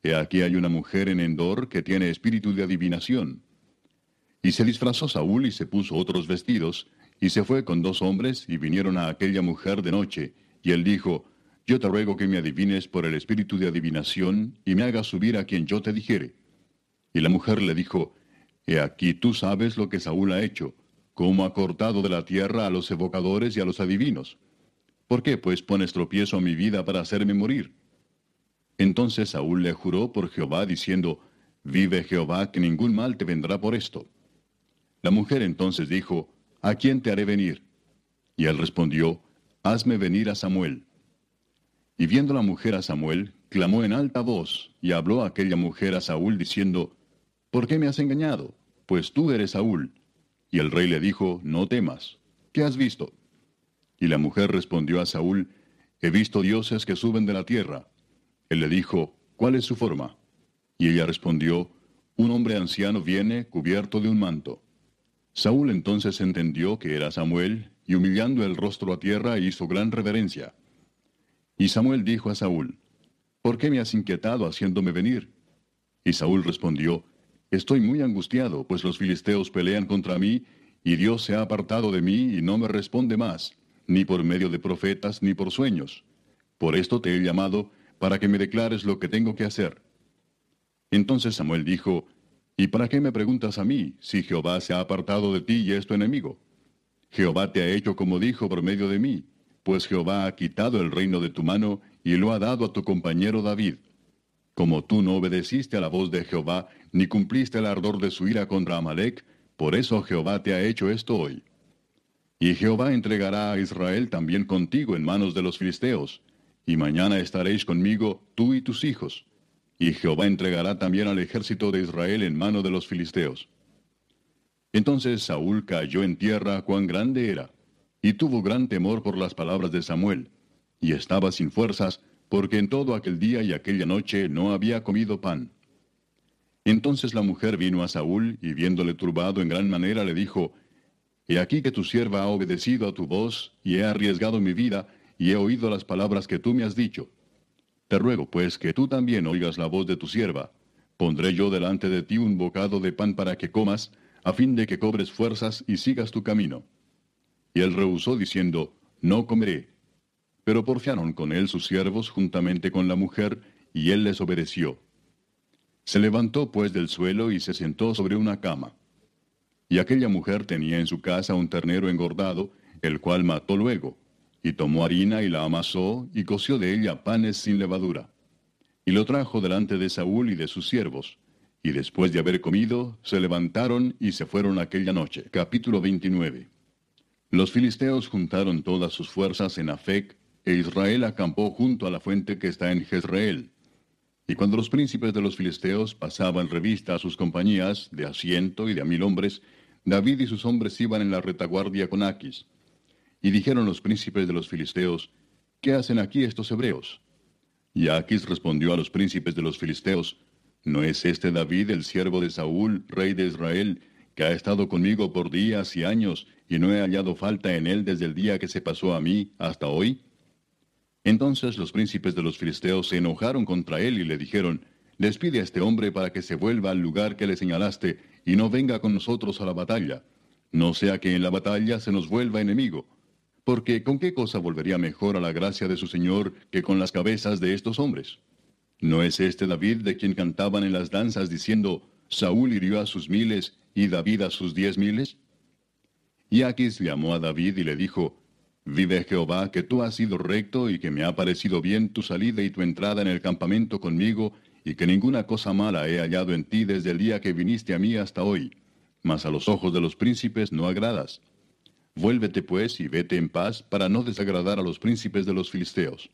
He aquí hay una mujer en Endor que tiene espíritu de adivinación. Y se disfrazó Saúl y se puso otros vestidos, y se fue con dos hombres, y vinieron a aquella mujer de noche. Y él dijo, Yo te ruego que me adivines por el espíritu de adivinación, y me hagas subir a quien yo te dijere. Y la mujer le dijo, He aquí tú sabes lo que Saúl ha hecho, cómo ha cortado de la tierra a los evocadores y a los adivinos. ¿Por qué pues pones tropiezo a mi vida para hacerme morir? Entonces Saúl le juró por Jehová, diciendo, Vive Jehová, que ningún mal te vendrá por esto. La mujer entonces dijo, ¿A quién te haré venir? Y él respondió, Hazme venir a Samuel. Y viendo la mujer a Samuel, clamó en alta voz, y habló aquella mujer a Saúl, diciendo, ¿Por qué me has engañado? Pues tú eres Saúl. Y el rey le dijo, No temas. ¿Qué has visto? Y la mujer respondió a Saúl, He visto dioses que suben de la tierra. Él le dijo, ¿cuál es su forma? Y ella respondió, un hombre anciano viene cubierto de un manto. Saúl entonces entendió que era Samuel, y humillando el rostro a tierra hizo gran reverencia. Y Samuel dijo a Saúl, ¿por qué me has inquietado haciéndome venir? Y Saúl respondió, Estoy muy angustiado, pues los filisteos pelean contra mí, y Dios se ha apartado de mí y no me responde más, ni por medio de profetas, ni por sueños. Por esto te he llamado, para que me declares lo que tengo que hacer. Entonces Samuel dijo, ¿Y para qué me preguntas a mí, si Jehová se ha apartado de ti y es tu enemigo? Jehová te ha hecho como dijo por medio de mí, pues Jehová ha quitado el reino de tu mano y lo ha dado a tu compañero David. Como tú no obedeciste a la voz de Jehová, ni cumpliste el ardor de su ira contra Amalek, por eso Jehová te ha hecho esto hoy. Y Jehová entregará a Israel también contigo en manos de los filisteos, y mañana estaréis conmigo tú y tus hijos, y Jehová entregará también al ejército de Israel en mano de los filisteos. Entonces Saúl cayó en tierra cuán grande era, y tuvo gran temor por las palabras de Samuel, y estaba sin fuerzas, porque en todo aquel día y aquella noche no había comido pan. Entonces la mujer vino a Saúl, y viéndole turbado en gran manera, le dijo, He aquí que tu sierva ha obedecido a tu voz, y he arriesgado mi vida, y he oído las palabras que tú me has dicho. Te ruego, pues, que tú también oigas la voz de tu sierva. Pondré yo delante de ti un bocado de pan para que comas, a fin de que cobres fuerzas y sigas tu camino. Y él rehusó diciendo, No comeré. Pero porfiaron con él sus siervos juntamente con la mujer, y él les obedeció. Se levantó pues del suelo y se sentó sobre una cama. Y aquella mujer tenía en su casa un ternero engordado, el cual mató luego, y tomó harina y la amasó, y coció de ella panes sin levadura. Y lo trajo delante de Saúl y de sus siervos. Y después de haber comido, se levantaron y se fueron aquella noche. Capítulo 29. Los filisteos juntaron todas sus fuerzas en Afec, e Israel acampó junto a la fuente que está en Jezreel. Y cuando los príncipes de los filisteos pasaban revista a sus compañías, de a ciento y de a mil hombres, David y sus hombres iban en la retaguardia con Aquis. Y dijeron los príncipes de los filisteos, ¿qué hacen aquí estos hebreos? Y Aquis respondió a los príncipes de los filisteos, ¿no es este David el siervo de Saúl, rey de Israel, que ha estado conmigo por días y años, y no he hallado falta en él desde el día que se pasó a mí hasta hoy? Entonces los príncipes de los filisteos se enojaron contra él y le dijeron, Despide a este hombre para que se vuelva al lugar que le señalaste, y no venga con nosotros a la batalla, no sea que en la batalla se nos vuelva enemigo. Porque ¿con qué cosa volvería mejor a la gracia de su Señor que con las cabezas de estos hombres? ¿No es este David de quien cantaban en las danzas diciendo, Saúl hirió a sus miles y David a sus diez miles? Y Aquis llamó a David y le dijo, Vive Jehová, que tú has sido recto y que me ha parecido bien tu salida y tu entrada en el campamento conmigo, y que ninguna cosa mala he hallado en ti desde el día que viniste a mí hasta hoy. Mas a los ojos de los príncipes no agradas. Vuélvete pues y vete en paz para no desagradar a los príncipes de los filisteos.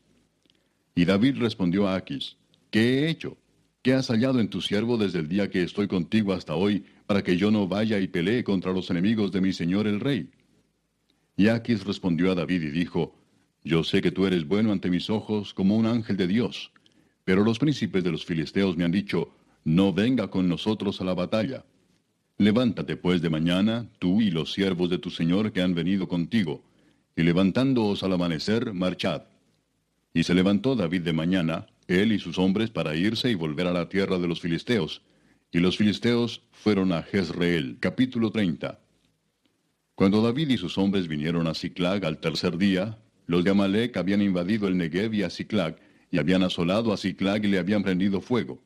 Y David respondió a Aquis, ¿qué he hecho? ¿Qué has hallado en tu siervo desde el día que estoy contigo hasta hoy, para que yo no vaya y pelee contra los enemigos de mi señor el rey? Y Aquis respondió a David y dijo, Yo sé que tú eres bueno ante mis ojos como un ángel de Dios, pero los príncipes de los filisteos me han dicho, No venga con nosotros a la batalla. Levántate pues de mañana, tú y los siervos de tu señor que han venido contigo, y levantándoos al amanecer, marchad. Y se levantó David de mañana, él y sus hombres, para irse y volver a la tierra de los filisteos. Y los filisteos fueron a Jezreel. Capítulo 30. Cuando David y sus hombres vinieron a Ciclag al tercer día, los de Amalek habían invadido el Negev y a Ciclag, y habían asolado a Ciclag y le habían prendido fuego.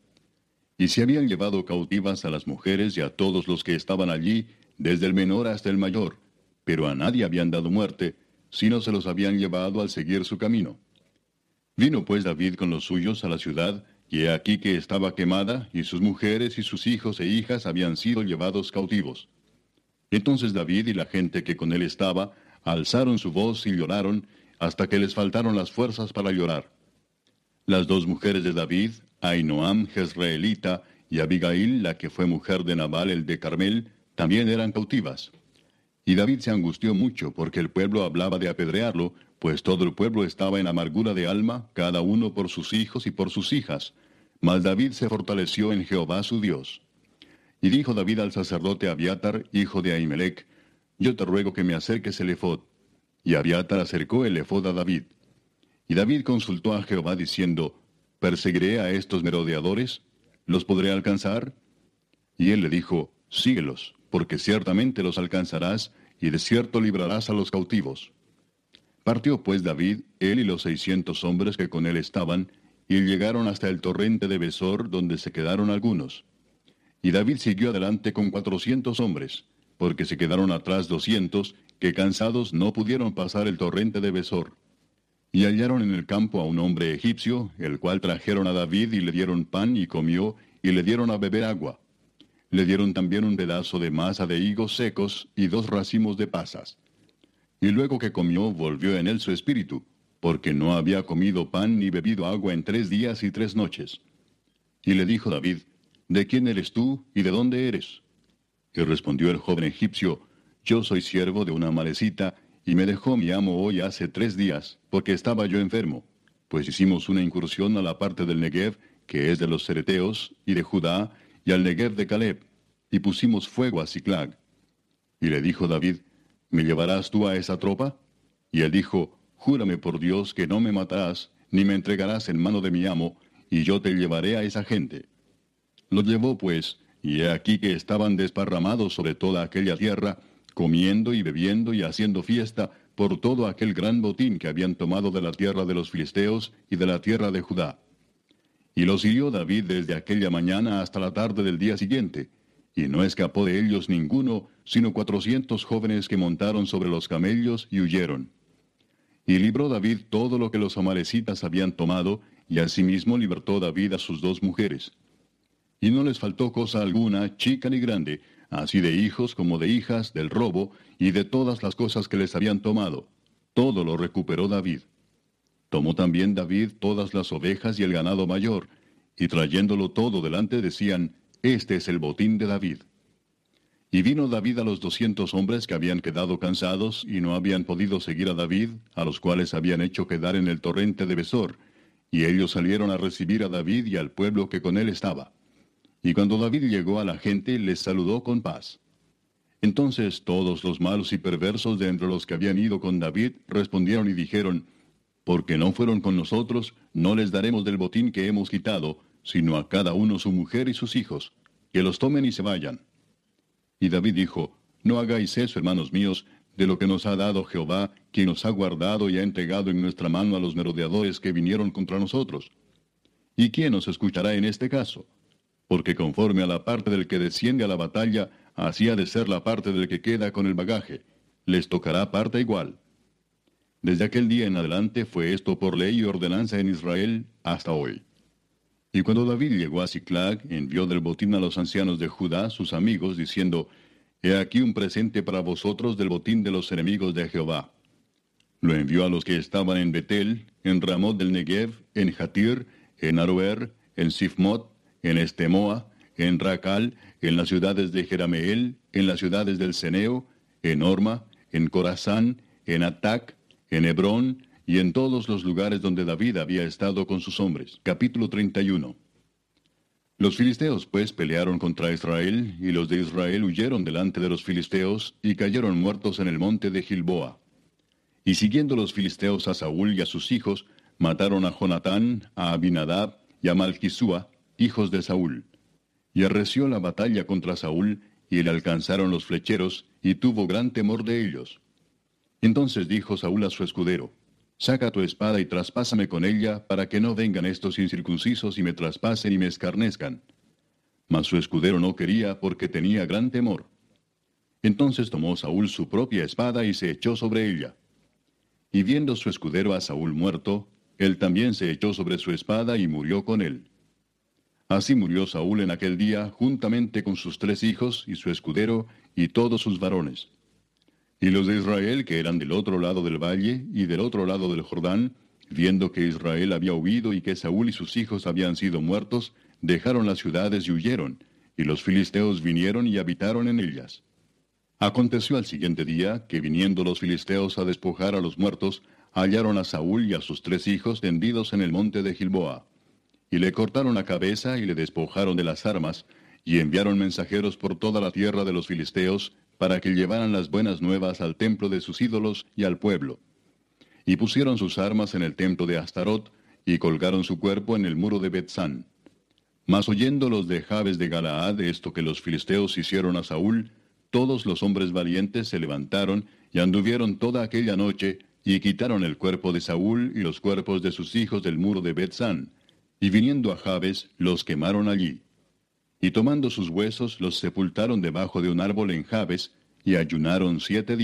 Y se habían llevado cautivas a las mujeres y a todos los que estaban allí, desde el menor hasta el mayor, pero a nadie habían dado muerte, sino se los habían llevado al seguir su camino. Vino pues David con los suyos a la ciudad, y he aquí que estaba quemada, y sus mujeres y sus hijos e hijas habían sido llevados cautivos. Entonces David y la gente que con él estaba alzaron su voz y lloraron hasta que les faltaron las fuerzas para llorar. Las dos mujeres de David, Ainoam Jezreelita y Abigail, la que fue mujer de Nabal el de Carmel, también eran cautivas. Y David se angustió mucho porque el pueblo hablaba de apedrearlo, pues todo el pueblo estaba en amargura de alma, cada uno por sus hijos y por sus hijas. Mas David se fortaleció en Jehová su Dios. Y dijo David al sacerdote Abiatar, hijo de Ahimelech, Yo te ruego que me acerques el efod. Y Abiatar acercó el efod a David. Y David consultó a Jehová diciendo, ¿Perseguiré a estos merodeadores? ¿Los podré alcanzar? Y él le dijo, Síguelos, porque ciertamente los alcanzarás, y de cierto librarás a los cautivos. Partió pues David, él y los seiscientos hombres que con él estaban, y llegaron hasta el torrente de Besor, donde se quedaron algunos. Y David siguió adelante con cuatrocientos hombres, porque se quedaron atrás doscientos, que cansados no pudieron pasar el torrente de Besor. Y hallaron en el campo a un hombre egipcio, el cual trajeron a David y le dieron pan y comió, y le dieron a beber agua. Le dieron también un pedazo de masa de higos secos y dos racimos de pasas. Y luego que comió volvió en él su espíritu, porque no había comido pan ni bebido agua en tres días y tres noches. Y le dijo David, ¿De quién eres tú y de dónde eres? Y respondió el joven egipcio, Yo soy siervo de una malecita, y me dejó mi amo hoy hace tres días, porque estaba yo enfermo. Pues hicimos una incursión a la parte del Negev, que es de los Cereteos, y de Judá, y al Negev de Caleb, y pusimos fuego a Ciclag. Y le dijo David, ¿Me llevarás tú a esa tropa? Y él dijo, Júrame por Dios que no me matarás, ni me entregarás en mano de mi amo, y yo te llevaré a esa gente. Lo llevó pues, y he aquí que estaban desparramados sobre toda aquella tierra, comiendo y bebiendo y haciendo fiesta por todo aquel gran botín que habían tomado de la tierra de los filisteos y de la tierra de Judá. Y los hirió David desde aquella mañana hasta la tarde del día siguiente, y no escapó de ellos ninguno, sino cuatrocientos jóvenes que montaron sobre los camellos y huyeron. Y libró David todo lo que los amalecitas habían tomado, y asimismo libertó David a sus dos mujeres y no les faltó cosa alguna, chica ni grande, así de hijos como de hijas, del robo, y de todas las cosas que les habían tomado. Todo lo recuperó David. Tomó también David todas las ovejas y el ganado mayor, y trayéndolo todo delante decían, Este es el botín de David. Y vino David a los doscientos hombres que habían quedado cansados y no habían podido seguir a David, a los cuales habían hecho quedar en el torrente de Besor, y ellos salieron a recibir a David y al pueblo que con él estaba. Y cuando David llegó a la gente, les saludó con paz. Entonces todos los malos y perversos de entre los que habían ido con David respondieron y dijeron, porque no fueron con nosotros, no les daremos del botín que hemos quitado, sino a cada uno su mujer y sus hijos, que los tomen y se vayan. Y David dijo, No hagáis eso, hermanos míos, de lo que nos ha dado Jehová, quien nos ha guardado y ha entregado en nuestra mano a los merodeadores que vinieron contra nosotros. ¿Y quién nos escuchará en este caso? Porque conforme a la parte del que desciende a la batalla, así ha de ser la parte del que queda con el bagaje. Les tocará parte igual. Desde aquel día en adelante fue esto por ley y ordenanza en Israel hasta hoy. Y cuando David llegó a Ciclag, envió del botín a los ancianos de Judá, sus amigos, diciendo, He aquí un presente para vosotros del botín de los enemigos de Jehová. Lo envió a los que estaban en Betel, en Ramot del Negev, en Jatir, en Aroer, en Sifmot, en Estemoa, en Racal, en las ciudades de Jerameel, en las ciudades del Ceneo, en Orma, en Corazán, en Atac, en Hebrón y en todos los lugares donde David había estado con sus hombres. Capítulo 31. Los filisteos pues pelearon contra Israel, y los de Israel huyeron delante de los filisteos, y cayeron muertos en el monte de Gilboa. Y siguiendo los filisteos a Saúl y a sus hijos, mataron a Jonatán, a Abinadab y a Malquisúa, hijos de Saúl. Y arreció la batalla contra Saúl, y le alcanzaron los flecheros, y tuvo gran temor de ellos. Entonces dijo Saúl a su escudero, Saca tu espada y traspásame con ella, para que no vengan estos incircuncisos y me traspasen y me escarnezcan. Mas su escudero no quería, porque tenía gran temor. Entonces tomó Saúl su propia espada y se echó sobre ella. Y viendo su escudero a Saúl muerto, él también se echó sobre su espada y murió con él. Así murió Saúl en aquel día, juntamente con sus tres hijos y su escudero y todos sus varones. Y los de Israel, que eran del otro lado del valle y del otro lado del Jordán, viendo que Israel había huido y que Saúl y sus hijos habían sido muertos, dejaron las ciudades y huyeron, y los filisteos vinieron y habitaron en ellas. Aconteció al siguiente día que viniendo los filisteos a despojar a los muertos, hallaron a Saúl y a sus tres hijos tendidos en el monte de Gilboa. Y le cortaron la cabeza y le despojaron de las armas, y enviaron mensajeros por toda la tierra de los filisteos, para que llevaran las buenas nuevas al templo de sus ídolos y al pueblo. Y pusieron sus armas en el templo de Astarot, y colgaron su cuerpo en el muro de Betzán. Mas oyendo los de Jabes de Galaad esto que los filisteos hicieron a Saúl, todos los hombres valientes se levantaron y anduvieron toda aquella noche, y quitaron el cuerpo de Saúl y los cuerpos de sus hijos del muro de Betzán, y viniendo a Jabes, los quemaron allí. Y tomando sus huesos, los sepultaron debajo de un árbol en Jabes, y ayunaron siete días.